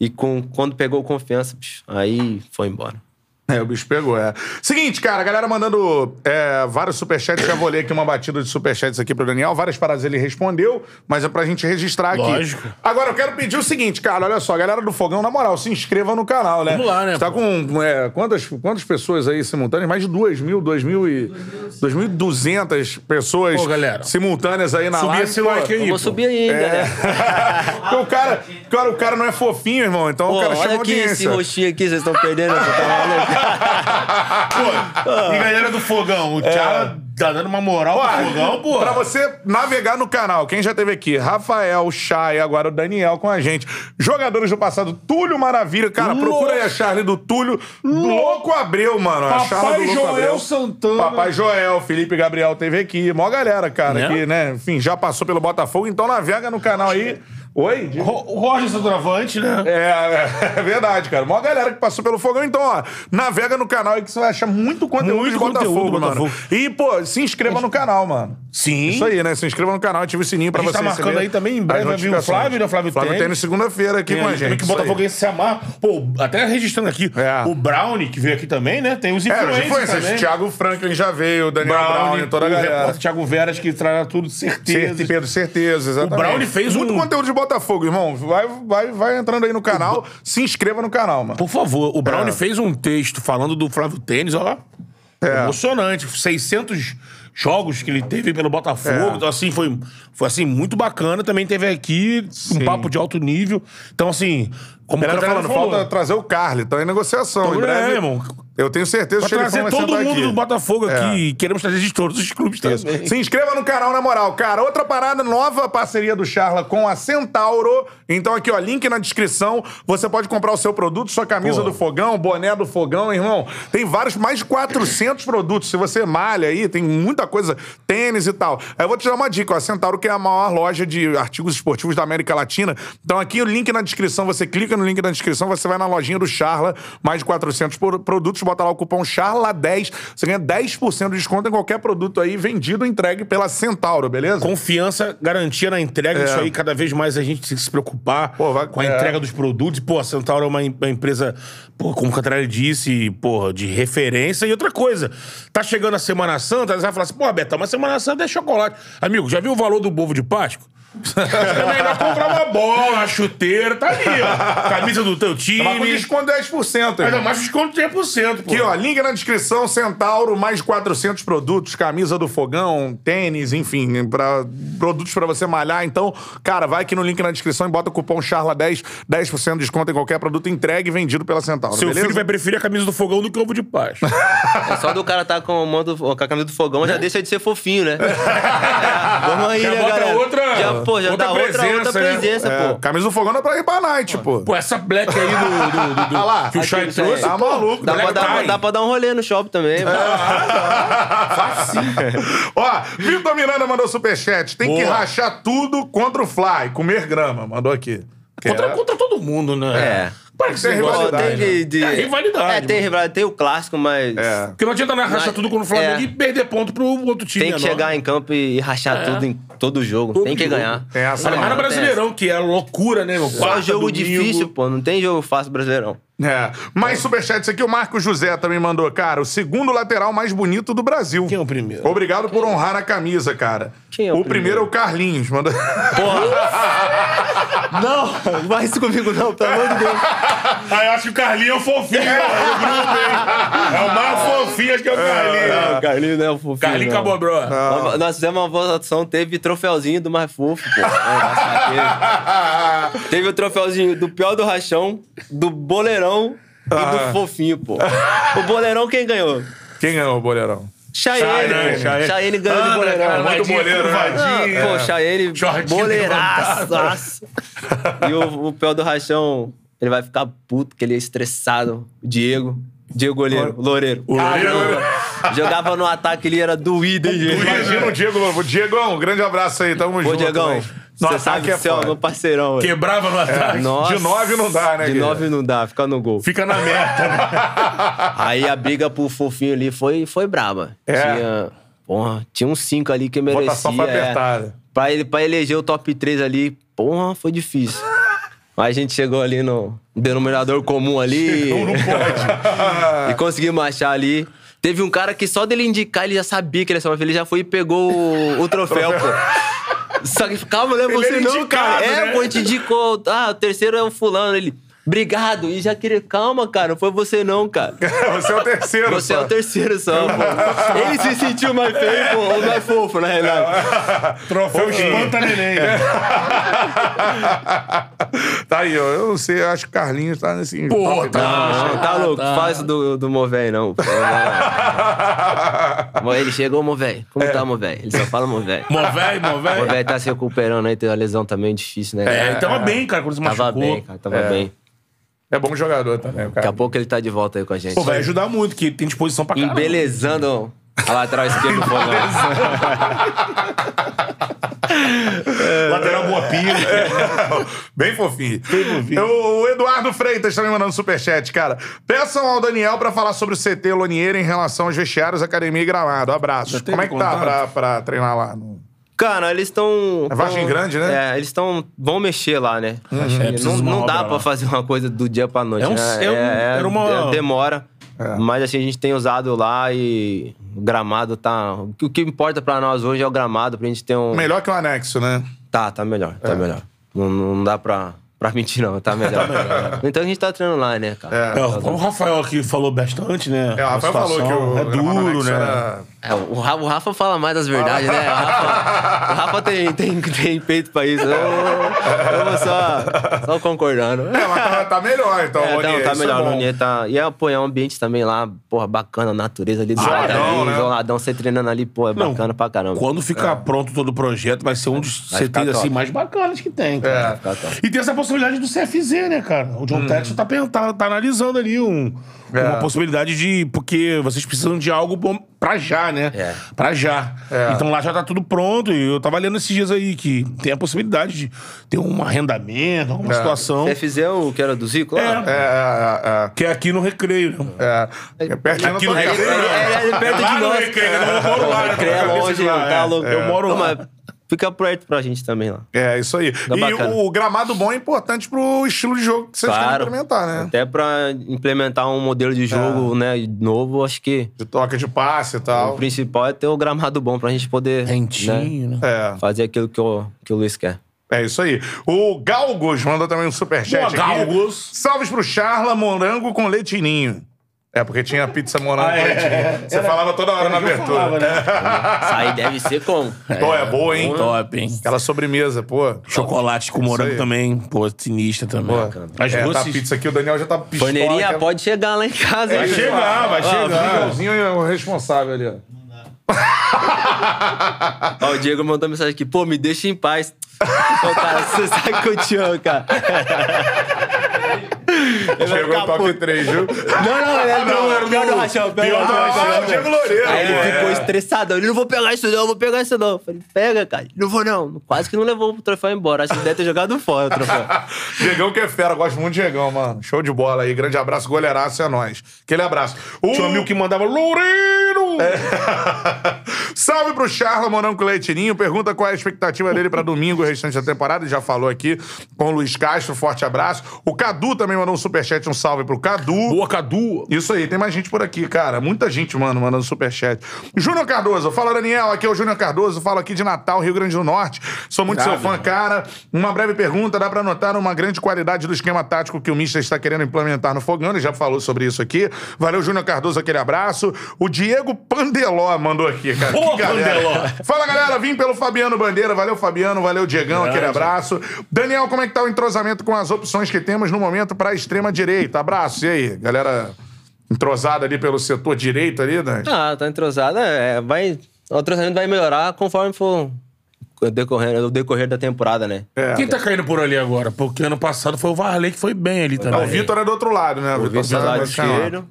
E com, quando pegou confiança, bicho, aí foi embora. É, o bicho pegou, é. Seguinte, cara, a galera mandando é, vários superchats. Já vou ler aqui uma batida de superchats aqui pro Daniel. Várias paradas ele respondeu, mas é pra gente registrar aqui. Lógico. Agora, eu quero pedir o seguinte, cara. Olha só, galera do Fogão, na moral, se inscreva no canal, né? Vamos lá, né, Você tá com é, quantas, quantas pessoas aí simultâneas? Mais de 2 mil, 2 mil e... 2.200 pessoas Pô, galera. simultâneas aí na Subir live. esse pô. like aí. Eu vou pô. subir ainda, É. né? Porque o cara, cara, o cara não é fofinho, irmão. Então Pô, o cara chama olha aqui esse audiência. rostinho aqui, vocês estão perdendo. pô, tá maluco? Pô, e galera do Fogão, o Thiago tá dando uma moral pro Fogão, pô. Pra você navegar no canal, quem já teve aqui? Rafael, Chay, agora o Daniel com a gente. Jogadores do passado, Túlio Maravilha. Cara, Louco. procura aí a Charlie do Túlio. Louco Abreu, mano. a Papai Charlie do Louco Joel Abreu. Santana. Papai Joel, Felipe Gabriel teve aqui. Mó galera, cara, Né? que, né? Enfim, já passou pelo Botafogo, então navega no canal aí. Oi? Ro- O Roger Centroavante, né? É, é verdade, cara. Mó galera que passou pelo Fogão. Então, ó, navega no canal aí que você vai achar muito conteúdo Muito de Botafogo, conteúdo do mano. Botafogo. E, pô, se inscreva no canal, mano. Sim. Isso aí, né? Se inscreva no canal, ative o sininho pra A gente você tá marcando aí também, em breve vai vir o. Flávio, né? Flávio Tênis. Tênis, segunda-feira aqui Tem com a gente. que o. Botafogo se amar. Pô, até registrando aqui, É. o Brownie, que veio aqui também, né? Tem os É, os influencers influencers. também. Thiago Franklin já veio, o Daniel Brown, toda a o galera. repórter Thiago Veras, que traz tudo certeza. Certeza, Pedro, certeza, exatamente. O Brownie fez Muito um- conteúdo de Botafogo, irmão. Vai, vai, vai entrando aí no canal, se inscreva no canal, mano. Por favor, o Brownie É. fez um texto falando do Flávio Tênis, ó. É. Emocionante. 600 jogos que ele teve pelo Botafogo. É. Então, assim, foi, foi assim, muito bacana. Também teve aqui um papo de alto nível. Então, assim, como o Catarina falando, falou, falta trazer o Carly, tá em negociação. Então, em breve, é, irmão. Eu tenho certeza que o Xerifão trazer vai todo mundo aqui. do Botafogo É. aqui. Queremos trazer de todos os clubes também. Se inscreva no canal, na moral. Cara, outra parada, nova parceria do Charla com a Centauro. Então aqui, ó, link na descrição. Você pode comprar o seu produto, sua camisa do fogão, boné do fogão, irmão. Tem vários, mais de 400 produtos. Se você malha aí, tem muita coisa, tênis e tal. Aí eu vou te dar uma dica, ó. A Centauro que é a maior loja de artigos esportivos da América Latina. Então aqui o link na descrição, você clica no link na descrição, você vai na lojinha do Charla, mais de 400 por- produtos, bota lá o cupom CHARLA10, você ganha 10% de desconto em qualquer produto aí vendido ou entregue pela Centauro, beleza? Confiança, garantia na entrega. É. Isso aí, cada vez mais a gente tem que se preocupar Pô, vai- com a é. entrega dos produtos. Pô, a Centauro é uma, uma empresa, pô, como o Catarina disse, porra, de referência. E outra coisa, tá chegando a Semana Santa, você vai falar assim, pô, Betão, mas Semana Santa é chocolate. Amigo, já viu o valor do bovo de Páscoa? É melhor comprar uma bola, uma chuteira, tá ali, ó. Camisa do teu time. Mas com desconto 10%. Ainda mais desconto 3%, pô. Aqui, ó, link na descrição, Centauro, mais de 400 produtos, camisa do fogão, tênis, enfim, pra, produtos pra você malhar. Então, cara, vai aqui no link na descrição e bota o cupom CHARLA10, 10% de desconto em qualquer produto entregue e vendido pela Centauro, Seu beleza? filho vai preferir a camisa do fogão do que ovo de Páscoa. É só do cara tá com, o mando, com a camisa do fogão, já deixa de ser fofinho, né? Vamos aí, Já né, bota galera? outra- já, pô, já outra dá outra, presença, outra né? presença, É, pô. camisa do fogão é pra ir pra night, pô. Pô, essa black aí do, do, do- do- Ah lá, que o aquele trouxe. Tá maluco, Dá pra, dar, dá pra dar um rolê no shopping também. pô. Ó, Vitor Miranda mandou superchat. Tem que Boa. rachar tudo contra o Fly, comer grama. Mandou aqui. Contra, É. contra todo mundo, né? É. Para que Tem você rivalidade. gosta. Tem de, de- É rivalidade, É, tem rivalidade. Tem o clássico, mas... É. Porque não adianta nada rachar Mas- tudo com o Flamengo é. e perder ponto pro outro time. Tem que menor. chegar em campo e rachar tudo em todo jogo. Todo tem que jogo. ganhar. Tem essa Ainda mais no Brasileirão, que é loucura, né, meu? Só Quarta, jogo domingo. difícil, pô. Não tem jogo fácil brasileirão. É. Mais superchats aqui, o Marco José também mandou. Cara, o segundo lateral mais bonito do Brasil. Quem é o primeiro? Obrigado por honrar a camisa, cara. Quem é o o primeiro é o Carlinhos. Manda... Não, não vai isso comigo não, pelo amor de Deus. Ah, eu acho que o Carlinho é o fofinho né? É o mais fofinho, acho que é o Carlinho. Não, Carlinhos não é o fofinho. Carlinho não. acabou, bro. Nós- Nós fizemos uma votação, teve troféuzinho do mais fofo, pô. É. Teve o troféuzinho do pior do rachão, do boleirão e do fofinho, pô. O boleirão quem ganhou? Quem ganhou o boleirão? Chayenne. Chayenne, Chayenne. Chayenne ganhou de boleirão. cara, muito vadinha, boleiro, né? Pô, Chayenne, Shortinho boleiraço. E o, o pior do rachão, ele vai ficar puto, que ele é estressado. O Diego. Diego Goleiro, Loureiro. Loureiro. Jogava no ataque, ele era doído, hein, gente? Imagina o Diego. O Diegão, um grande abraço aí. Tamo Pô, junto. Diegão, velho. No você sabe ataque que é é meu parceirão. velho. Quebrava no ataque. Nossa. De nove não dá, né, De Guilherme? nove não dá, fica no gol. Fica na meta, né? Aí a briga pro fofinho ali foi, foi braba. É. Tinha, porra, tinha uns cinco ali que merecia. Votação foi é. apertada. Pra, ele, pra eleger o top 3 ali, porra, foi difícil. Mas a gente chegou ali no denominador comum ali. Não pode. e conseguimos achar ali. Teve um cara que só dele indicar, ele já sabia que ele ia ser uma ele já foi e pegou o, o troféu, pô. Só que, calma, é Ele você não, cara. É, né? pô, a gente indicou. Ah, o terceiro é o fulano. Ele, obrigado. E já queria, calma, cara, não foi você não, cara. Você é o terceiro. Você é só. o terceiro só, pô. Ele se sentiu mais feio, pô, ou mais fofo, na realidade. Troféu espanta neném. tá aí, ó. Eu não sei, eu acho que o Carlinhos tá nesse. Pô, tá. Não, tá louco, faz isso do, do Movei, não. Ele chegou, Movei. Como tá, Movei? Ele só fala Movei. Mó velho, mó velho. Movei tá se recuperando aí, teve uma lesão também difícil, né? É, cara? ele tava bem, cara, quando se Tava machucou. bem, cara, tava bem. É bom jogador também, o Daqui a cara. pouco ele tá de volta aí com a gente. Pô, vai ajudar muito, que tem disposição pra caramba. Embelezando a lateral esquerda do fogão. Lateral boa pinha. Bem fofinho. Bem fofinho. O Eduardo Freitas tá me mandando superchat, cara. Peçam ao Daniel pra falar sobre o CT Lonier em relação aos vestiários, academia e gramado. Abraço. Como é que tá contato? pra, pra treinar lá? No... Cara, eles estão. É Vargem Grande, né? É, eles estão. Vão mexer lá, né? É, não não dá pra lá. fazer uma coisa do dia pra noite. É um- né? é um- era uma- é- demora. É. Mas assim, a gente tem usado lá e o gramado tá. O que, importa pra nós hoje é o gramado, pra gente ter um. Melhor que o anexo, né? Tá, tá melhor, É. tá melhor. Não, não dá pra, pra mentir, não, tá melhor. então a gente tá treinando lá, né, cara? É. É, o Rafael aqui falou bastante, né? É, o Rafael falou que o É duro, anexo né? era- É, o, Rafa, o Rafa fala mais das verdades, né? O Rafa, o Rafa tem, tem, tem peito pra isso. Eu, eu vou só, só concordando. É, mas tá, tá melhor, então. É, tá, tá é melhor, Lunier tá. E é, pô, é um ambiente também lá, porra, bacana, a natureza ali do lado Isoladão, ali, né? isoladão, você treinando ali, pô, é Não, bacana pra caramba. Quando ficar pronto todo o projeto, vai ser um dos CTs assim, mais bacanas que tem. Cara. É. E tem essa possibilidade do CFZ, né, cara? O John Texton tá, tá, tá analisando ali um, É. uma possibilidade de. Porque vocês precisam de algo bom pra já, né? É. Pra já. É. Então lá já tá tudo pronto. E eu tava lendo esses dias aí que tem a possibilidade de ter um arrendamento, alguma É. situação. Você fizer o que era do Zico lá? É. É, é, Que é aqui no recreio, né? é. é. é pertinho Aqui no Recreio. É, é, é perto lá de no nós. Recreio, eu moro lá, né? É lá, tá é. louco. Eu moro lá. Fica perto pra gente também lá. É, isso aí. Tá e bacana. o gramado bom é importante pro estilo de jogo que vocês querem Claro. implementar, né? Até pra implementar um modelo de jogo, né, novo, acho que De toca de passe e o tal. principal é ter o gramado bom pra gente poder né, Rentinho, né? É. fazer aquilo que o, que o Luiz quer. É isso aí. O Galgos mandou também um superchat Boa, aqui. Galgos. Salves pro Charla, morango com leitinho. É, porque tinha pizza morango Ah, é. Você falava toda hora na abertura. falava, né? Isso aí deve ser como? Pô, é boa, hein? Top, hein? Aquela sobremesa, pô. Chocolate com morango também. Pô, sinistra também. Pô, As é, tá a doces... pizza aqui, o Daniel já tá pistola. Paneirinha quer- pode chegar lá em casa. É hein? isso, chegar, vai chegar. O Miguelzinho é o responsável ali, ó. Ó, o Diego mandou mensagem aqui, pô, me deixa em paz. Ô, cara, você sabe que eu te amo, cara. Ele Chegou o ficar top puto. 3, viu? Não, não, ele é não, era o pior do- rachão. Pior do Rachão. Diego Loureiro. Aí ele É. ficou estressado. Ele, não vou pegar isso não, não vou pegar isso não. Eu falei, pega, cara. Não vou não. Quase que não levou o troféu embora. Acho que deve ter jogado fora o troféu. Diegão que é fera, gosto muito de Diegão, mano. Show de bola aí. Grande abraço, goleiraço, é nóis. Aquele abraço. O... Tinha um amigo que mandava Loureiro! É. Salve pro Charla, Morango com Leitinho. Pergunta qual é a expectativa dele pra domingo, o restante da temporada. Ele já falou aqui com o Luiz Castro. Forte abraço. O Cadu também mandou um superchat, um salve pro Cadu. Boa, Cadu. Isso aí, tem mais gente por aqui, cara. Muita gente, mano, mandando superchat. Júnior Cardoso, fala Daniel, aqui é o Júnior Cardoso, falo aqui de Natal, Rio Grande do Norte. Sou muito seu Sabe. fã, cara. Uma breve pergunta, dá pra notar uma grande qualidade do esquema tático que o Mister está querendo implementar no Fogão, ele já falou sobre isso aqui. Valeu, Júnior Cardoso, aquele abraço. O Diego Pandeló mandou aqui, cara. Galera. Pandeló. Fala, galera, vim pelo Fabiano Bandeira. Valeu, Fabiano, valeu, Diegão, aquele abraço. Daniel, como é que tá o entrosamento com as opções que temos no momento pra extrema-direita? Abraço, e aí, galera entrosada ali pelo setor direito ali, né? Ah, tá entrosado. É, vai, o entrosamento vai melhorar conforme for o decorrer, o decorrer da temporada, né? É. Quem tá caindo por ali agora? Porque ano passado foi o Varley que foi bem ali Ah, também. o Vitor é do outro lado, né? O Vitor Vitor do lado esquerdo.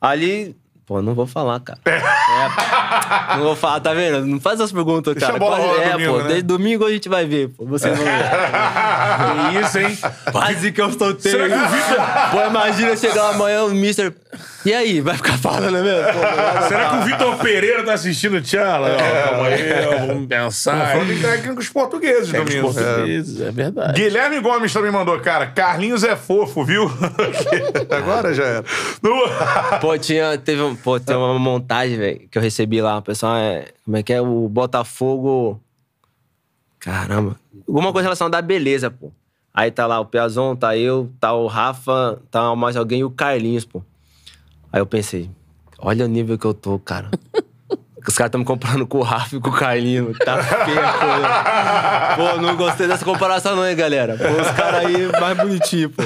Ali. Pô, não vou falar, cara. É, não vou falar, tá vendo? Não faz as perguntas, cara. Quase- é, domingo, pô, né? desde domingo a gente vai ver, pô. Vocês vão ver. Que isso, hein? Quase que eu soltei. Será que o Vitor- Pô, imagina chegar amanhã o Mister. E aí, vai ficar falando mesmo? Pô, Será que o Vitor Pereira tá assistindo o Tchala? É. Calma aí, vamos pensar. Falando em técnicos portugueses Os domingo. É. portugueses, é verdade. Guilherme Gomes também mandou, cara. Carlinhos é fofo, viu? Agora já era. No- Pô, tinha, teve um, pô, tem uma montagem, velho, que eu recebi lá. O pessoal é. Como é que é? O Botafogo. Caramba. Alguma coisa relacionada à beleza, pô. Aí tá lá o Piazon, tá eu, tá o Rafa, tá mais alguém e o Carlinhos, pô. Aí eu pensei, olha o nível que eu tô, cara. Os caras estão me comparando com o Rafa e com o Carlinhos. Tá feia a coisa. Pô, não gostei dessa comparação não, hein, galera. Pô, os caras aí mais bonitinhos, pô.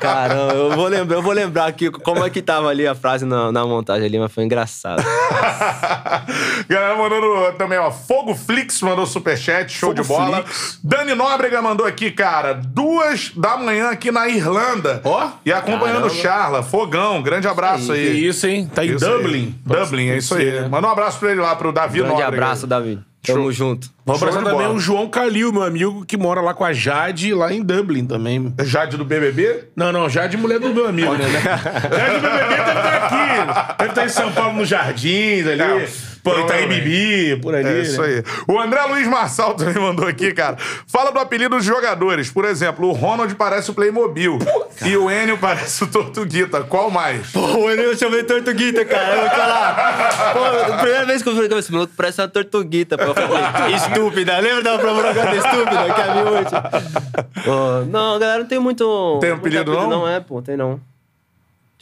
Caramba, eu vou lembrar, eu vou lembrar aqui como é que tava ali a frase na, na montagem ali, mas foi engraçado. Galera mandando também, ó. Fogo Flix mandou superchat, show Fogo de bola. Flix. Dani Nóbrega mandou aqui, cara, duas da manhã aqui na Irlanda. Ó. E acompanhando o Charla. Fogão, grande abraço Que aí. isso, hein? Tá em Isso aí. Dublin. Dublin, é isso aí. Manda um abraço pra ele lá, pro Davi Grande Nóbrega. abraço, Davi. Tamo Show. junto. Vamos abraçar também o João Calil, meu amigo, que mora lá com a Jade, lá em Dublin também. Jade do BBB? Não, não, Jade mulher do meu amigo, né? Jade do BBB deve estar aqui. Deve estar em São Paulo, nos Jardins ali. É, Itaí provavelmente. Bibi, por ali. É isso né? aí. O André Luiz Marçal também mandou aqui, cara. Fala do apelido dos jogadores. Por exemplo, o Ronald parece o Playmobil. e o Enio parece o Tortuguita. Qual mais? Pô, eu chamei Tortuguita, cara. Eu vou falar. Pô, a primeira vez que eu falei com esse maluco, parece uma Tortuguita. Pô, eu falei, estúpida. Lembra da propaganda estúpida que havia hoje? Pô, não, galera, não tem muito. Tem muito apelido, não? Não é, pô, tem não.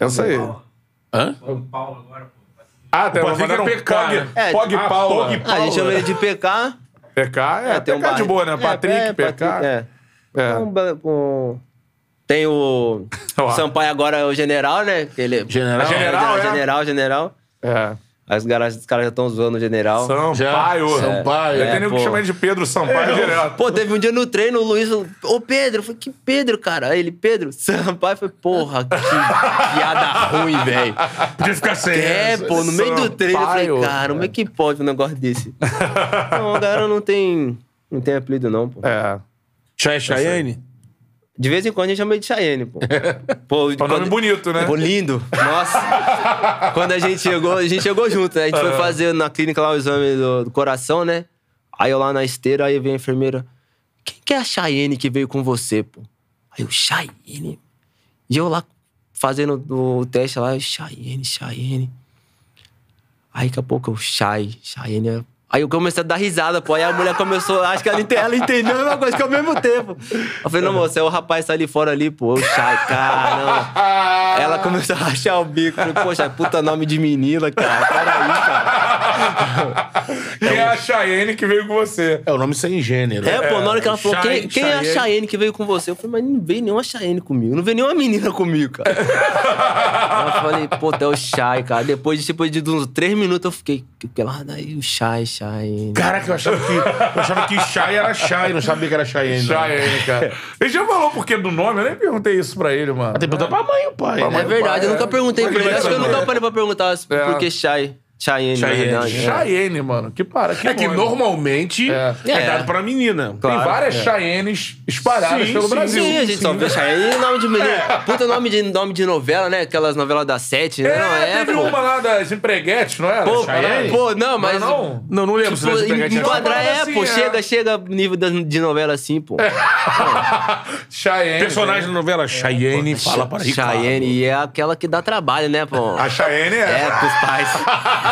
É isso aí. Hã? Ah, tem O uma Patrick é maneira PK, Pog, né? É, Pog ah, Paula. Pog Ah, a gente chama ele de PK. PK, é, tem um PK de boa, né? É, Patrick, é, PK. Patrick, é. É. Um ba- um- Tem o. Sampaio agora é o general, né? Ele... General? General, é? general, general. É. As garas- Os caras já estão zoando o general. Sampaio. Já, Sampaio. Eu É, tenho que chamar ele de Pedro Sampaio direto. Pô, teve um dia no treino, o Luiz falou, ô Pedro, eu falei, que Pedro, cara? Aí ele, Pedro, Sampaio, eu falei, porra, que piada ruim, velho. Podia ficar sem É, essa. pô, no meio do treino, eu falei, Sampaio. cara, como é que pode um negócio desse? não, a galera não tem, não tem apelido não, pô. É. Chai Chayenne? De vez em quando a gente chama ele de Cheyenne, pô. pô É um nome bonito, né? Pô, lindo. Nossa. Quando a gente chegou, a gente chegou junto, né? A gente foi fazer na clínica lá o exame do, do coração, né? Aí eu lá na esteira, aí vem a enfermeira. Quem que é a Chayenne que veio com você, pô? Aí eu, Chayenne? E eu lá fazendo o teste lá, Chayenne, Chayenne. Aí daqui a pouco eu, Chay, Chayenne é Aí eu comecei a dar risada, pô. Aí a mulher começou, acho que ela, ela entendeu a mesma coisa que ao mesmo tempo. Eu falei, não, moça, é o rapaz tá ali fora ali, pô. O Chay, cara. Ela começou a rachar o bico. Falei, poxa, puta nome de menina, cara. Peraí, cara. Quem é a Cheyenne que veio com você? É o nome sem gênero. É, pô, na hora que ela falou, Chay- quem, quem é a Cheyenne. Chayenne que veio com você? Eu falei, mas não veio nenhuma Chayenne comigo. Não veio nenhuma menina comigo, cara. Eu falei, pô, é o Chay, cara. Depois de, depois de uns três minutos, eu fiquei, pela daí, o Chay, Chayenne. Caraca, eu achava que, eu achava que Shai era Shai, não sabia que era Cheyenne. não. Cheyenne, cara. Ele já falou por que do nome? Eu nem perguntei isso pra ele, mano. Tem que perguntar pra mãe e o pai. Pra né? mãe. É verdade, eu nunca é. perguntei pra é ele. Acho que eu nunca parei pra perguntar É. por que Chay. Chayenne, na Cheyenne. verdade. é. Cheyenne, mano. Que para. Que É que nome. normalmente é, É. dado pra menina. Tem Claro, várias é. Cheyennes espalhadas Sim, pelo sim, Brasil. Sim, a gente só vê Chayenne e nome de menino. Puta nome de, nome de novela, né? Aquelas novelas da sete, né? É, Não, é, teve pô. uma lá das empreguetes, não era? Pô, Cheyenne? pô, não, mas. Não, não? Não, não lembro Tipo, se em- enquadrar é, parada pô, assim, é. chega, chega nível de novela assim, pô. Cheyenne. Personagem da novela Cheyenne fala para Ricardo. Chayenne, e é aquela que dá trabalho, né, pô? A Cheyenne é. É, pros pais.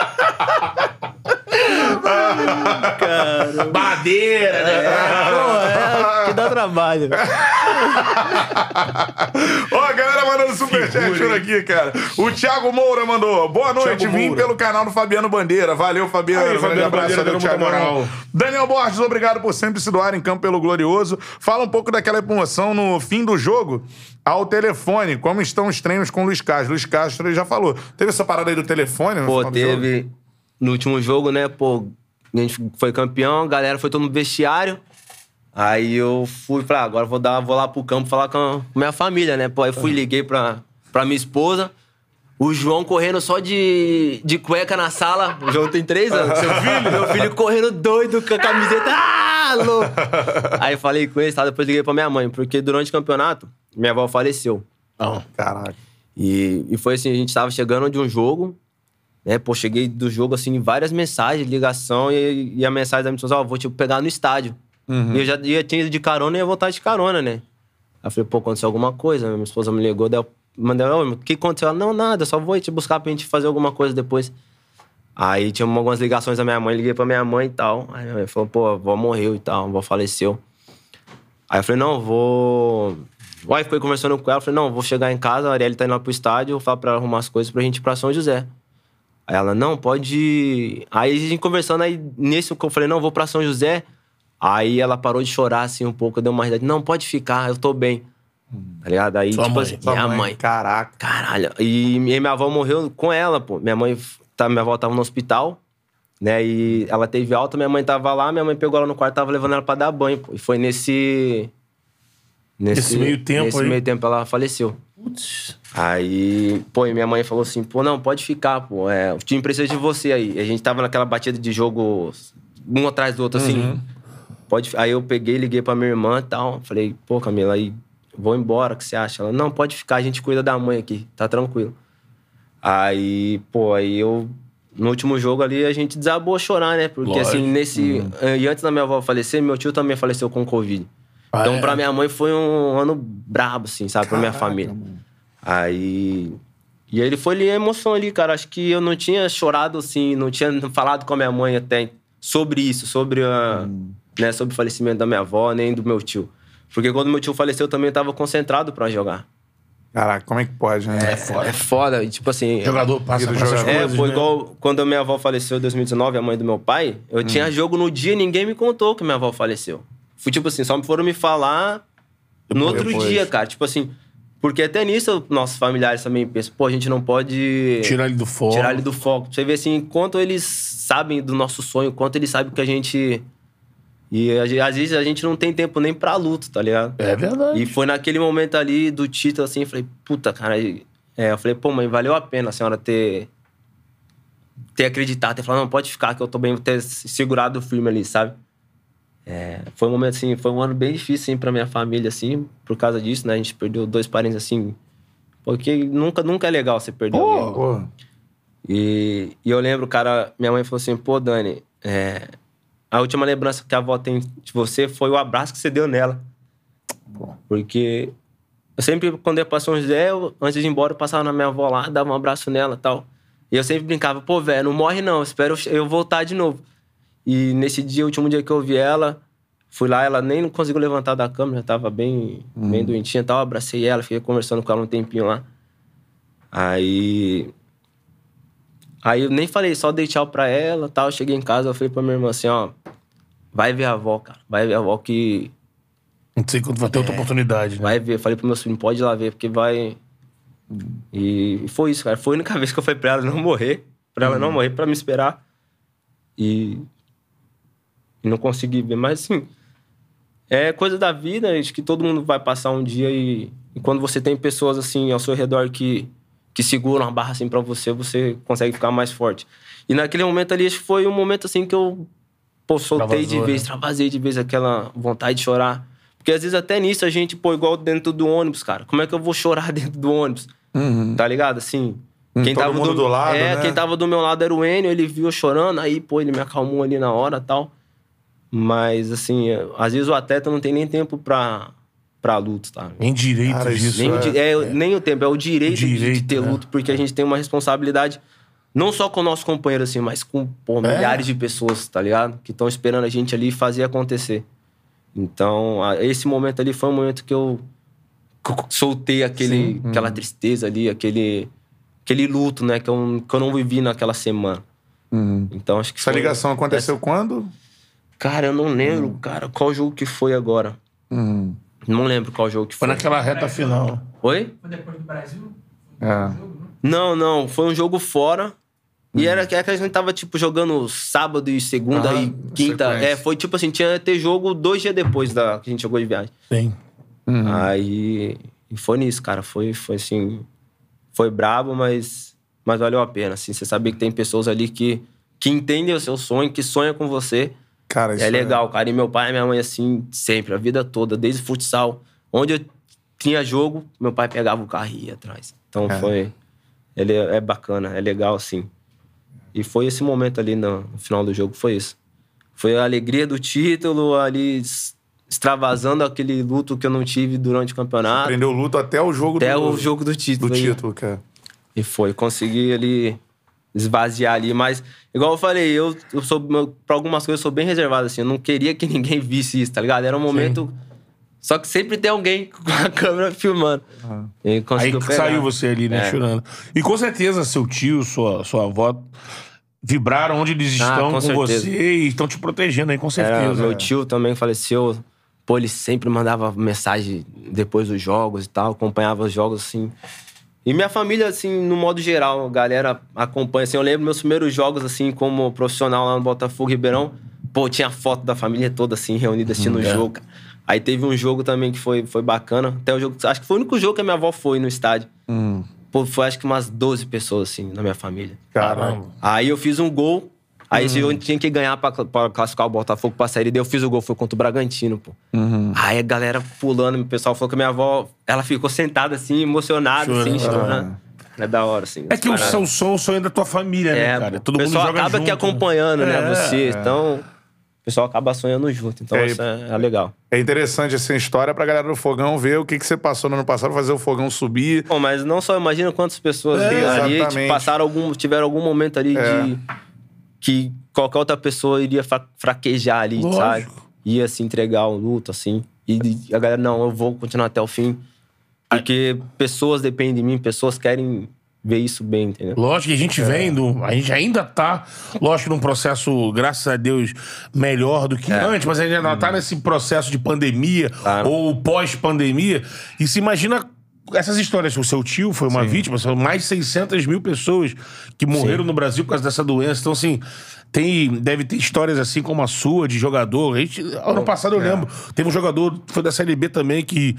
Madeira, né? Pô, é que dá trabalho. Ó, a galera mandando superchat por aqui, cara. O Thiago Moura mandou. Boa noite, Thiago vim Moura. pelo canal do Fabiano Bandeira. Valeu, Fabiano. Aí, Grande Fabiano abraço, Bandeira, Thiagão. moral. Daniel Borges, obrigado por sempre se doar em campo pelo Glorioso. Fala um pouco daquela emoção no fim do jogo ao telefone. Como estão os treinos com o Luiz Castro? Luiz Castro ele já falou. Teve essa parada aí do telefone? Pô, teve no último jogo, né, pô, a gente foi campeão, a galera foi todo no vestiário. Aí eu fui pra, agora eu vou, dar, vou lá pro campo falar com a minha família, né? Pô, aí fui, liguei pra, pra minha esposa. O João correndo só de, de cueca na sala. O João tem três anos. Seu filho? Meu filho correndo doido com a camiseta. Ah, louco! Aí falei com ele, tá? depois liguei pra minha mãe. Porque durante o campeonato, minha avó faleceu. Não. Caraca. E, e foi assim, a gente tava chegando de um jogo, né? Pô, cheguei do jogo, assim, várias mensagens, ligação, e, e a mensagem da minha esposa, ó, vou te pegar no estádio. E eu já ia, tinha ido de carona e ia voltar de carona, né? Aí eu falei, pô, aconteceu alguma coisa. Minha esposa me ligou, daí eu mandei, ô, o que aconteceu? Ela, não, nada, só vou te buscar pra gente fazer alguma coisa depois. Aí tinha algumas ligações da minha mãe, liguei pra minha mãe e tal. Aí minha mãe falou, pô, a avó morreu e tal, a avó faleceu. Aí eu falei, não, vou. Aí fiquei conversando com ela, falei, não, vou chegar em casa, a Arielle tá indo lá pro estádio, vou falar pra ela arrumar as coisas pra gente ir pra São José. Aí ela, não, pode. Aí a gente conversando, aí nisso que eu falei, não, vou pra São José. Aí ela parou de chorar assim um pouco, deu uma risada, não, pode ficar, eu tô bem. Tá ligado? Aí, Sua tipo mãe, assim, minha mãe. Caraca. Caralho. E minha avó morreu com ela, pô. Minha mãe, tá, minha avó tava no hospital, né? E ela teve alta, minha mãe tava lá, minha mãe pegou ela no quarto, tava levando ela pra dar banho, pô. E foi nesse. Nesse meio tempo Nesse aí. meio tempo ela faleceu. Putz. Aí, pô, e minha mãe falou assim, pô, não, pode ficar, pô. É, o time precisa de você aí. E a gente tava naquela batida de jogo, um atrás do outro, assim. Pode, aí eu peguei, liguei pra minha irmã e tal. Falei, pô, Camila, aí vou embora, o que você acha? Ela, não, pode ficar, a gente cuida da mãe aqui, tá tranquilo. Aí, pô, aí eu. No último jogo ali, a gente desabou a chorar, né? Porque Lógico. assim, nesse. E antes da minha avó falecer, meu tio também faleceu com Covid. Ah, então, é? pra minha mãe foi um ano brabo, assim, sabe? pra minha família. Aí. E aí ele foi ali a emoção ali, cara. Acho que eu não tinha chorado, assim, não tinha falado com a minha mãe até sobre isso, sobre, a, né, sobre o falecimento da minha avó, nem do meu tio. Porque quando meu tio faleceu, eu também tava concentrado pra jogar. Caraca, como é que pode, né? É foda. É foda, e, tipo assim. Jogador passa Vida por essas jogador. É, foi né? igual quando a minha avó faleceu em 2019, a mãe do meu pai. Eu tinha jogo no dia e ninguém me contou que minha avó faleceu. Fui tipo assim, só me foram me falar no outro Depois. dia, cara. Tipo assim, porque até nisso nossos familiares também pensam, pô, a gente não pode Tirar ele do foco. tirar ele do foco. Você vê assim, quanto eles sabem do nosso sonho, quanto eles sabem que a gente. E às vezes a gente não tem tempo nem pra luto, tá ligado? É verdade. E foi naquele momento ali do título, assim, eu falei, puta, cara. É, eu falei, pô, mãe, valeu a pena a senhora ter. ter acreditado, ter falado, não, pode ficar, que eu tô bem, ter segurado firme ali, sabe? É, foi um momento, assim, foi um ano bem difícil, assim, pra minha família, assim, por causa disso, né? A gente perdeu dois parentes, assim. Porque nunca, nunca é legal você perder. Pô, E, e eu lembro, cara, minha mãe falou assim: pô, Dani, é, a última lembrança que a avó tem de você foi o abraço que você deu nela. Porque eu sempre, quando ia pra São José, eu, antes de ir embora, eu passava na minha avó lá, dava um abraço nela e tal. E eu sempre brincava, pô, velho, não morre não, espero eu voltar de novo. E nesse dia, o último dia que eu vi ela, fui lá, ela nem conseguiu levantar da cama, já tava bem, bem doentinha e tal. Abracei ela, fiquei conversando com ela um tempinho lá. Aí. Aí eu nem falei, só dei tchau pra ela tal. Eu Cheguei em casa, eu falei pra minha irmã assim: ó, vai ver a avó, cara. Vai ver a avó que. Não sei quando vai ter outra oportunidade, né? Vai ver. Falei pro meu filho, pode ir lá ver, porque vai. E foi isso, cara. Foi a única vez que eu falei pra ela não morrer. Pra ela não morrer, pra me esperar. E. E não consegui ver. Mas assim. É coisa da vida, acho que todo mundo vai passar um dia e, e quando você tem pessoas assim ao seu redor que, que seguram a barra assim pra você, você consegue ficar mais forte. E naquele momento ali, acho que foi um momento assim que eu pô, soltei de Extravasou, vez, né? extravasei de vez aquela vontade de chorar. Porque às vezes até nisso a gente, pô, igual dentro do ônibus, cara. Como é que eu vou chorar dentro do ônibus? Tá ligado? Assim. Hum, todo mundo do lado, É, né? quem tava do meu lado era o Enio, ele viu eu chorando, aí, pô, ele me acalmou ali na hora e tal. Mas, assim, é, às vezes o atleta não tem nem tempo pra, pra luto, tá? Nem direito Cara, isso disso. Nem, o, é. di- é, nem o tempo, é o direito, de- de, direito, ter né? luto, porque a gente tem uma responsabilidade, não só com o nosso companheiro, assim, mas com pô, É. milhares de pessoas, tá ligado? Que estão esperando a gente ali fazer acontecer. Então, a- esse momento ali foi um momento que eu soltei aquele, aquela Uhum. tristeza ali, aquele, aquele luto, né? Que eu, que eu não vivi naquela semana. Então, acho que Essa foi- ligação aconteceu quando? Cara, eu não lembro, Uhum. cara, qual jogo que foi agora. Hum. Não lembro qual jogo que Foi foi. naquela reta final. Oi? Foi depois do Brasil? É. Não, não. Foi um jogo fora. E era que era que a gente tava, tipo, jogando sábado e segunda Ah, e quinta. É, foi tipo assim, tinha que ter jogo dois dias depois da que a gente jogou de viagem. Sim. Aí. E foi nisso, cara. Foi, foi assim. Foi brabo, mas, mas valeu a pena. Assim, você saber que tem pessoas ali que, que entendem o seu sonho, que sonham com você. Cara, isso é legal, cara. E meu pai e minha mãe, assim, sempre, a vida toda, desde futsal. Onde eu tinha jogo, meu pai pegava o carro e ia atrás. Então É. foi. Ele é é bacana, é legal, assim. E foi esse momento ali no, no final do jogo, foi isso. Foi a alegria do título, ali extravasando aquele luto que eu não tive durante o campeonato. Prendeu o luto até o jogo Até do, o jogo do do título. aí. título, cara. E foi, consegui ali esvaziar ali, mas igual eu falei, eu, eu sou pra algumas coisas eu sou bem reservado assim, eu não queria que ninguém visse isso, tá ligado? Era um momento só que sempre tem alguém com a câmera filmando. E Aí pegar. saiu você ali, né, É. chorando. E com certeza seu tio, sua, sua avó vibraram onde eles Ah, estão com com, você e estão te protegendo aí, com Era, certeza. meu É. tio também faleceu. Pô, ele sempre mandava mensagem depois dos jogos e tal, acompanhava os jogos assim. E minha família, assim, no modo geral, a galera acompanha. Assim, eu lembro meus primeiros jogos, assim, como profissional lá no Botafogo Ribeirão. Pô, tinha foto da família toda, assim, reunida assistindo o é. jogo. cara. Aí teve um jogo também que foi, foi bacana. Até o jogo. Acho que foi o único jogo que a minha avó foi no estádio. Pô, foi acho que umas 12 pessoas, assim, na minha família. Caramba. Aí eu fiz um gol. Aí jogo eu tinha que ganhar pra, pra classificar o Botafogo pra sair. Daí eu fiz o gol, foi contra o Bragantino, pô. Aí a galera pulando, o pessoal falou que a minha avó, ela ficou sentada assim, emocionada, assim, Chorando. chorando. É da hora, assim. É que o som, o sonho da tua família, né, É, cara? pô. Todo o mundo pessoal joga acaba junto, que acompanhando, né, É, você. é. Então, o pessoal acaba sonhando junto. Então, É, isso é, é legal. É interessante essa história pra galera do Fogão ver o que, que você passou no ano passado, fazer o Fogão subir. Bom, mas não só imagina quantas pessoas É, ali tipo, passaram algum, tiveram algum momento ali É. de que qualquer outra pessoa iria fra- fraquejar ali, Lógico. sabe? Ia se entregar ao luto, assim. E a galera, não, eu vou continuar até o fim. Porque pessoas dependem de mim, pessoas querem ver isso bem, entendeu? Lógico que a É. gente vem do. A gente ainda tá, lógico, num processo, graças a Deus, melhor do que É. antes, mas a gente ainda tá nesse processo de pandemia ou pós-pandemia. E se imagina essas histórias. O seu tio foi uma vítima, são mais de 600 mil pessoas que morreram no Brasil por causa dessa doença. Então, assim, tem, deve ter histórias assim como a sua, de jogador. A gente, ano passado eu É. lembro, teve um jogador foi da Série B também que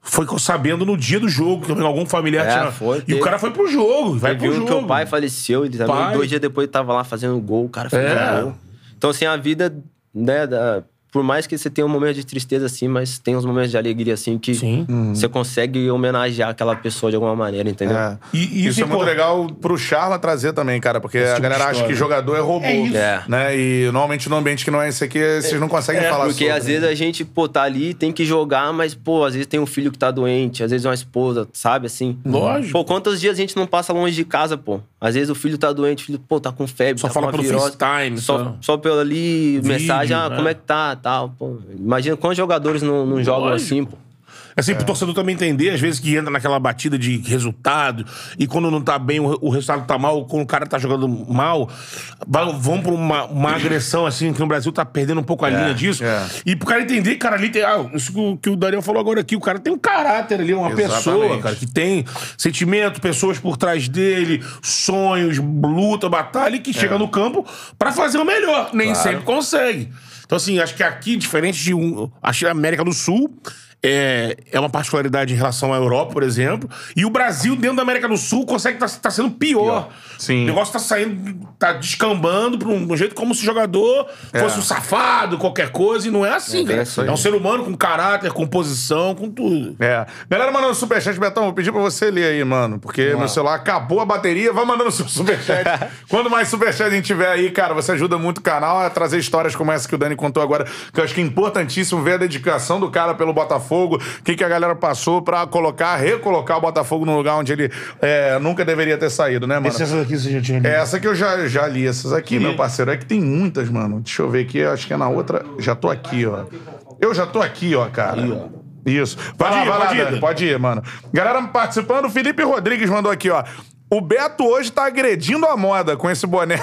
foi sabendo no dia do jogo, que algum familiar É, tinha. foi, e o teve. cara foi pro jogo, vai pro jogo. que o pai faleceu, ele também, Pai. dois dias depois ele tava lá fazendo gol, o cara fez É. gol. Então, assim, a vida, né, da- por mais que você tenha um momento de tristeza, assim, mas tem uns momentos de alegria, assim, que Sim. você consegue homenagear aquela pessoa de alguma maneira, entendeu? É. E- e isso, é muito legal pro Charla trazer também, cara, porque a tipo galera de acha que jogador é robô. É isso. É. Né? E normalmente no ambiente que não é esse aqui, vocês não conseguem falar Porque sobre. às vezes a gente, pô, tá ali, tem que jogar, mas, pô, às vezes tem um filho que tá doente, às vezes uma esposa, sabe, assim? Lógico. Pô, quantos dias a gente não passa longe de casa, pô? Às vezes o filho tá doente, o filho, pô, tá com febre, Só tá fala com uma pelo virose. FaceTime, Só, só. só pelo ali, mensagem, ah, né? como é que tá, tal. Pô, imagina quantos jogadores não, não jogam assim, pô. Assim, pro torcedor também entender, às vezes que entra naquela batida de resultado, e quando não tá bem, o, o resultado tá mal, quando o cara tá jogando mal, vão pra uma, uma agressão, assim, que no Brasil tá perdendo um pouco a linha disso. é. E pro cara entender, cara, ali tem. Ah, isso que o, que o Daniel falou agora aqui, o cara tem um caráter ali, uma Exatamente. pessoa, cara, que tem sentimento, pessoas por trás dele, sonhos, luta, batalha, e que chega no campo pra fazer o melhor. Nem sempre consegue. Então, assim, acho que aqui, diferente de um. Acho que América do Sul. É, é uma particularidade em relação à Europa, por exemplo. E o Brasil, dentro da América do Sul, consegue estar tá, sendo pior. Sim. O negócio tá saindo, tá descambando pra um, um jeito como se o jogador fosse um safado, qualquer coisa, e não é assim, cara. isso aí. É um ser humano com caráter, com posição, com tudo. É. Galera mandando superchat, Betão, vou pedir pra você ler aí, mano. Porque meu celular acabou a bateria, vai mandando seu superchat. Quando mais superchat a gente tiver aí, cara, você ajuda muito o canal a trazer histórias como essa que o Dani contou agora, que eu acho que é importantíssimo ver a dedicação do cara pelo Botafogo, o que, que a galera passou pra colocar, recolocar o Botafogo no lugar onde ele é, nunca deveria ter saído, né, mano? Essas aqui você já tinha lido. Essa que eu já, já li, essas aqui, meu parceiro. É que tem muitas, mano. Deixa eu ver aqui, acho que é na outra. Já tô aqui, ó. Eu já tô aqui, ó, cara. Isso. Vai Pode lá, ir, lá, pode ir, pode ir, mano. Galera participando, Felipe Rodrigues mandou aqui, ó. O Beto hoje tá agredindo a moda com esse boné.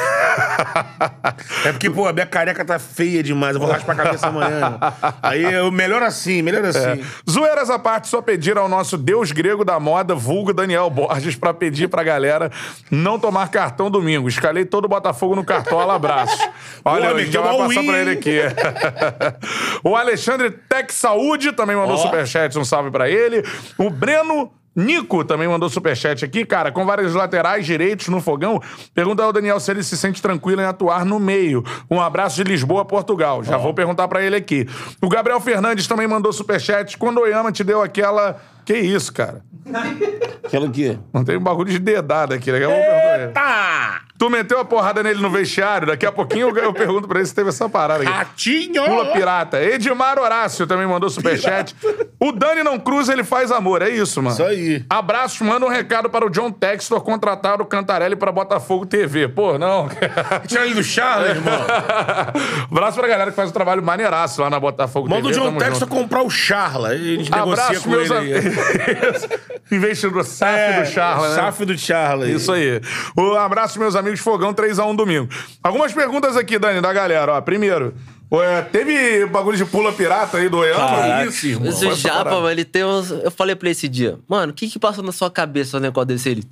É porque, pô, a minha careca tá feia demais. Eu vou raspar a cabeça amanhã. Aí, eu, melhor assim, melhor assim. Zoeiras à parte, só pedir ao nosso deus grego da moda, vulgo Daniel Borges, pra pedir pra galera não tomar cartão domingo. Escalei todo o Botafogo no cartola, abraço. Olha, Pô, a gente já vai passar win. pra ele aqui. o Alexandre Tec Saúde também mandou Ó. superchat, um salve pra ele. O Breno... Nico também mandou superchat aqui, cara, com vários laterais direitos no fogão. Pergunta ao Daniel se ele se sente tranquilo em atuar no meio. Um abraço de Lisboa, Portugal. Já vou perguntar pra ele aqui. O Gabriel Fernandes também mandou superchat. Quando o Oyama te deu aquela. Que isso, cara? Aquela aqui. Não tem um bagulho de dedada aqui. Daqui a pouco eu pergunto pra ele. Tá! Tu meteu a porrada nele no vestiário. Daqui a pouquinho eu, eu pergunto pra ele se teve essa parada aqui. Ratinho! Pula pirata. Edmar Horácio também mandou superchat. O Dani não cruza, ele faz amor. É isso, mano. Isso aí. Abraço, manda um recado para o John Textor contratar o Cantarelli para Botafogo TV. Pô, não. Tinha ali do Charles, irmão. Abraço pra galera que faz um trabalho maneiraço lá na Botafogo Manda o TV. John tamo Textor junto. comprar o Charla. A gente negocia Abraço, com meus ele aí. Investindo no SAF do Charla, né? SAF do Charla. Isso aí. Um abraço, meus amigos. Fogão 3x1 domingo. Algumas perguntas aqui, Dani, da galera. Ó, primeiro, ué, teve bagulho de pula pirata aí do? Caraca. Isso, irmão. Esse japa, mano, ele tem uns. Eu falei pra ele esse dia, mano, o que que passou na sua cabeça o negócio desse? Ele,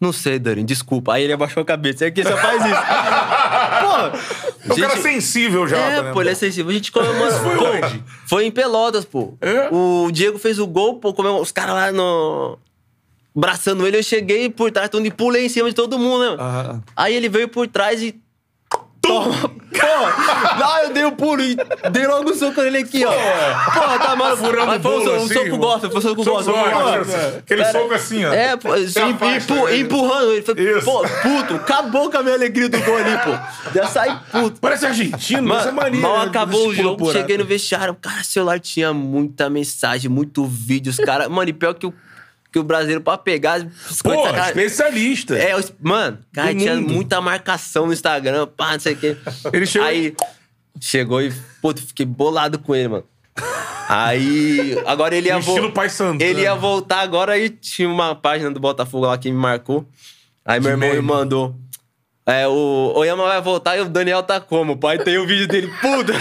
não sei, Dani, desculpa. Aí ele abaixou a cabeça. É que você faz isso. pô. É um cara gente- sensível já. É, né, pô, ele é sensível. A gente comemorou. Foi pô, onde? Foi em Pelotas, pô. É? O Diego fez o gol, pô, comemorou. Os caras lá no. Abraçando ele, eu cheguei por trás, então e pulei em cima de todo mundo, né? Ah. Aí ele veio por trás e. Toma! Pô! Lá eu dei o pulo e dei logo um soco nele aqui, ó. Pô, tá maluco. Furando Mas foi um, bolo soco- um assim, soco gosta, foi um soco gosta. Pô, aquele pera- soco assim, ó. É, pô, Você empu- empurrando ele. Pô, puto, acabou com a minha alegria do gol ali, pô. Já saí puto. Parece argentino, essa Mano, mania. mal né, acabou o jogo, cheguei no vestiário, cara, celular tinha muita mensagem, muito vídeo, os caras... Mano, e pior que o, que o brasileiro, pra pegar... Pô, cara, especialista. é, os- mano, cara, Do tinha mundo. muita marcação no Instagram, pá, não sei o quê. Ele chegou- Aí, chegou e, pô, fiquei bolado com ele, mano. Aí, agora ele ia voltar. Ele ia voltar agora e tinha uma página do Botafogo lá que me marcou. Aí meu irmão me mandou. É, o Oyama vai voltar e o Daniel tá como? Pai, tem o vídeo dele. Puta! Eu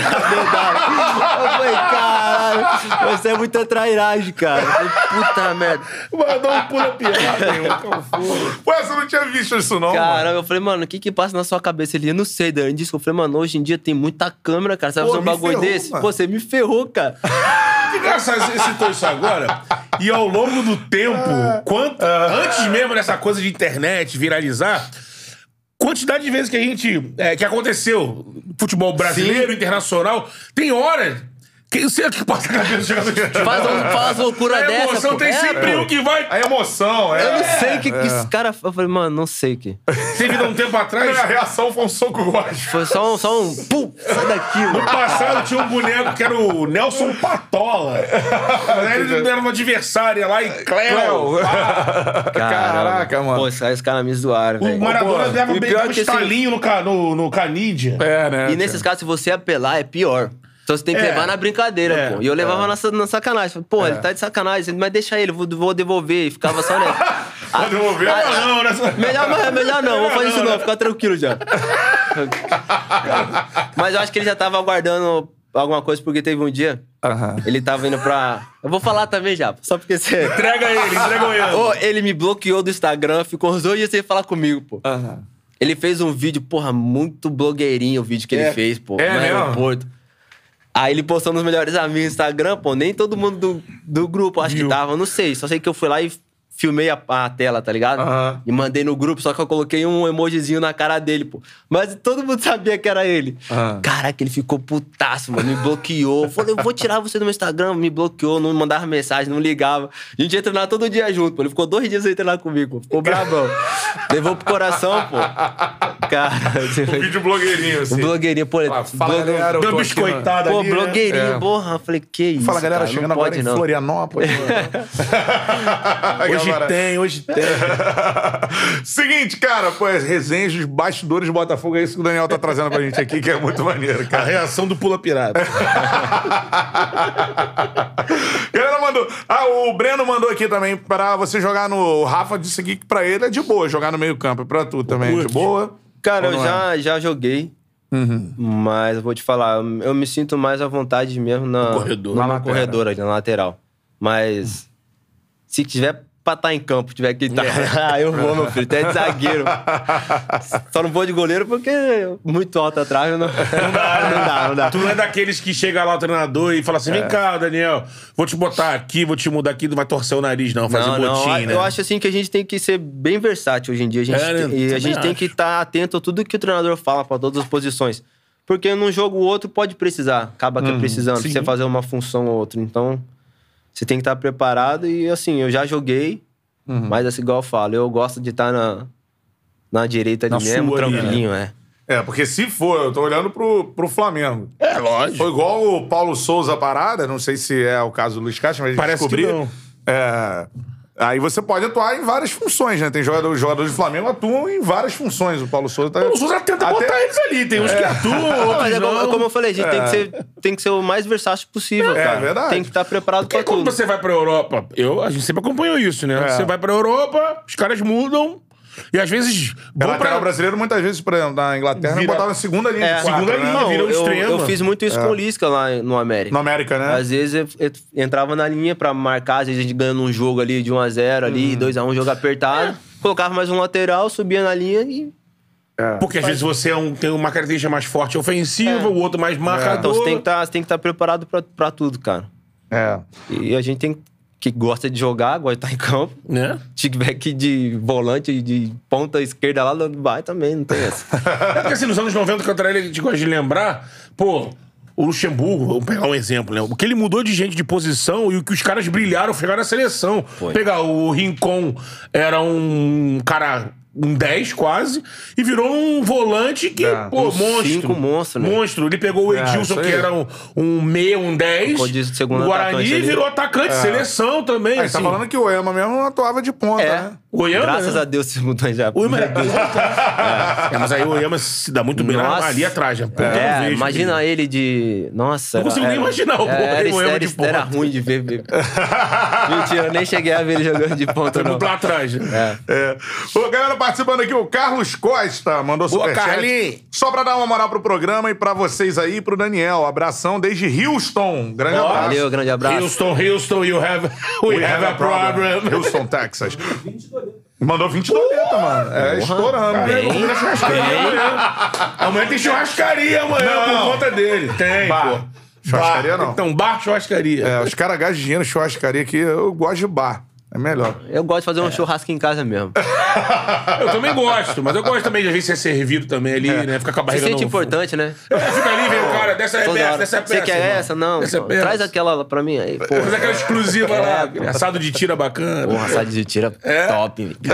falei, caralho, você é muita trairagem, cara. Puta merda. Mandou um pula. Qual foi? Pô, você não tinha visto isso, não? mano? Caramba, eu falei, mano, o que que passa na sua cabeça? Ele, eu não sei, Dani. Disse eu falei, mano, hoje em dia tem muita câmera, cara. Você vai fazer um me bagulho ferrou, desse? mano. Pô, você me ferrou, cara. Que engraçado, você citou isso agora. E ao longo do tempo, quanto, antes mesmo dessa coisa de internet viralizar, quantidade de vezes que a gente. é, que aconteceu futebol brasileiro, internacional, tem horas. Quem sei que passa a cabeça do jogador de futebol? Faz, um, faz loucura A dessa. emoção pô. tem É, sempre pô. um que vai. A emoção, é. Eu não sei o que, que esse cara. Eu falei, mano, não sei o que. Teve um tempo atrás. A reação foi um soco gosto. Foi só um. Só um pum, sai daqui, No mano. passado tinha um boneco que era o Nelson Patola. Aí ele era um adversário ia lá e Cléo. Caramba. Caraca, mano. Pô, esse cara, esse cara me zoaram, O velho. Maradona pô, dava um que esse- estalinho no, no, no Canidia. É, né? E nesses casos, se você apelar, é pior. Então você tem que É. levar na brincadeira, É. pô. E eu levava na, sa- na sacanagem. Falei, Pô, ele tá de sacanagem, mas deixa ele, vou, vou devolver. E ficava só nessa. Vai devolver? Ah, Ah, não, nessa... Melhor, mas- melhor não, vou fazer isso não, ficar tranquilo já. Mas eu acho que ele já tava aguardando alguma coisa, porque teve um dia, Aham. ele tava indo pra. Eu vou falar também já, só porque você. Entrega ele, entrega o Ian. Ô, ele me bloqueou do Instagram, ficou uns dois dias sem falar comigo, pô. Aham. Ele fez um vídeo, porra, muito blogueirinho o vídeo que É. ele fez, pô, É no mesmo? aeroporto. Aí ele postou nos melhores amigos no Instagram, pô, nem todo mundo do, do grupo acho Viu. que tava, não sei. Só sei que eu fui lá e filmei a, a tela, tá ligado? Aham. E mandei no grupo, só que eu coloquei um emojizinho na cara dele, pô. Mas todo mundo sabia que era ele. Aham. Caraca, ele ficou putaço, mano, me bloqueou. Eu Falei, eu vou tirar você do meu Instagram, me bloqueou, não mandava mensagem, não ligava. A gente ia treinar todo dia junto, pô. Ele ficou dois dias sem treinar comigo, pô. Ficou brabão. Levou pro coração, pô. Cara, Um vídeo blogueirinho, assim. um blogueirinho, pô. Ah, fala, blogue- galera, né? biscoitada Pô, ali, né? blogueirinho, É. porra. Falei, que isso, Fala, galera, cara, chegando não agora pode, em não. Florianópolis. Hoje Galera. tem, hoje tem. Seguinte, cara, pô, as resenhas dos bastidores do Botafogo, é isso que o Daniel tá trazendo pra gente aqui, que é muito maneiro, A cara. reação do Pula Pirata. Galera mandou. Ah, o Breno mandou aqui também pra você jogar no. O Rafa disse aqui que pra ele é de boa jogar no meio-campo. É pra tu também, de boa. Cara, eu não é? já, já joguei. Mas eu vou te falar, eu me sinto mais à vontade mesmo na, No corredor. Na no lateral. corredor, ali, na lateral. Mas se tiver pra estar em campo, tiver que estar. Ah, eu vou, meu filho, até de zagueiro. Só não vou de goleiro porque muito alto atrás não, não dá, não dá, não dá. Tu não é daqueles que chega lá o treinador e fala assim: vem cá, Daniel, vou te botar aqui, vou te mudar aqui, tu vai torcer o nariz, não, fazer Não, não, botim, né? eu acho assim que a gente tem que ser bem versátil hoje em dia. A gente, É, né? tem- e a gente tem acho. que estar atento a tudo que o treinador fala pra todas as posições. Porque num jogo o outro pode precisar, acaba que precisando, pra sim. você fazer uma função ou outra. Então, você tem que estar preparado e assim, eu já joguei, mas assim, igual eu falo, eu gosto de estar na, na direita ali Na mesmo, sua tranquilinho, é. É, porque se for, eu tô olhando pro, pro Flamengo. É, lógico. Foi igual o Paulo Souza parada, não sei se é o caso do Luiz Castro, mas a gente Parece que descobriu. não. É, aí você pode atuar em várias funções, né? Tem jogadores, jogadores do Flamengo que atuam em várias funções. O Paulo Souza tá. O Souza tenta Até- botar eles ali, tem uns que atuam, Não, outros mas é como, não. como eu falei, a gente tem, que ser, tem que ser o mais versátil possível, É, cara. verdade. Tem que estar preparado Porque pra quando tudo. você vai pra Europa, eu, a gente sempre acompanhou isso, né? É. Você vai pra Europa, os caras mudam, e às vezes É, lateral pra... brasileiro, muitas vezes, por exemplo, na Inglaterra, Vira- botava na segunda linha É. quatro, Segunda né? linha. Um eu, extremo. eu fiz muito isso com o Lisca lá no América. No América, né? Às vezes eu, eu entrava na linha pra marcar, às vezes a gente ganhando um jogo ali de 1x0 ali, Uhum. 2x1, jogo apertado. Colocava mais um lateral, subia na linha e. Porque às vezes você é um- tem uma característica mais forte ofensiva, o outro mais marcador. Então você tem que tá, estar preparado pra, pra tudo, cara. É. E a gente tem que gosta de jogar, gosta de estar em campo. Né? Aqui de volante, de ponta esquerda lá, vai também, não tem essa. É porque assim, nos anos 90, que eu traí, a gente gosta de lembrar, pô, o Luxemburgo, vamos pegar um exemplo, né? O que ele mudou de gente de posição e o que os caras brilharam foi na seleção. Foi. Pegar o Rincon, era um cara. Um 10 quase, e virou um volante que, É, pô, um monstro. cinco monstro, né? Monstro. Ele pegou o É, Edilson, aí. que era um, um meia, um 10. Ficou de segundo o Guarani virou atacante, seleção também. Aí assim. tá falando que o Ema mesmo não atuava de ponta, É. né? O Oyama, Graças né? a Deus se mudou já. O Oyama é. é, mas aí o Oyama se dá muito bem lá- Nossa. ali atrás, né? É, vejo imagina ele de. Nossa. Não consigo nem imaginar o era, Boa- o era, de era, era ponta. ruim de ver. Mentira, eu nem cheguei a ver ele jogando de ponta, muito lá atrás, né? É. É. Ô, galera, participando aqui, o Carlos Costa mandou Boa, superchat. Carlinhos. Só pra dar uma moral pro programa e pra vocês aí, pro Daniel. Abração desde Houston. Grande abraço. Valeu, grande abraço. Houston, Houston, you have, we, have, a problem. Houston, Texas. Mandou 20 doleta, mano. É, estourando. Bem. né? Churrascaria amanhã. Amanhã tem churrascaria amanhã Não. por conta dele. Tem, Bar. pô. Churrascaria Bar. não. Então, bar churrascaria. É, os caras gastam dinheiro churrascaria aqui. Eu gosto de bar. É melhor. Eu gosto de fazer um churrasco em casa mesmo. Eu também gosto, mas eu gosto também de às vezes ser servido também ali, né? Ficar com a Se barriga sente no- importante, né? É, fica ali, vem o cara, dessa é Toda peça, hora. dessa é peça. Você quer irmão. essa? Não. Dessa é peça. Traz aquela lá pra mim aí, pô. Faz aquela exclusiva É, lá, assado de tira bacana. Porra, assado de tira É? top.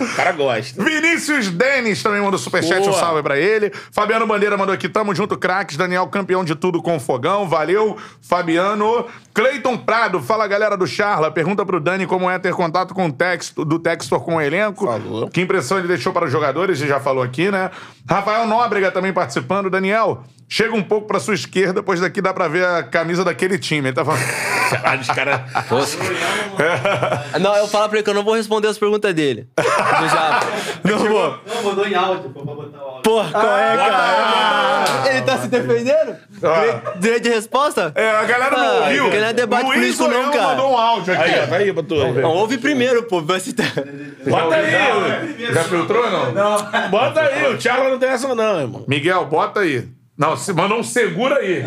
O cara gosta. Vinícius Denis também mandou superchat, um salve pra ele. Fabiano Bandeira mandou aqui, tamo junto, craques. Daniel, campeão de tudo com o fogão. Valeu, Fabiano. Cleiton Prado, fala galera do Charla. Pergunta pro Dani como é ter contato com o texto, do Textor com o elenco. Falou. Que impressão ele deixou para os jogadores, ele já falou aqui, né? Rafael Nóbrega também participando. Daniel, chega um pouco pra sua esquerda, pois daqui dá pra ver a camisa daquele time. Ele tá falando. Caralho, os caras. Poxa. Não, eu falo pra ele que eu não vou responder as perguntas dele. Do Japa. Não vou. Não, mandou em áudio, pô, pra botar o áudio. Porra, qual é, cara? Ele tá se defendendo? Ah. Direito de resposta? É, a galera não Ah, ouviu. porque não é debate Luiz político não, cara. mandou um áudio aqui. Aí, ó, tá aí, botou. Não, ouve primeiro, pô. Vai se... Bota aí, Já filtrou ou não? não. Bota aí, o Charla não tem essa não, irmão. Miguel, bota aí. Não, mandou um segura aí.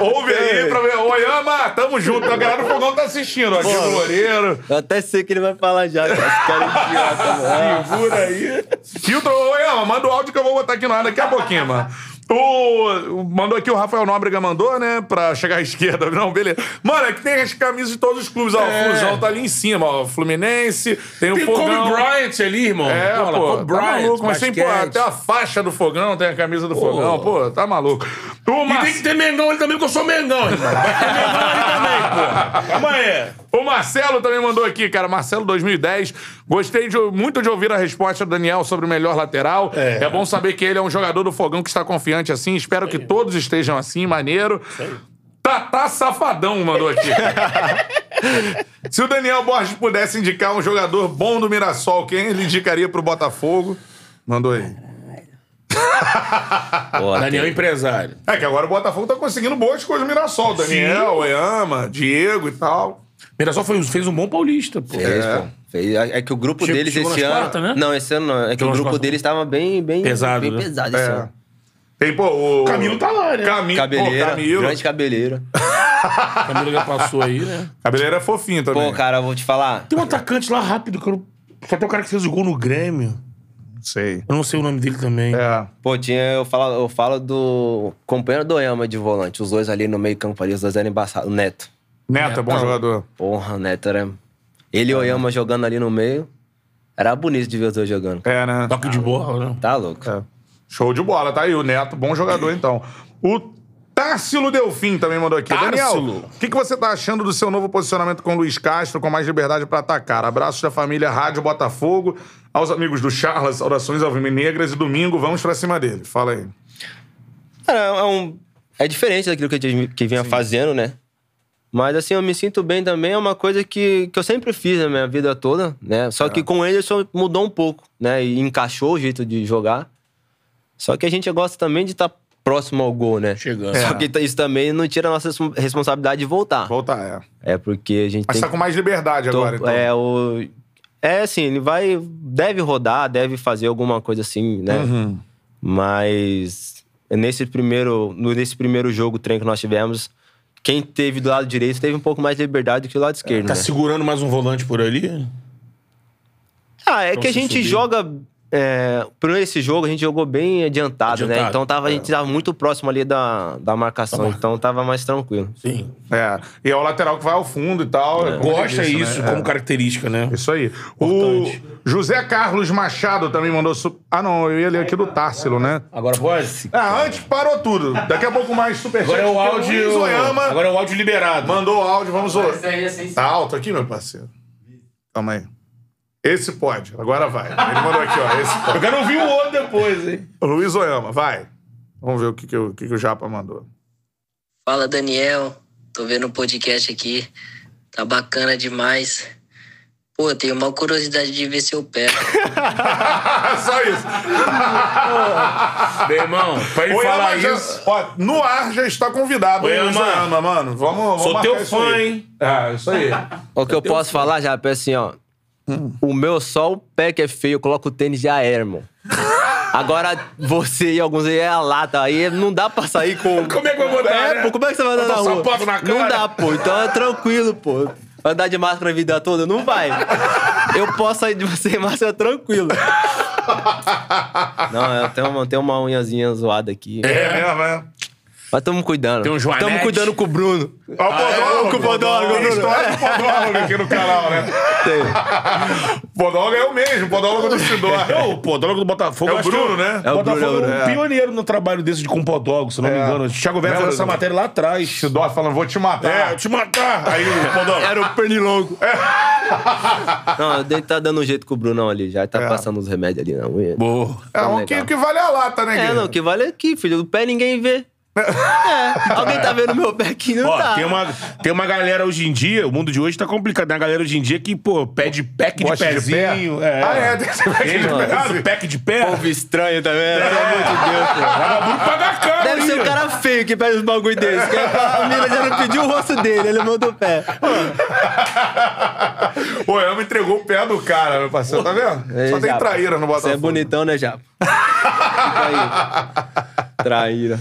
Ouve aí pra ver. Oyama, tamo junto. A galera do Fogão tá assistindo. Aqui o Loureiro. Eu até sei que ele vai falar já. Esse cara é idiota. Segura aí. Filtro, Oyama, manda o áudio que eu vou botar aqui no ar daqui a pouquinho, mano. O, o- mandou aqui o Rafael Nóbrega, mandou, né? Pra chegar à esquerda. Não, beleza. Mano, é que tem as camisas de todos os clubes. Ó, É. O Flusão tá ali em cima, ó. O Fluminense, tem o Tem Fogão. Kobe Bryant ali, irmão. É, Pô, pô, tá Bryant, maluco. Mas tem, pô, até a faixa do fogão, tem a camisa do fogão, pô, tá maluco. O E tem que ter Mengão ali também, porque eu sou Mengão, irmão. Vai ter Mengão ali também, pô. Calma aí. O Marcelo também mandou aqui, cara. Marcelo 2010. Gostei de- muito de ouvir a resposta do Daniel sobre o melhor lateral. É. É. bom saber que ele é um jogador do fogão que está confiante assim. Espero que todos estejam assim, maneiro. Tatá Safadão mandou aqui. Se o Daniel Borges pudesse indicar um jogador bom do Mirassol, quem ele indicaria pro Botafogo? Mandou aí. Pô, Daniel é empresário. É que agora o Botafogo tá conseguindo boas coisas no Mirassol. Daniel, Oyama, Diego e tal. Mirassol fez, fez um bom paulista, pô. Fez, pô. Fez. É é que o grupo Chegou- deles chegou esse ano. quartas, né? Não, esse ano não. É que Chegou o grupo deles estava bem, bem Pesado, bem né? pesado esse É. ano. Tem, pô, o. Camilo tá lá, né? Camilo. Cabeleira, Pô, Camilo. grande cabeleira. Camilo já passou aí, né? Cabeleira é fofinho também. Pô, cara, eu vou te falar. Tem um atacante lá rápido, que eu não... Só tem o cara que fez o gol no Grêmio. Sei. Eu não sei o nome dele também. É. Pô, tinha, eu falo, eu falo do companheiro do Oyama de volante. Os dois ali no meio campo ali, os dois eram embaçados. O Neto. Neto é bom jogador. Porra, o Neto era... Ele e o Oyama jogando ali no meio. Era bonito de ver os dois jogando. É, né? Toque de bola, né? Tá louco. É. Show de bola, tá aí. O Neto, bom jogador, então. O Társilo Delfim também mandou aqui. Társilo. Daniel, o que, que você tá achando do seu novo posicionamento com o Luiz Castro, com mais liberdade pra atacar? Abraços da família Rádio Botafogo, aos amigos do Charlas, saudações alvinegras e domingo, vamos pra cima dele. Fala aí. Cara, é, um, é diferente daquilo que a gente que vinha fazendo, né? Mas assim, eu me sinto bem também, é uma coisa que, que eu sempre fiz na minha vida toda, né? Só que com ele só mudou um pouco, né? E encaixou o jeito de jogar. Só que a gente gosta também de estar próximo ao gol, né? Chegando. Só que isso também não tira a nossa respons- responsabilidade de voltar. Voltar, é. É porque a gente Mas tem tá com mais liberdade Tô- agora, então. É, o... é assim, ele vai. Deve rodar, deve fazer alguma coisa assim, né? Uhum. Mas nesse primeiro, nesse primeiro jogo, treino que nós tivemos, quem teve do lado direito teve um pouco mais de liberdade do que o lado esquerdo. Tá né? segurando mais um volante por ali? Ah, é que a gente subir. joga. É, por esse jogo, a gente jogou bem adiantado, né? Adiantado, Então tava, a é. gente tava muito próximo ali da, da marcação, então tava mais tranquilo. Sim. É. E é o lateral que vai ao fundo e tal. é ele Gosta disse, isso né? como É. característica, né? Isso aí. Importante. O José Carlos Machado também mandou. Su... Ah, não, eu ia ler aqui do Társilo, né? Agora pode? Ah, antes parou tudo. Daqui a pouco mais super Agora é o áudio. Zoyama Agora é o áudio liberado. mandou o áudio, vamos é Tá alto aqui, meu parceiro? Calma aí. Esse pode, agora vai. Ele mandou aqui, ó. Esse Eu quero ouvir o outro depois, hein? Luiz Oyama, vai. Vamos ver o que, que, o, que, que o Japa mandou. Fala Daniel, tô vendo o podcast aqui, tá bacana demais. Pô, tenho uma curiosidade de ver seu pé. Só isso. Meu irmão, pra ele Oyama falar já- isso. Ó, no ar já está convidado, hein, Oyama. Luiz Oyama, mano. Vamos, vamos Sou teu isso fã, aí. hein? É, isso aí. O que eu posso falar já é assim, ó. Hum. O meu só o pé que é feio, eu coloco o tênis já é, irmão. Agora, você e alguns aí é a lata. Aí não dá pra sair com. Como é que eu vou botar, É, né? pô, como é que você vai andar na rua? na cara? Não dá, pô. Então é tranquilo, pô. Andar de máscara a vida toda? Não vai. Eu posso sair de você sem máscara tranquilo. Não, eu tenho uma, tenho uma unhazinha zoada aqui. É mesmo, é. Mas tamo cuidando. Tem um joanete. Tamo cuidando com o Bruno. Ó, o Podólogo, com o Podólogo, Tem Bruno. história do Podólogo aqui no canal, né? O Podólogo é o mesmo, o Podólogo do Sidor. É o podólogo do Botafogo. É o Bruno, né? É o Botafogo Bruno, é é um pioneiro no trabalho desse de com podólogo, se não me É. engano. O Thiago Velho fez essa do- matéria lá atrás. Sidor falando, vou te matar. É, eu te matar. Aí o podólogo. Era o pernilongo. Não, ele tá dando um jeito com o Brunão ali. Já tá É. passando os remédios ali na unha. Boa. É, Tá o legal. que, que vale a lata, né, É, não, o que vale é aqui, filho. O pé ninguém vê. É, alguém tá vendo meu pé aqui? Não Ó, tá. tem, uma, tem uma galera hoje em dia, o mundo de hoje tá complicado. Tem uma galera hoje em dia que, pô, pede pack de Gosta de pezinho. pé? É. Ah, é, tem esse pack de Ele, pé. Pack de pé. Povo estranho também, né? pelo amor de Deus, pô. Vagabundo paga caro. Deve ser um cara feio que pede uns bagulho desse. Que a mina já não pediu o rosto dele, ele mandou o pé. Pô, ela me entregou o pé do cara, meu parceiro, tá vendo? Só tem Japa, traíra no Botafogo. Você é bonitão, né, Japa? Fica aí. Traíra.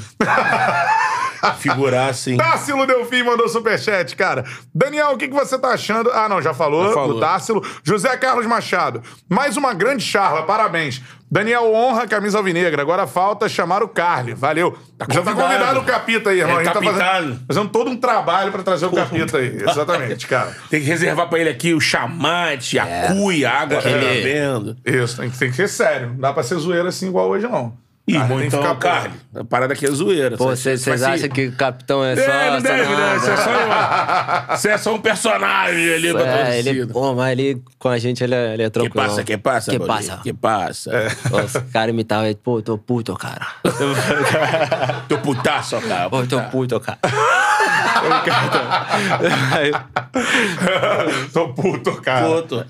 Figurar assim. Társilo Delfim mandou superchat, cara. Daniel, o que, que você tá achando? Ah, não, já falou, Já falou. do Társilo. José Carlos Machado. Mais uma grande charla, parabéns. Daniel honra a camisa alvinegra. Agora falta chamar o Carly. Valeu. já tá convidado. o Capita aí, irmão. É, a gente tá fazendo, fazendo todo um trabalho pra trazer o Capita aí. Exatamente, cara. Tem que reservar pra ele aqui o chamate, a cuia, a água que ele tá vendo. Isso, tem que, tem que ser sério. Não dá pra ser zoeira assim igual hoje, não. Ih, tem que então, ficar Carly, a parada aqui é zoeira. Pô, Você- vocês vai acham se- que o capitão é só. É, não deve, né? nada? Você é só, uma- você é só um personagem ali pra É, ele, pô, mas ele com a gente ele é, ele é Que tranquilo. passa, que passa, Que Bolinha? passa. Que passa. Nossa, o cara imitava ele, pô, tô puto, cara. Teu putaço, cara. Pô, tô puto, cara. Tô puto, cara. Puto.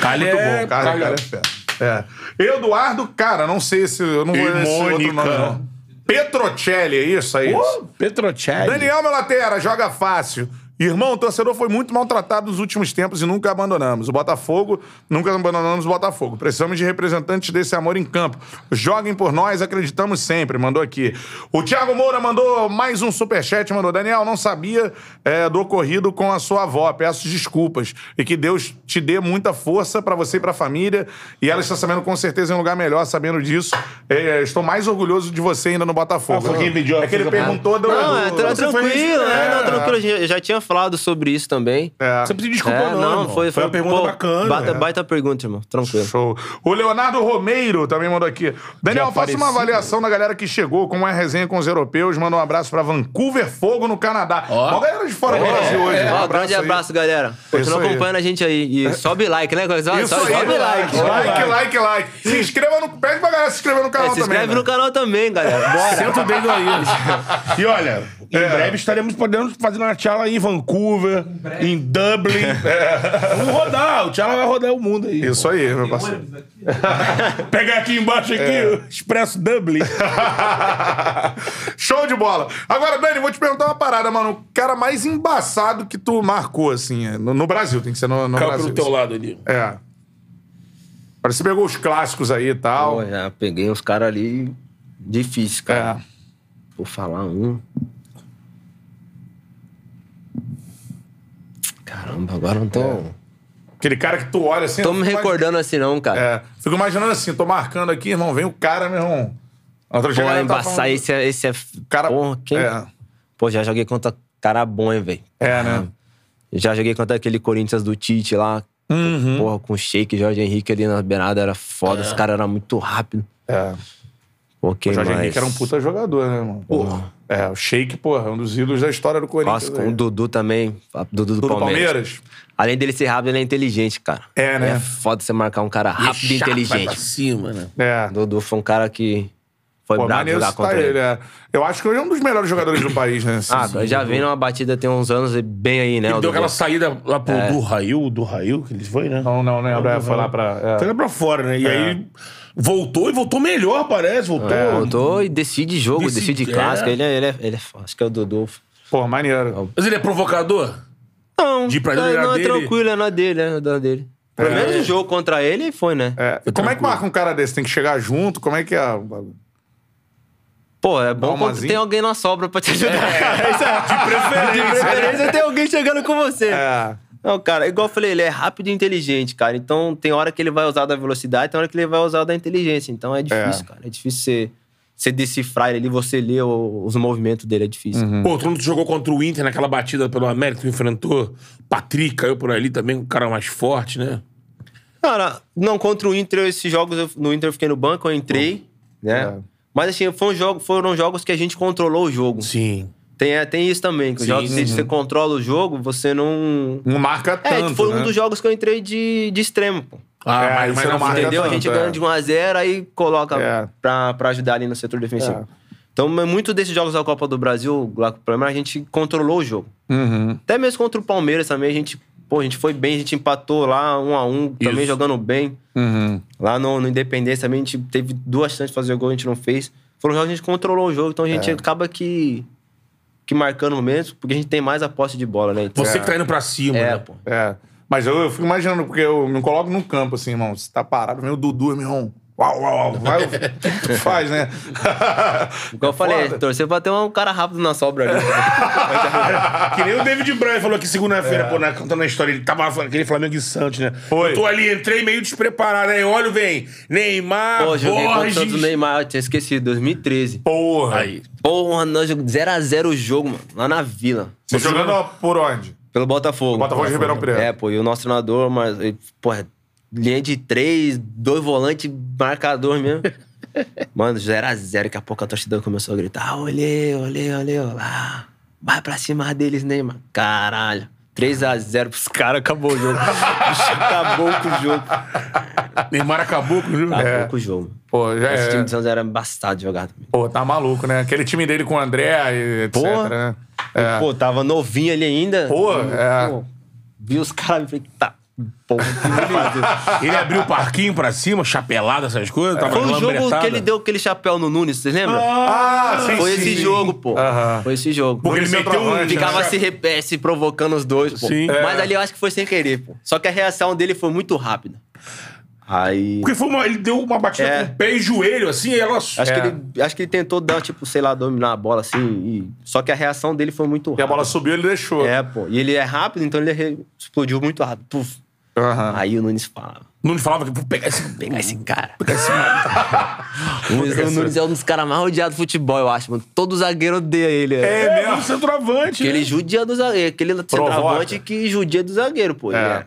Carly Muito é... bom, cara. Cara é fera. É. Eduardo, cara, não sei se. Eu não vou E esse outro nome, não. Petrocelli, é isso? É isso? Pô, Petrocelli. Daniel Melatera, joga fácil. Irmão, o torcedor foi muito maltratado nos últimos tempos e nunca abandonamos. O Botafogo, nunca abandonamos o Botafogo. Precisamos de representantes desse amor em campo. Joguem por nós, acreditamos sempre. Mandou aqui. O Thiago Moura mandou mais um superchat. Mandou, Daniel, não sabia é, do ocorrido com a sua avó. Peço desculpas. E que Deus te dê muita força pra você e pra família. E ela está sabendo com certeza em um lugar melhor, sabendo disso. É, estou mais orgulhoso de você ainda no Botafogo. Ah, foi quem pediu a É que ele perguntou do... Não, é do- foi tranquilo, né? é. Não, tranquilo. Já tinha falado sobre isso também. É. Você precisa desculpa, É, não, não, irmão. foi, Foi uma pergunta pô, bacana. Baita, É. baita pergunta, irmão. Tranquilo. Show. O Leonardo Romeiro também mandou aqui. Daniel, faça uma avaliação da galera que chegou, como é a resenha com os europeus. Manda um abraço pra Vancouver Fogo, no Canadá. Ó. A galera de fora do Brasil hoje. Ó, Um abraço grande aí. abraço, galera. Isso Continua aí. acompanhando a gente aí. E sobe like, né? Aí. sobe like. Like, like, like. Se inscreva no... Pede pra galera se inscrever no canal É, se inscreve também. no né? canal também, galera. Bora. Senta o dedo aí. E olha, em É. breve estaremos podendo fazer uma tchala em Vancouver, em Dublin. Vamos rodar, o tchala vai rodar o mundo aí. Isso aí, meu parceiro. Pegar aqui embaixo aqui, É. o Expresso Dublin. Show de bola. Agora, Dani, vou te perguntar uma parada, mano. O cara mais embaçado que tu marcou, assim, é, no, no Brasil. Tem que ser no, no Caiu Brasil. pro teu lado ali. É. Parece que você pegou os clássicos aí e tal. Pô, já peguei uns caras ali difícil, cara. É. Vou falar um. Caramba, agora não tô. Aquele cara que tu olha assim... Tô me recordando assim, não, cara. É. Fico imaginando assim, tô marcando aqui, irmão, vem o cara, meu irmão. Outro dia Pô, tá embaçar, falando- esse é. Esse é Cara, Porra, quem? é. Pô, já joguei contra cara bom, hein, velho. É, né? Já joguei contra aquele Corinthians do Tite lá. Uhum. Porra, com o Sheik, Jorge Henrique ali na beirada, era foda. Os caras eram muito rápidos. É. Pô, quem O Jorge mais? Henrique era um puta jogador, né, mano? Porra. É, o Sheik, porra, é um dos ídolos da história do Corinthians. Nossa, com o Dudu também. Dudu do Do Palmeiras. Palmeiras? Além dele ser rápido, ele é inteligente, cara. É, né? É foda você marcar um cara rápido e Chato, vai pra inteligente. cima, né? É. Dudu foi um cara que foi Pô, bravo jogar contra ele. ele, é. Eu acho que ele é um dos melhores jogadores do país, né? Ah, Assim, já do- vem numa batida tem uns anos bem aí, né? Ele o deu Dudu. aquela saída lá pro É. do Rail, do Rail, que ele foi, né? Não, não lembro. É, foi lá pra... é. Foi lá pra fora, né? E aí voltou e voltou melhor, parece. Voltou. É, voltou e decide jogo, Decide- decide, é. clássico. Ele, é, ele, é, ele é. Acho que é o Dudu. Pô, maneiro. Mas ele é provocador? Não, De ir pra não, não é dele? tranquilo, é na dele, é na dele. Pelo menos o jogo contra ele foi, né? É. Como é que marca um cara desse? Tem que chegar junto? Como é que é? o bagulho? Pô, é bom quando tem alguém na sobra pra te ajudar. é- De preferência. De preferência tem alguém chegando com você. É. Não, cara, igual eu falei, ele é rápido e inteligente, cara. Então tem hora que ele vai usar da velocidade, tem hora que ele vai usar da inteligência. Então é difícil, cara. É difícil você, você decifrar ele ali, você ler o- os movimentos dele, é difícil. Pô, tu não jogou contra o Inter naquela batida pelo América, tu enfrentou. Patrick caiu por ali também, um cara mais forte, né? Cara, não, contra o Inter, esses jogos, eu- no Inter eu fiquei no banco, eu entrei, né? Mas assim, foi um jogo, foram jogos que a gente controlou o jogo. Sim. Tem, é, tem isso também, que jogos que sim. você controla o jogo, você não. Não marca É, tanto, foi né? um dos jogos que eu entrei de, de extremo, pô. Ah, É, mas, mas não marca Entendeu? a tanto, gente é. ganha de 1x0, aí coloca É. pra, pra ajudar ali no setor defensivo. É. Então, muito desses jogos da Copa do Brasil, lá com o Palmeiras, a gente controlou o jogo. Uhum. Até mesmo contra o Palmeiras também, a gente, pô, a gente foi bem, a gente empatou lá, um a um, também Isso. jogando bem. Uhum. Lá no, no Independência também, a gente teve duas chances de fazer gol, a gente não fez. Foram jogos que a gente controlou o jogo, então a gente É. acaba que, que marcando mesmo, porque a gente tem mais a posse de bola, né? Então, Você que tá indo pra cima, é, né? pô. É. Mas eu, eu fico imaginando, porque eu me coloco no campo, assim, irmão. Você tá parado, o Dudu, meu irmão. Uau, uau, uau. Vai, tu faz, né? Igual eu falei, Foda. torcer pra ter um cara rápido na sobra ali. Que nem o David Braz falou aqui segunda-feira, pô, né, contando a história. Ele tava falando aquele Flamengo e Santos, né? Foi. Eu tô ali, entrei meio despreparado. Aí olha, vem Neymar, Pô, joguei contra o Borges. Neymar, eu tinha esquecido, 2013. Porra. Aí. Porra, nós jogamos 0x0 o jogo, mano, lá na vila. Você jogando por onde? Pelo Botafogo. Botafogo de Ribeirão Preto. É, pô, e o nosso treinador, mas, ele, porra, linha de três, dois volantes, marcador mesmo. Mano, 0x0, daqui a pouco a torcida começou a gritar: olê, olê, olê, olá. Vai pra cima deles, Neymar. Caralho. 3x0 pros caras, acabou o jogo. Acabou com o jogo. Neymar acabou com o jogo. Acabou com o jogo. Pô, já Esse é. time de Santos era de jogar também. Pô, tá maluco, né? Aquele time dele com o André e etc, Porra. né? É. Pô, tava novinho ali ainda. Pô, é. Pô, vi os caras e falei, tá, beleza. Ele abriu o parquinho pra cima, chapelado, essas coisas. Tava Foi o jogo lambretada. que ele deu aquele chapéu no Nunes, vocês lembram? Ah, sim, Foi sim, esse sim. jogo, pô. Aham. Foi esse jogo. Porque ele meteu um... Ficava né? se, repé- se provocando os dois, pô. Sim. Mas ali eu acho que foi sem querer, pô. Só que a reação dele foi muito rápida. Aí. Porque foi uma, ele deu uma batida É. com o pé e joelho, assim, e ela... Acho, É. que ele, acho que ele tentou dar, tipo, sei lá, dominar a bola assim. E... Só que a reação dele foi muito E a rápida. bola subiu, ele deixou. É, pô. E ele é rápido, então ele re- explodiu muito rápido. Puf. Aham. Aí o Nunes falava. Não falava que vou pegar esse... Pegar esse cara. o Nunes, o Nunes é um dos caras mais odiados do futebol, eu acho, mano. Todo zagueiro odeia ele. É É, mesmo. mesmo centroavante. Ele né? judia do zagueiro. Aquele centroavante que judia do zagueiro, pô. Ele É. era.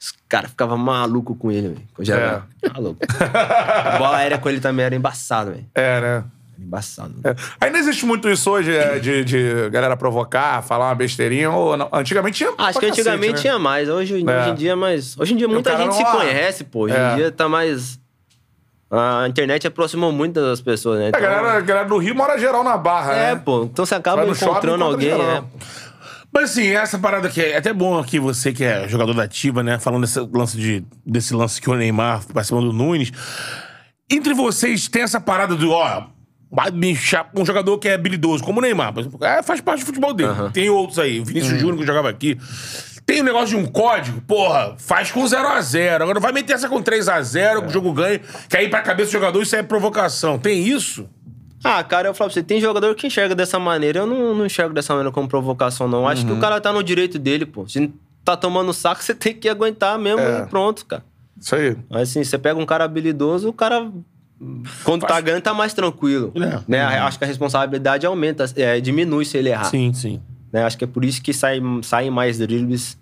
Os caras ficavam malucos com ele, velho. É. maluco. A bola aérea com ele também era embaçado, velho. É, né? Embaçado. É. Ainda existe muito isso hoje, é, de, de galera provocar, falar uma besteirinha, ou não? Antigamente tinha. Acho que cacete, antigamente né? tinha mais. Hoje, É. hoje em dia, mais. Hoje em dia, muita gente se conhece, pô. Hoje É. em dia tá mais. A internet aproximou muito das pessoas, né? É, Então, a galera, a galera do Rio mora geral na barra, É, né? pô. Então você acaba shopping, encontrando encontra alguém, né? Mas assim, essa parada que é até bom aqui, você que é jogador da ativa, né? Falando desse lance, de, desse lance que o Neymar cima do Nunes. Entre vocês tem essa parada do, ó, um jogador que é habilidoso, como o Neymar, por exemplo. É, faz parte do futebol dele. Tem outros aí, o Vinícius Júnior que jogava aqui. Tem um negócio de um código, porra, faz com 0x0. Agora vai meter essa com 3x0, o jogo ganha. Que aí pra cabeça do jogador isso é provocação. Tem isso? Ah, cara, eu falo pra você, tem jogador que enxerga dessa maneira. Eu não, não enxergo dessa maneira como provocação, não. Acho que o cara tá no direito dele, pô. Se tá tomando saco, você tem que aguentar mesmo É. e pronto, cara. Isso aí. Mas assim, você pega um cara habilidoso, o cara. Quando tá ganhando, tá mais tranquilo. É. Né? Acho que a responsabilidade aumenta, é, diminui se ele errar. Sim, sim. Né? Acho que é por isso que sai, saem mais dribles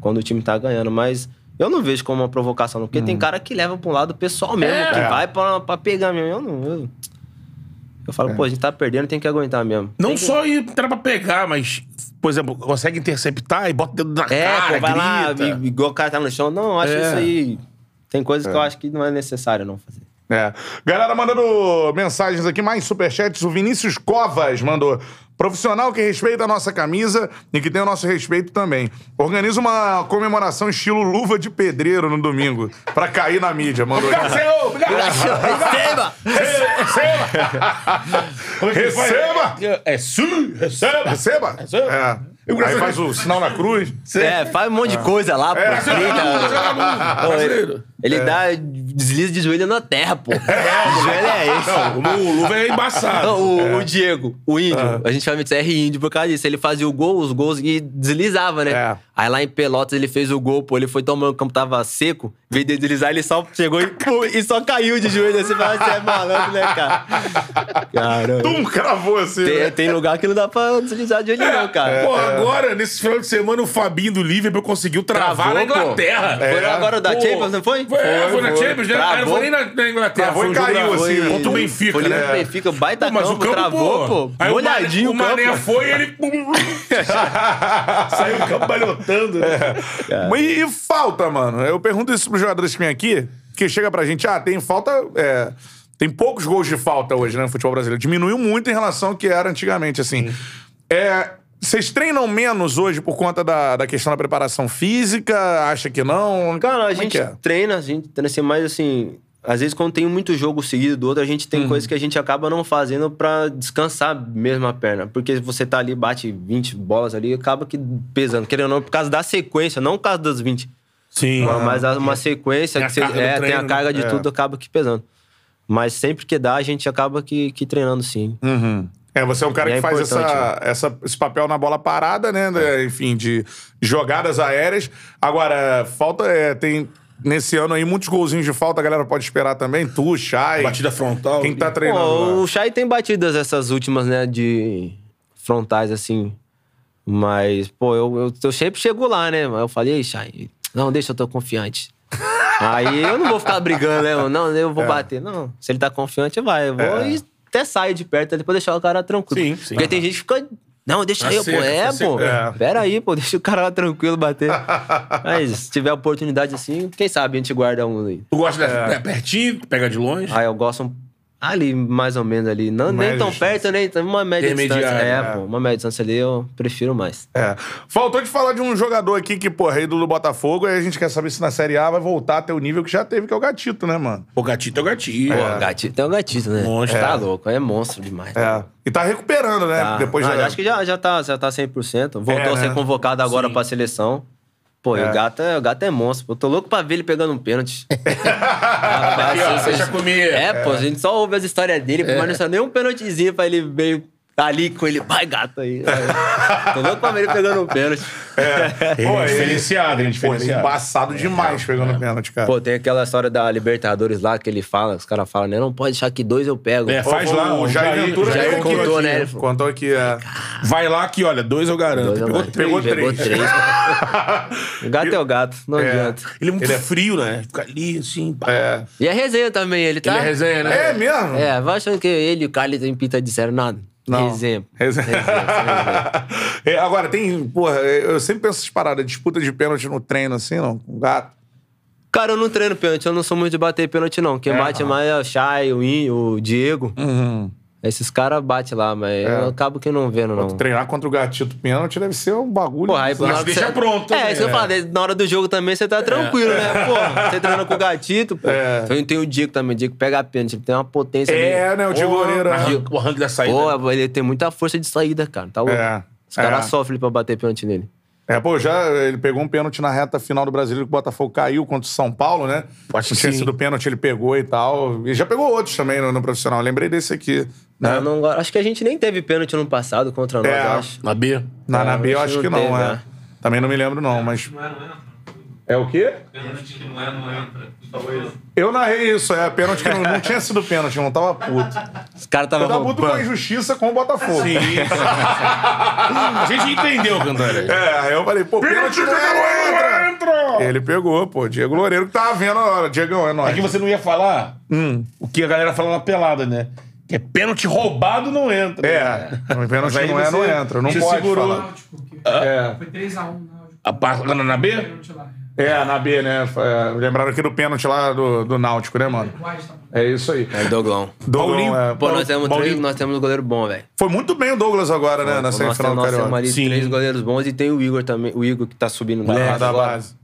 quando o time tá ganhando. Mas eu não vejo como uma provocação, não. Porque tem cara que leva pra um lado pessoal mesmo, É. que vai pra, pra pegar mesmo. Eu não. Eu, eu falo, pô, a gente tá perdendo, tem que aguentar mesmo. Não Tem que- só ir entrar pra pegar, mas, por exemplo, consegue interceptar e bota o dedo na É, cara, pô, vai lá, grita. i- igual o cara tá no chão. Não, acho É. isso aí. Tem coisas que eu acho que não é necessário não fazer. É. Galera mandando mensagens aqui, mais superchats. O Vinícius Covas mandou. Profissional que respeita a nossa camisa e que tem o nosso respeito também. Organiza uma comemoração estilo luva de pedreiro no domingo, pra cair na mídia. Mandou Obrigado, aqui. senhor! Obrigado! Receba! Receba! Receba! É su, receba! Receba! Receba. É. Aí faz o sinal na cruz. É, faz um monte de coisa lá, pô. Grita. Pô, ele, ele dá desliza de joelho na terra, pô. De joelho é esse. Não, o Luva é embaçado. Não, o, o Diego, o índio, a gente chama de CR índio por causa disso. Ele fazia o gol, os gols e deslizava, né? É. Aí lá em Pelotas ele fez o gol, pô. Ele foi tomando, o campo tava seco, em vez de deslizar, ele só chegou e, pum, e só caiu de joelho assim. Fala, você é malandro, né, cara? Caramba. Tum, cravou assim. Tem, né? tem lugar que não dá pra deslizar de joelho, não, cara. Pô, agora, nesse final de semana, o Fabinho do Liverpool conseguiu travar Travou, na pô. Inglaterra. Foi agora da Pô. Champions, não foi? Foi, é, foi na foi. Champions, né? Ah, não foi nem na, na Inglaterra. Travou foi e caiu, da- assim, foi né? Contra o Benfica, Foi né? no Benfica, baita Pô, mas campo, o campo, travou, pô. Aí o Mané, Molhadinho o Mané foi e ele... Saiu o campo balhotando. né? E, e falta, mano? Eu pergunto isso pros jogadores que vêm aqui, que chega pra gente, ah, tem falta. é, tem poucos gols de falta hoje, né, no futebol brasileiro. Diminuiu muito em relação ao que era antigamente, assim. É. Vocês treinam menos hoje por conta da, da questão da preparação física? Acha que não? Cara, a Como é gente é? treina, a gente treina assim, mas assim, às vezes quando tem muito jogo seguido do outro, a gente tem Uhum. coisas que a gente acaba não fazendo pra descansar mesmo a perna. Porque você tá ali, bate 20 bolas ali, acaba que pesando. Querendo ou não, por causa da sequência, não por causa das 20. Sim. Mas há uma sequência Tem que você, é, tem treino, a carga de né? tudo, acaba que pesando. Mas sempre que dá, a gente acaba que, que treinando sim. Uhum. É, você é um cara E é que faz essa, importante, essa- esse papel na bola parada, né? né, Enfim, de jogadas aéreas. Agora, falta. é, tem nesse ano aí muitos golzinhos de falta, a galera pode esperar também. Tu, Chay. Batida frontal. Quem tá treinando? Pô, lá? o Chay tem batidas essas últimas, né, de frontais, assim. Mas, pô, eu, eu, eu sempre chego lá, né? Mas eu falei, ei, Chay, não, deixa, eu tô confiante. Aí eu não vou ficar brigando, né? mano? Não, eu vou É. bater. Não, se ele tá confiante, vai. Eu vou e até saio de perto ali pra deixar o cara tranquilo. Sim, sim. Porque tem gente que fica. Não, deixa Tá eu, pô. É, tá seco. pô. É. Pera aí, pô. Deixa o cara lá tranquilo bater. Mas se tiver oportunidade assim, quem sabe a gente guarda um aí. Tu gosta É. de é, pertinho, pega de longe. Ah, eu gosto um- ali, mais ou menos ali. Não, nem tão distância. perto, nem tão- uma média distância. É, é. pô, uma média distância ali eu prefiro mais. É. Faltou de falar de um jogador aqui que, pô, rei do Botafogo, aí a gente quer saber se na Série A vai voltar a ter o nível que já teve, que é o Gatito, né, mano? O gatito é o gatito. Pô, gatito tem um gatito, né? Monstro. Tá louco, é monstro demais. É. E tá recuperando, né? Tá. Depois Ah, da- Acho que já, já, tá, já tá 100%. Voltou É, a ser né? convocado agora pra seleção. Pô, É. o gato é, o gato é monstro. Eu tô louco pra ver ele pegando um pênalti. Rapaz, Aqui, ó, vocês- deixa comigo. É, pô, a gente só ouve as histórias dele, mas não sabe nem um pênaltizinho pra ele meio ali com ele. Vai, gato aí. tô louco pra ver ele pegando um pênalti. Ele Pô, é ele- diferenciado, ele é Pô, ele é diferenciado. embaçado demais pegando pênalti, cara. Pô, tem aquela história da Libertadores lá que ele fala, os caras falam, né? Não pode deixar que dois eu pego. É, Pô, faz lá, o Jair Ventura Jair pegou aqui, contou, aqui, né? Contou aqui, é. Vai lá que, olha, dois eu garanto. Dois eu Pegou garanto. três. Pegou Pegou três. o gato é. o gato, não É. adianta. Ele é muito Ele é- frio, né? Fica ali, assim. pá. É. E é resenha também, ele tá? Ele é resenha, né? É mesmo? É, vai achando que ele e o Carly tem pinta de sério, nada. Não. Resenha. resenha. É, agora, tem. Porra, eu sempre penso essas paradas, disputa de pênalti no treino, assim, não? Com gato. Cara, eu não treino pênalti, eu não sou muito de bater pênalti, não. Quem É, bate aham. mais é o Chay, o In, o Diego. Uhum. Esses caras batem lá, mas eu acabo que não vendo, não. Treinar contra o gatito pênalti deve ser um bagulho. Porra, aí na hora que deixa você- pronto, É, né? isso eu falo, na hora do jogo também você tá tranquilo, né? Pô, você treina com o gatito, pô. É. Então tem o Diego também, o Diego pega pênalti, ele tem uma potência ali. É, né? O Diego Loureiro. é. Arranque- O arranque da saída. Pô, ele tem muita força de saída, cara. Tá louco. É. Os caras É. sofrem pra bater pênalti nele. É, pô, já ele pegou um pênalti na reta final do Brasileiro que o Botafogo caiu contra o São Paulo, né? Acho que Não tinha sim. sido pênalti, ele pegou e tal. E já pegou outros também no, no profissional. Lembrei desse aqui. Né? Eu não go- acho que a gente nem teve pênalti no passado contra nós, É. eu acho. Na B. Na, na É, B eu acho que não não, teve, é. né? Também não me lembro, não, mas. Não é, não é, não. É o quê? Pênalti que não é, não entra. Eu narrei isso, é. Pênalti que não, não tinha sido pênalti, não tava puto. Os caras Eu estavam tava puto com a roubando. injustiça com o Botafogo. Sim. a gente entendeu, Cantaré. É, aí eu falei, pô, pênalti não entra. entra! Ele pegou, pô. Diego Loureiro que tava vendo a hora. Diegão, é nóis. Aqui você não ia falar o que a galera fala na pelada, né? Que é pênalti roubado não entra. É, o pênalti Mas aí não é, não você- entra. Não você pode segurou. falar. Náutico, que É. foi 3x1 Náutico. A parte lá na B? Pênalti lá. É, na B, né? É, lembraram aqui do pênalti lá do, do Náutico, né, mano? O É isso aí. É Doglão. Doglão, Paulinho, é. Pô, nós temos, Paulinho. três, nós temos um goleiro bom, velho. Foi muito bem o Douglas agora, né? Na nós semifinal temos, do nós temos Carioca. ali Sim. três goleiros bons e tem o Igor também. O Igor que tá subindo da É, base da agora. base.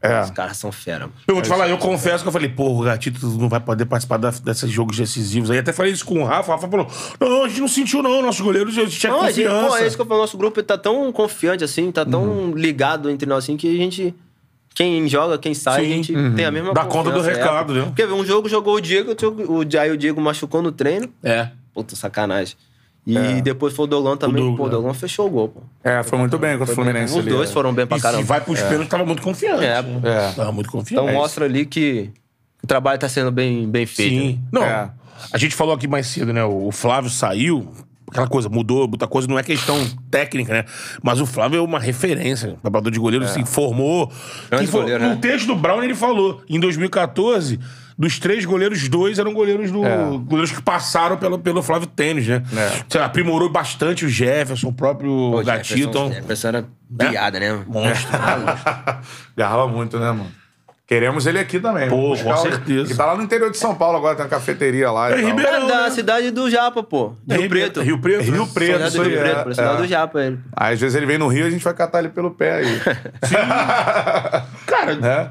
É. Os caras são fera, mano. Eu vou te falar, eu confesso que eu falei, pô, o Gatito não vai poder participar da- desses jogos decisivos. Aí até falei isso com o Rafa. O Rafa falou: não, a gente não sentiu, não. Nossos goleiros, a gente tinha Não, a gente, confiança. pô, é isso que eu falo, nosso grupo tá tão confiante assim, tá tão Uhum. ligado entre nós assim que a gente. Quem joga, quem sai, Sim. a gente tem a mesma Dá conta do confiança, é. recado, né? Porque um jogo jogou o Diego, o, aí o Diego machucou no treino. É. Puta, sacanagem. E depois foi o Dolan também. Douglas. Pô, o Dolan fechou o gol, pô. É, foi muito bem contra o Fluminense Os dois é. foram bem pra E se caramba. vai pros pênaltis, tava muito confiante. É, né? É. Tava muito confiante. Então mostra ali que o trabalho tá sendo bem, bem feito. Sim. Não, É. a gente falou aqui mais cedo, né? O Flávio saiu, aquela coisa, mudou, muita coisa, não é questão técnica, né? Mas o Flávio é uma referência, preparador de goleiro, assim, formou. Grande que for- goleiro, no né? texto do Brown ele falou, em 2014, dos três goleiros, dois eram goleiros do. É. goleiros que passaram pelo, pelo Flávio Tênis, né? É. Aprimorou bastante o Jefferson, o próprio Pô, Gatito. Jefferson, Jefferson era piada, né? Monstro. Garrava muito, né, mano? Queremos ele aqui também. Pô, com certeza. Que tá lá no interior de São Paulo agora, tem uma cafeteria lá. É e tal. Ribeirão. É da né? cidade do Japa, pô. De Rio Ribeirão- Preto. Rio Preto. Rio né? Preto, do aí, Rio Preto, é, pô, cidade é. do Japa, ele. Aí, às vezes ele vem no Rio e a gente vai catar ele pelo pé aí. Cara, né?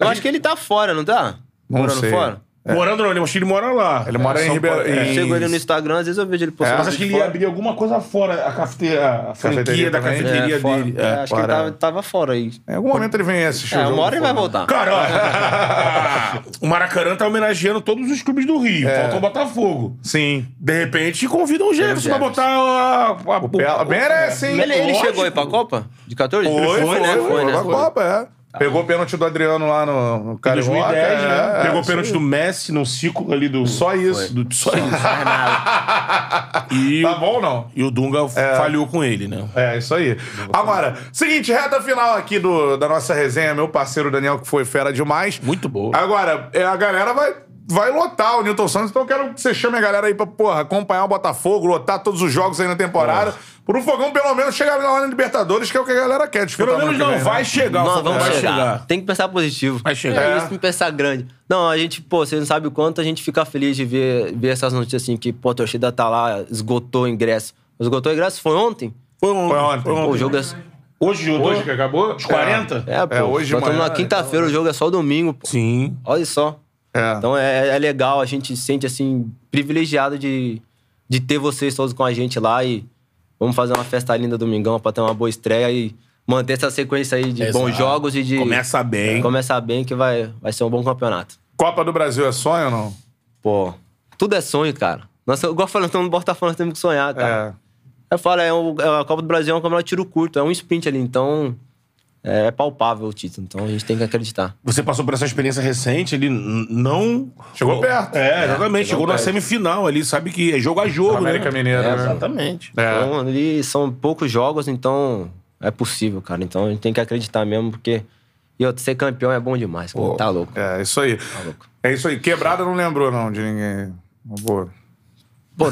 Eu acho que ele tá fora, não tá? Não Morando sei. fora? Morando não, ele- acho que ele mora lá. Ele mora em São Ribeirão- Paulo. É. em- Chego ele no Instagram, às vezes eu vejo ele postando. Mas acho que ele ia abrir alguma coisa fora, a cafeteria, a franquia Cafeteria da também? cafeteria é, fora. dele. É, É. acho que ele tava, tava fora aí. Em algum momento ele vem assistir É, uma hora ele vai voltar. Cara, ó, o Maracanã tá homenageando todos os clubes do Rio. É. Faltou o Botafogo. Sim. De repente, convidam o Jefferson pra botar a, a, O merece, hein? Ele, ele chegou aí pra Copa? De 14? Foi, foi, foi, né? foi, né? na Copa, é. Pegou o pênalti do Adriano lá no, no Carioca. 2010, é, né? é, Pegou o pênalti do Messi no ciclo ali do... Só isso. Do, só isso. e, Tá bom ou não? e o Dunga falhou com ele, né? É, isso aí. Agora, seguinte, reta final aqui do, da nossa resenha, meu parceiro Daniel, que foi fera demais. Muito boa. Agora, é, a galera vai, vai lotar o Newton Santos, então eu quero que você chame a galera aí pra, porra, acompanhar o Botafogo, lotar todos os jogos aí na temporada. Por um fogão, pelo menos, chegar lá na Libertadores, que é o que a galera quer. Pelo no menos não, né? vai chegar. o Não, Fogão vamos vai chegar. Tem que pensar positivo. Vai chegar. É É. isso, tem que pensar grande. Não, a gente, pô, você não sabe o quanto a gente fica feliz de ver, ver essas notícias assim, que, pô, a torcida tá lá, esgotou o ingresso. Esgotou o ingresso? Foi ontem? Foi ontem. Foi ontem. Pô, o jogo é... Hoje, jogou? Hoje que acabou? Os 40? É, pô. É, hoje nós estamos na quinta-feira, o jogo é só domingo, pô. Sim. Olha só. É. Então é, é legal, a gente se sente assim, privilegiado de, de ter vocês todos com a gente lá e vamos fazer uma festa linda domingão pra ter uma boa estreia e manter essa sequência aí de Exato. bons jogos e de. Começa bem. Começar bem que vai, vai ser um bom campeonato. Copa do Brasil é sonho ou não? Pô, tudo é sonho, cara. Nós, igual falando, estamos no Botafogo, nós temos que sonhar, cara. É. Eu falo, é um- é a Copa do Brasil é um campeonato de tiro curto, é um sprint ali, então é palpável o título, então a gente tem que acreditar. Você passou por essa experiência recente, ele não. Chegou perto. É, exatamente. chegou na semifinal ali, sabe que é jogo a jogo, América né? Mineiro, É, né? exatamente. É. Então, ali são poucos jogos, então é possível, cara. Então a gente tem que acreditar mesmo, porque. E outro, ser campeão é bom demais, cara. Tá louco. É, isso aí. louco. É isso aí. Quebrada não lembrou, não, de ninguém. Boa. Pô,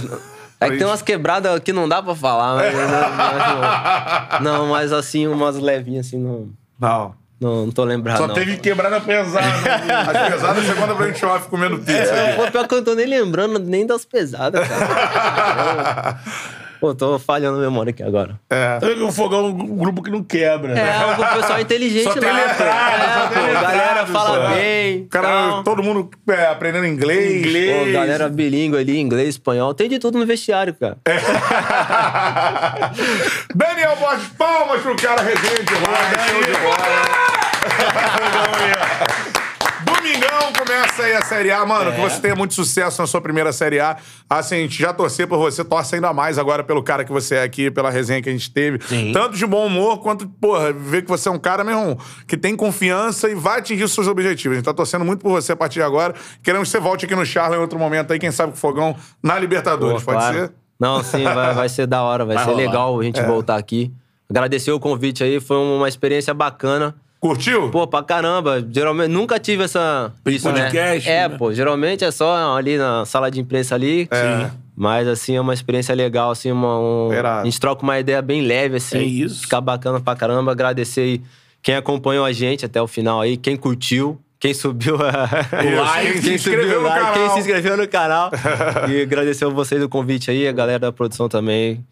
é que tem umas quebradas que não dá pra falar, mas, mas- não, mas assim, umas levinhas assim, não, Não. não, não tô lembrado. Só não. teve quebrada pesada. As pesadas você manda pra gente off comendo pizza. É, pior que eu não tô nem lembrando nem das pesadas, cara. Pô, tô falhando a memória aqui agora. É. o fogão é um grupo que não quebra. né? É, o pessoal inteligente Só lá. tem letrado, é, só tem pô, letrado, galera fala só. bem. O cara, todo mundo é, aprendendo inglês. Inglês. Pô, galera bilíngue ali, inglês, espanhol. Tem de tudo no vestiário, cara. Daniel Borges, palmas pro cara resenha demais. Show de bola. Domingão começa aí a Série A. Mano, que você tenha muito sucesso na sua primeira Série A. Assim, a gente já torcer por você, torce ainda mais agora pelo cara que você é aqui, pela resenha que a gente teve. Sim. Tanto de bom humor, quanto, porra, ver que você é um cara, meu irmão, que tem confiança e vai atingir os seus objetivos. A gente tá torcendo muito por você a partir de agora. Queremos que você volte aqui no Charla em outro momento aí, quem sabe com o Fogão na Libertadores, Pô, pode claro. ser? Não, sim, vai, vai ser da hora, vai, Vai ser rolar. legal a É. gente voltar aqui. Agradecer o convite aí, foi uma experiência bacana. Curtiu? Pô, pra caramba. Geralmente, nunca tive essa. Isso, né? podcast, É, né? pô, geralmente é só ali na sala de imprensa ali. É. Mas, assim, é uma experiência legal, assim, uma, um- a gente troca uma ideia bem leve, assim. É isso. Fica bacana pra caramba. Agradecer aí quem acompanhou a gente até o final aí, quem curtiu, quem subiu a... Isso, like, quem se inscreveu no like, canal. quem se inscreveu no canal. e agradecer a vocês o convite aí, a galera da produção também.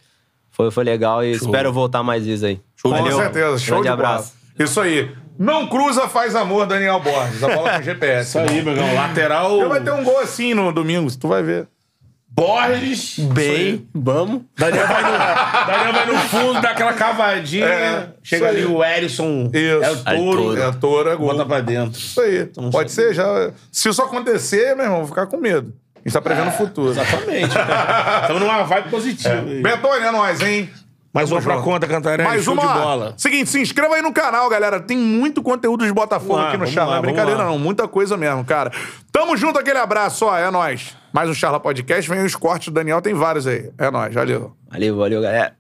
Foi, foi legal e espero voltar mais vezes aí. Com Valeu. certeza, show Grande de abraço. bola. Isso aí. Não cruza, faz amor, Daniel Borges. A bola com GPS. Isso aí, meu irmão. Lateral. Vai ter um gol assim no domingo, tu vai ver. Borges. Bem, vamos. Daniel vai, no, Daniel vai no fundo, dá aquela cavadinha. É, chega ali o Erisson. Isso. É o touro. É a toura, gol. Bota pra dentro. Isso aí. Então, Pode ser já. Se isso acontecer, meu irmão, vou ficar com medo. A gente tá prevendo o futuro. Exatamente. Estamos numa vibe positiva. aí. Betônia é nóis, hein? Mais uma pra conta, Cantarelli. Mais uma. bola. Seguinte, se inscreva aí no canal, galera. Tem muito conteúdo de Botafogo Vamos aqui no Charla. lá, Não é brincadeira, não. Muita coisa mesmo, cara. Tamo junto, aquele abraço, ó. É nóis. Mais um Charla Podcast. Vem os cortes do Daniel, tem vários aí. É nóis, valeu. Valeu, valeu, galera.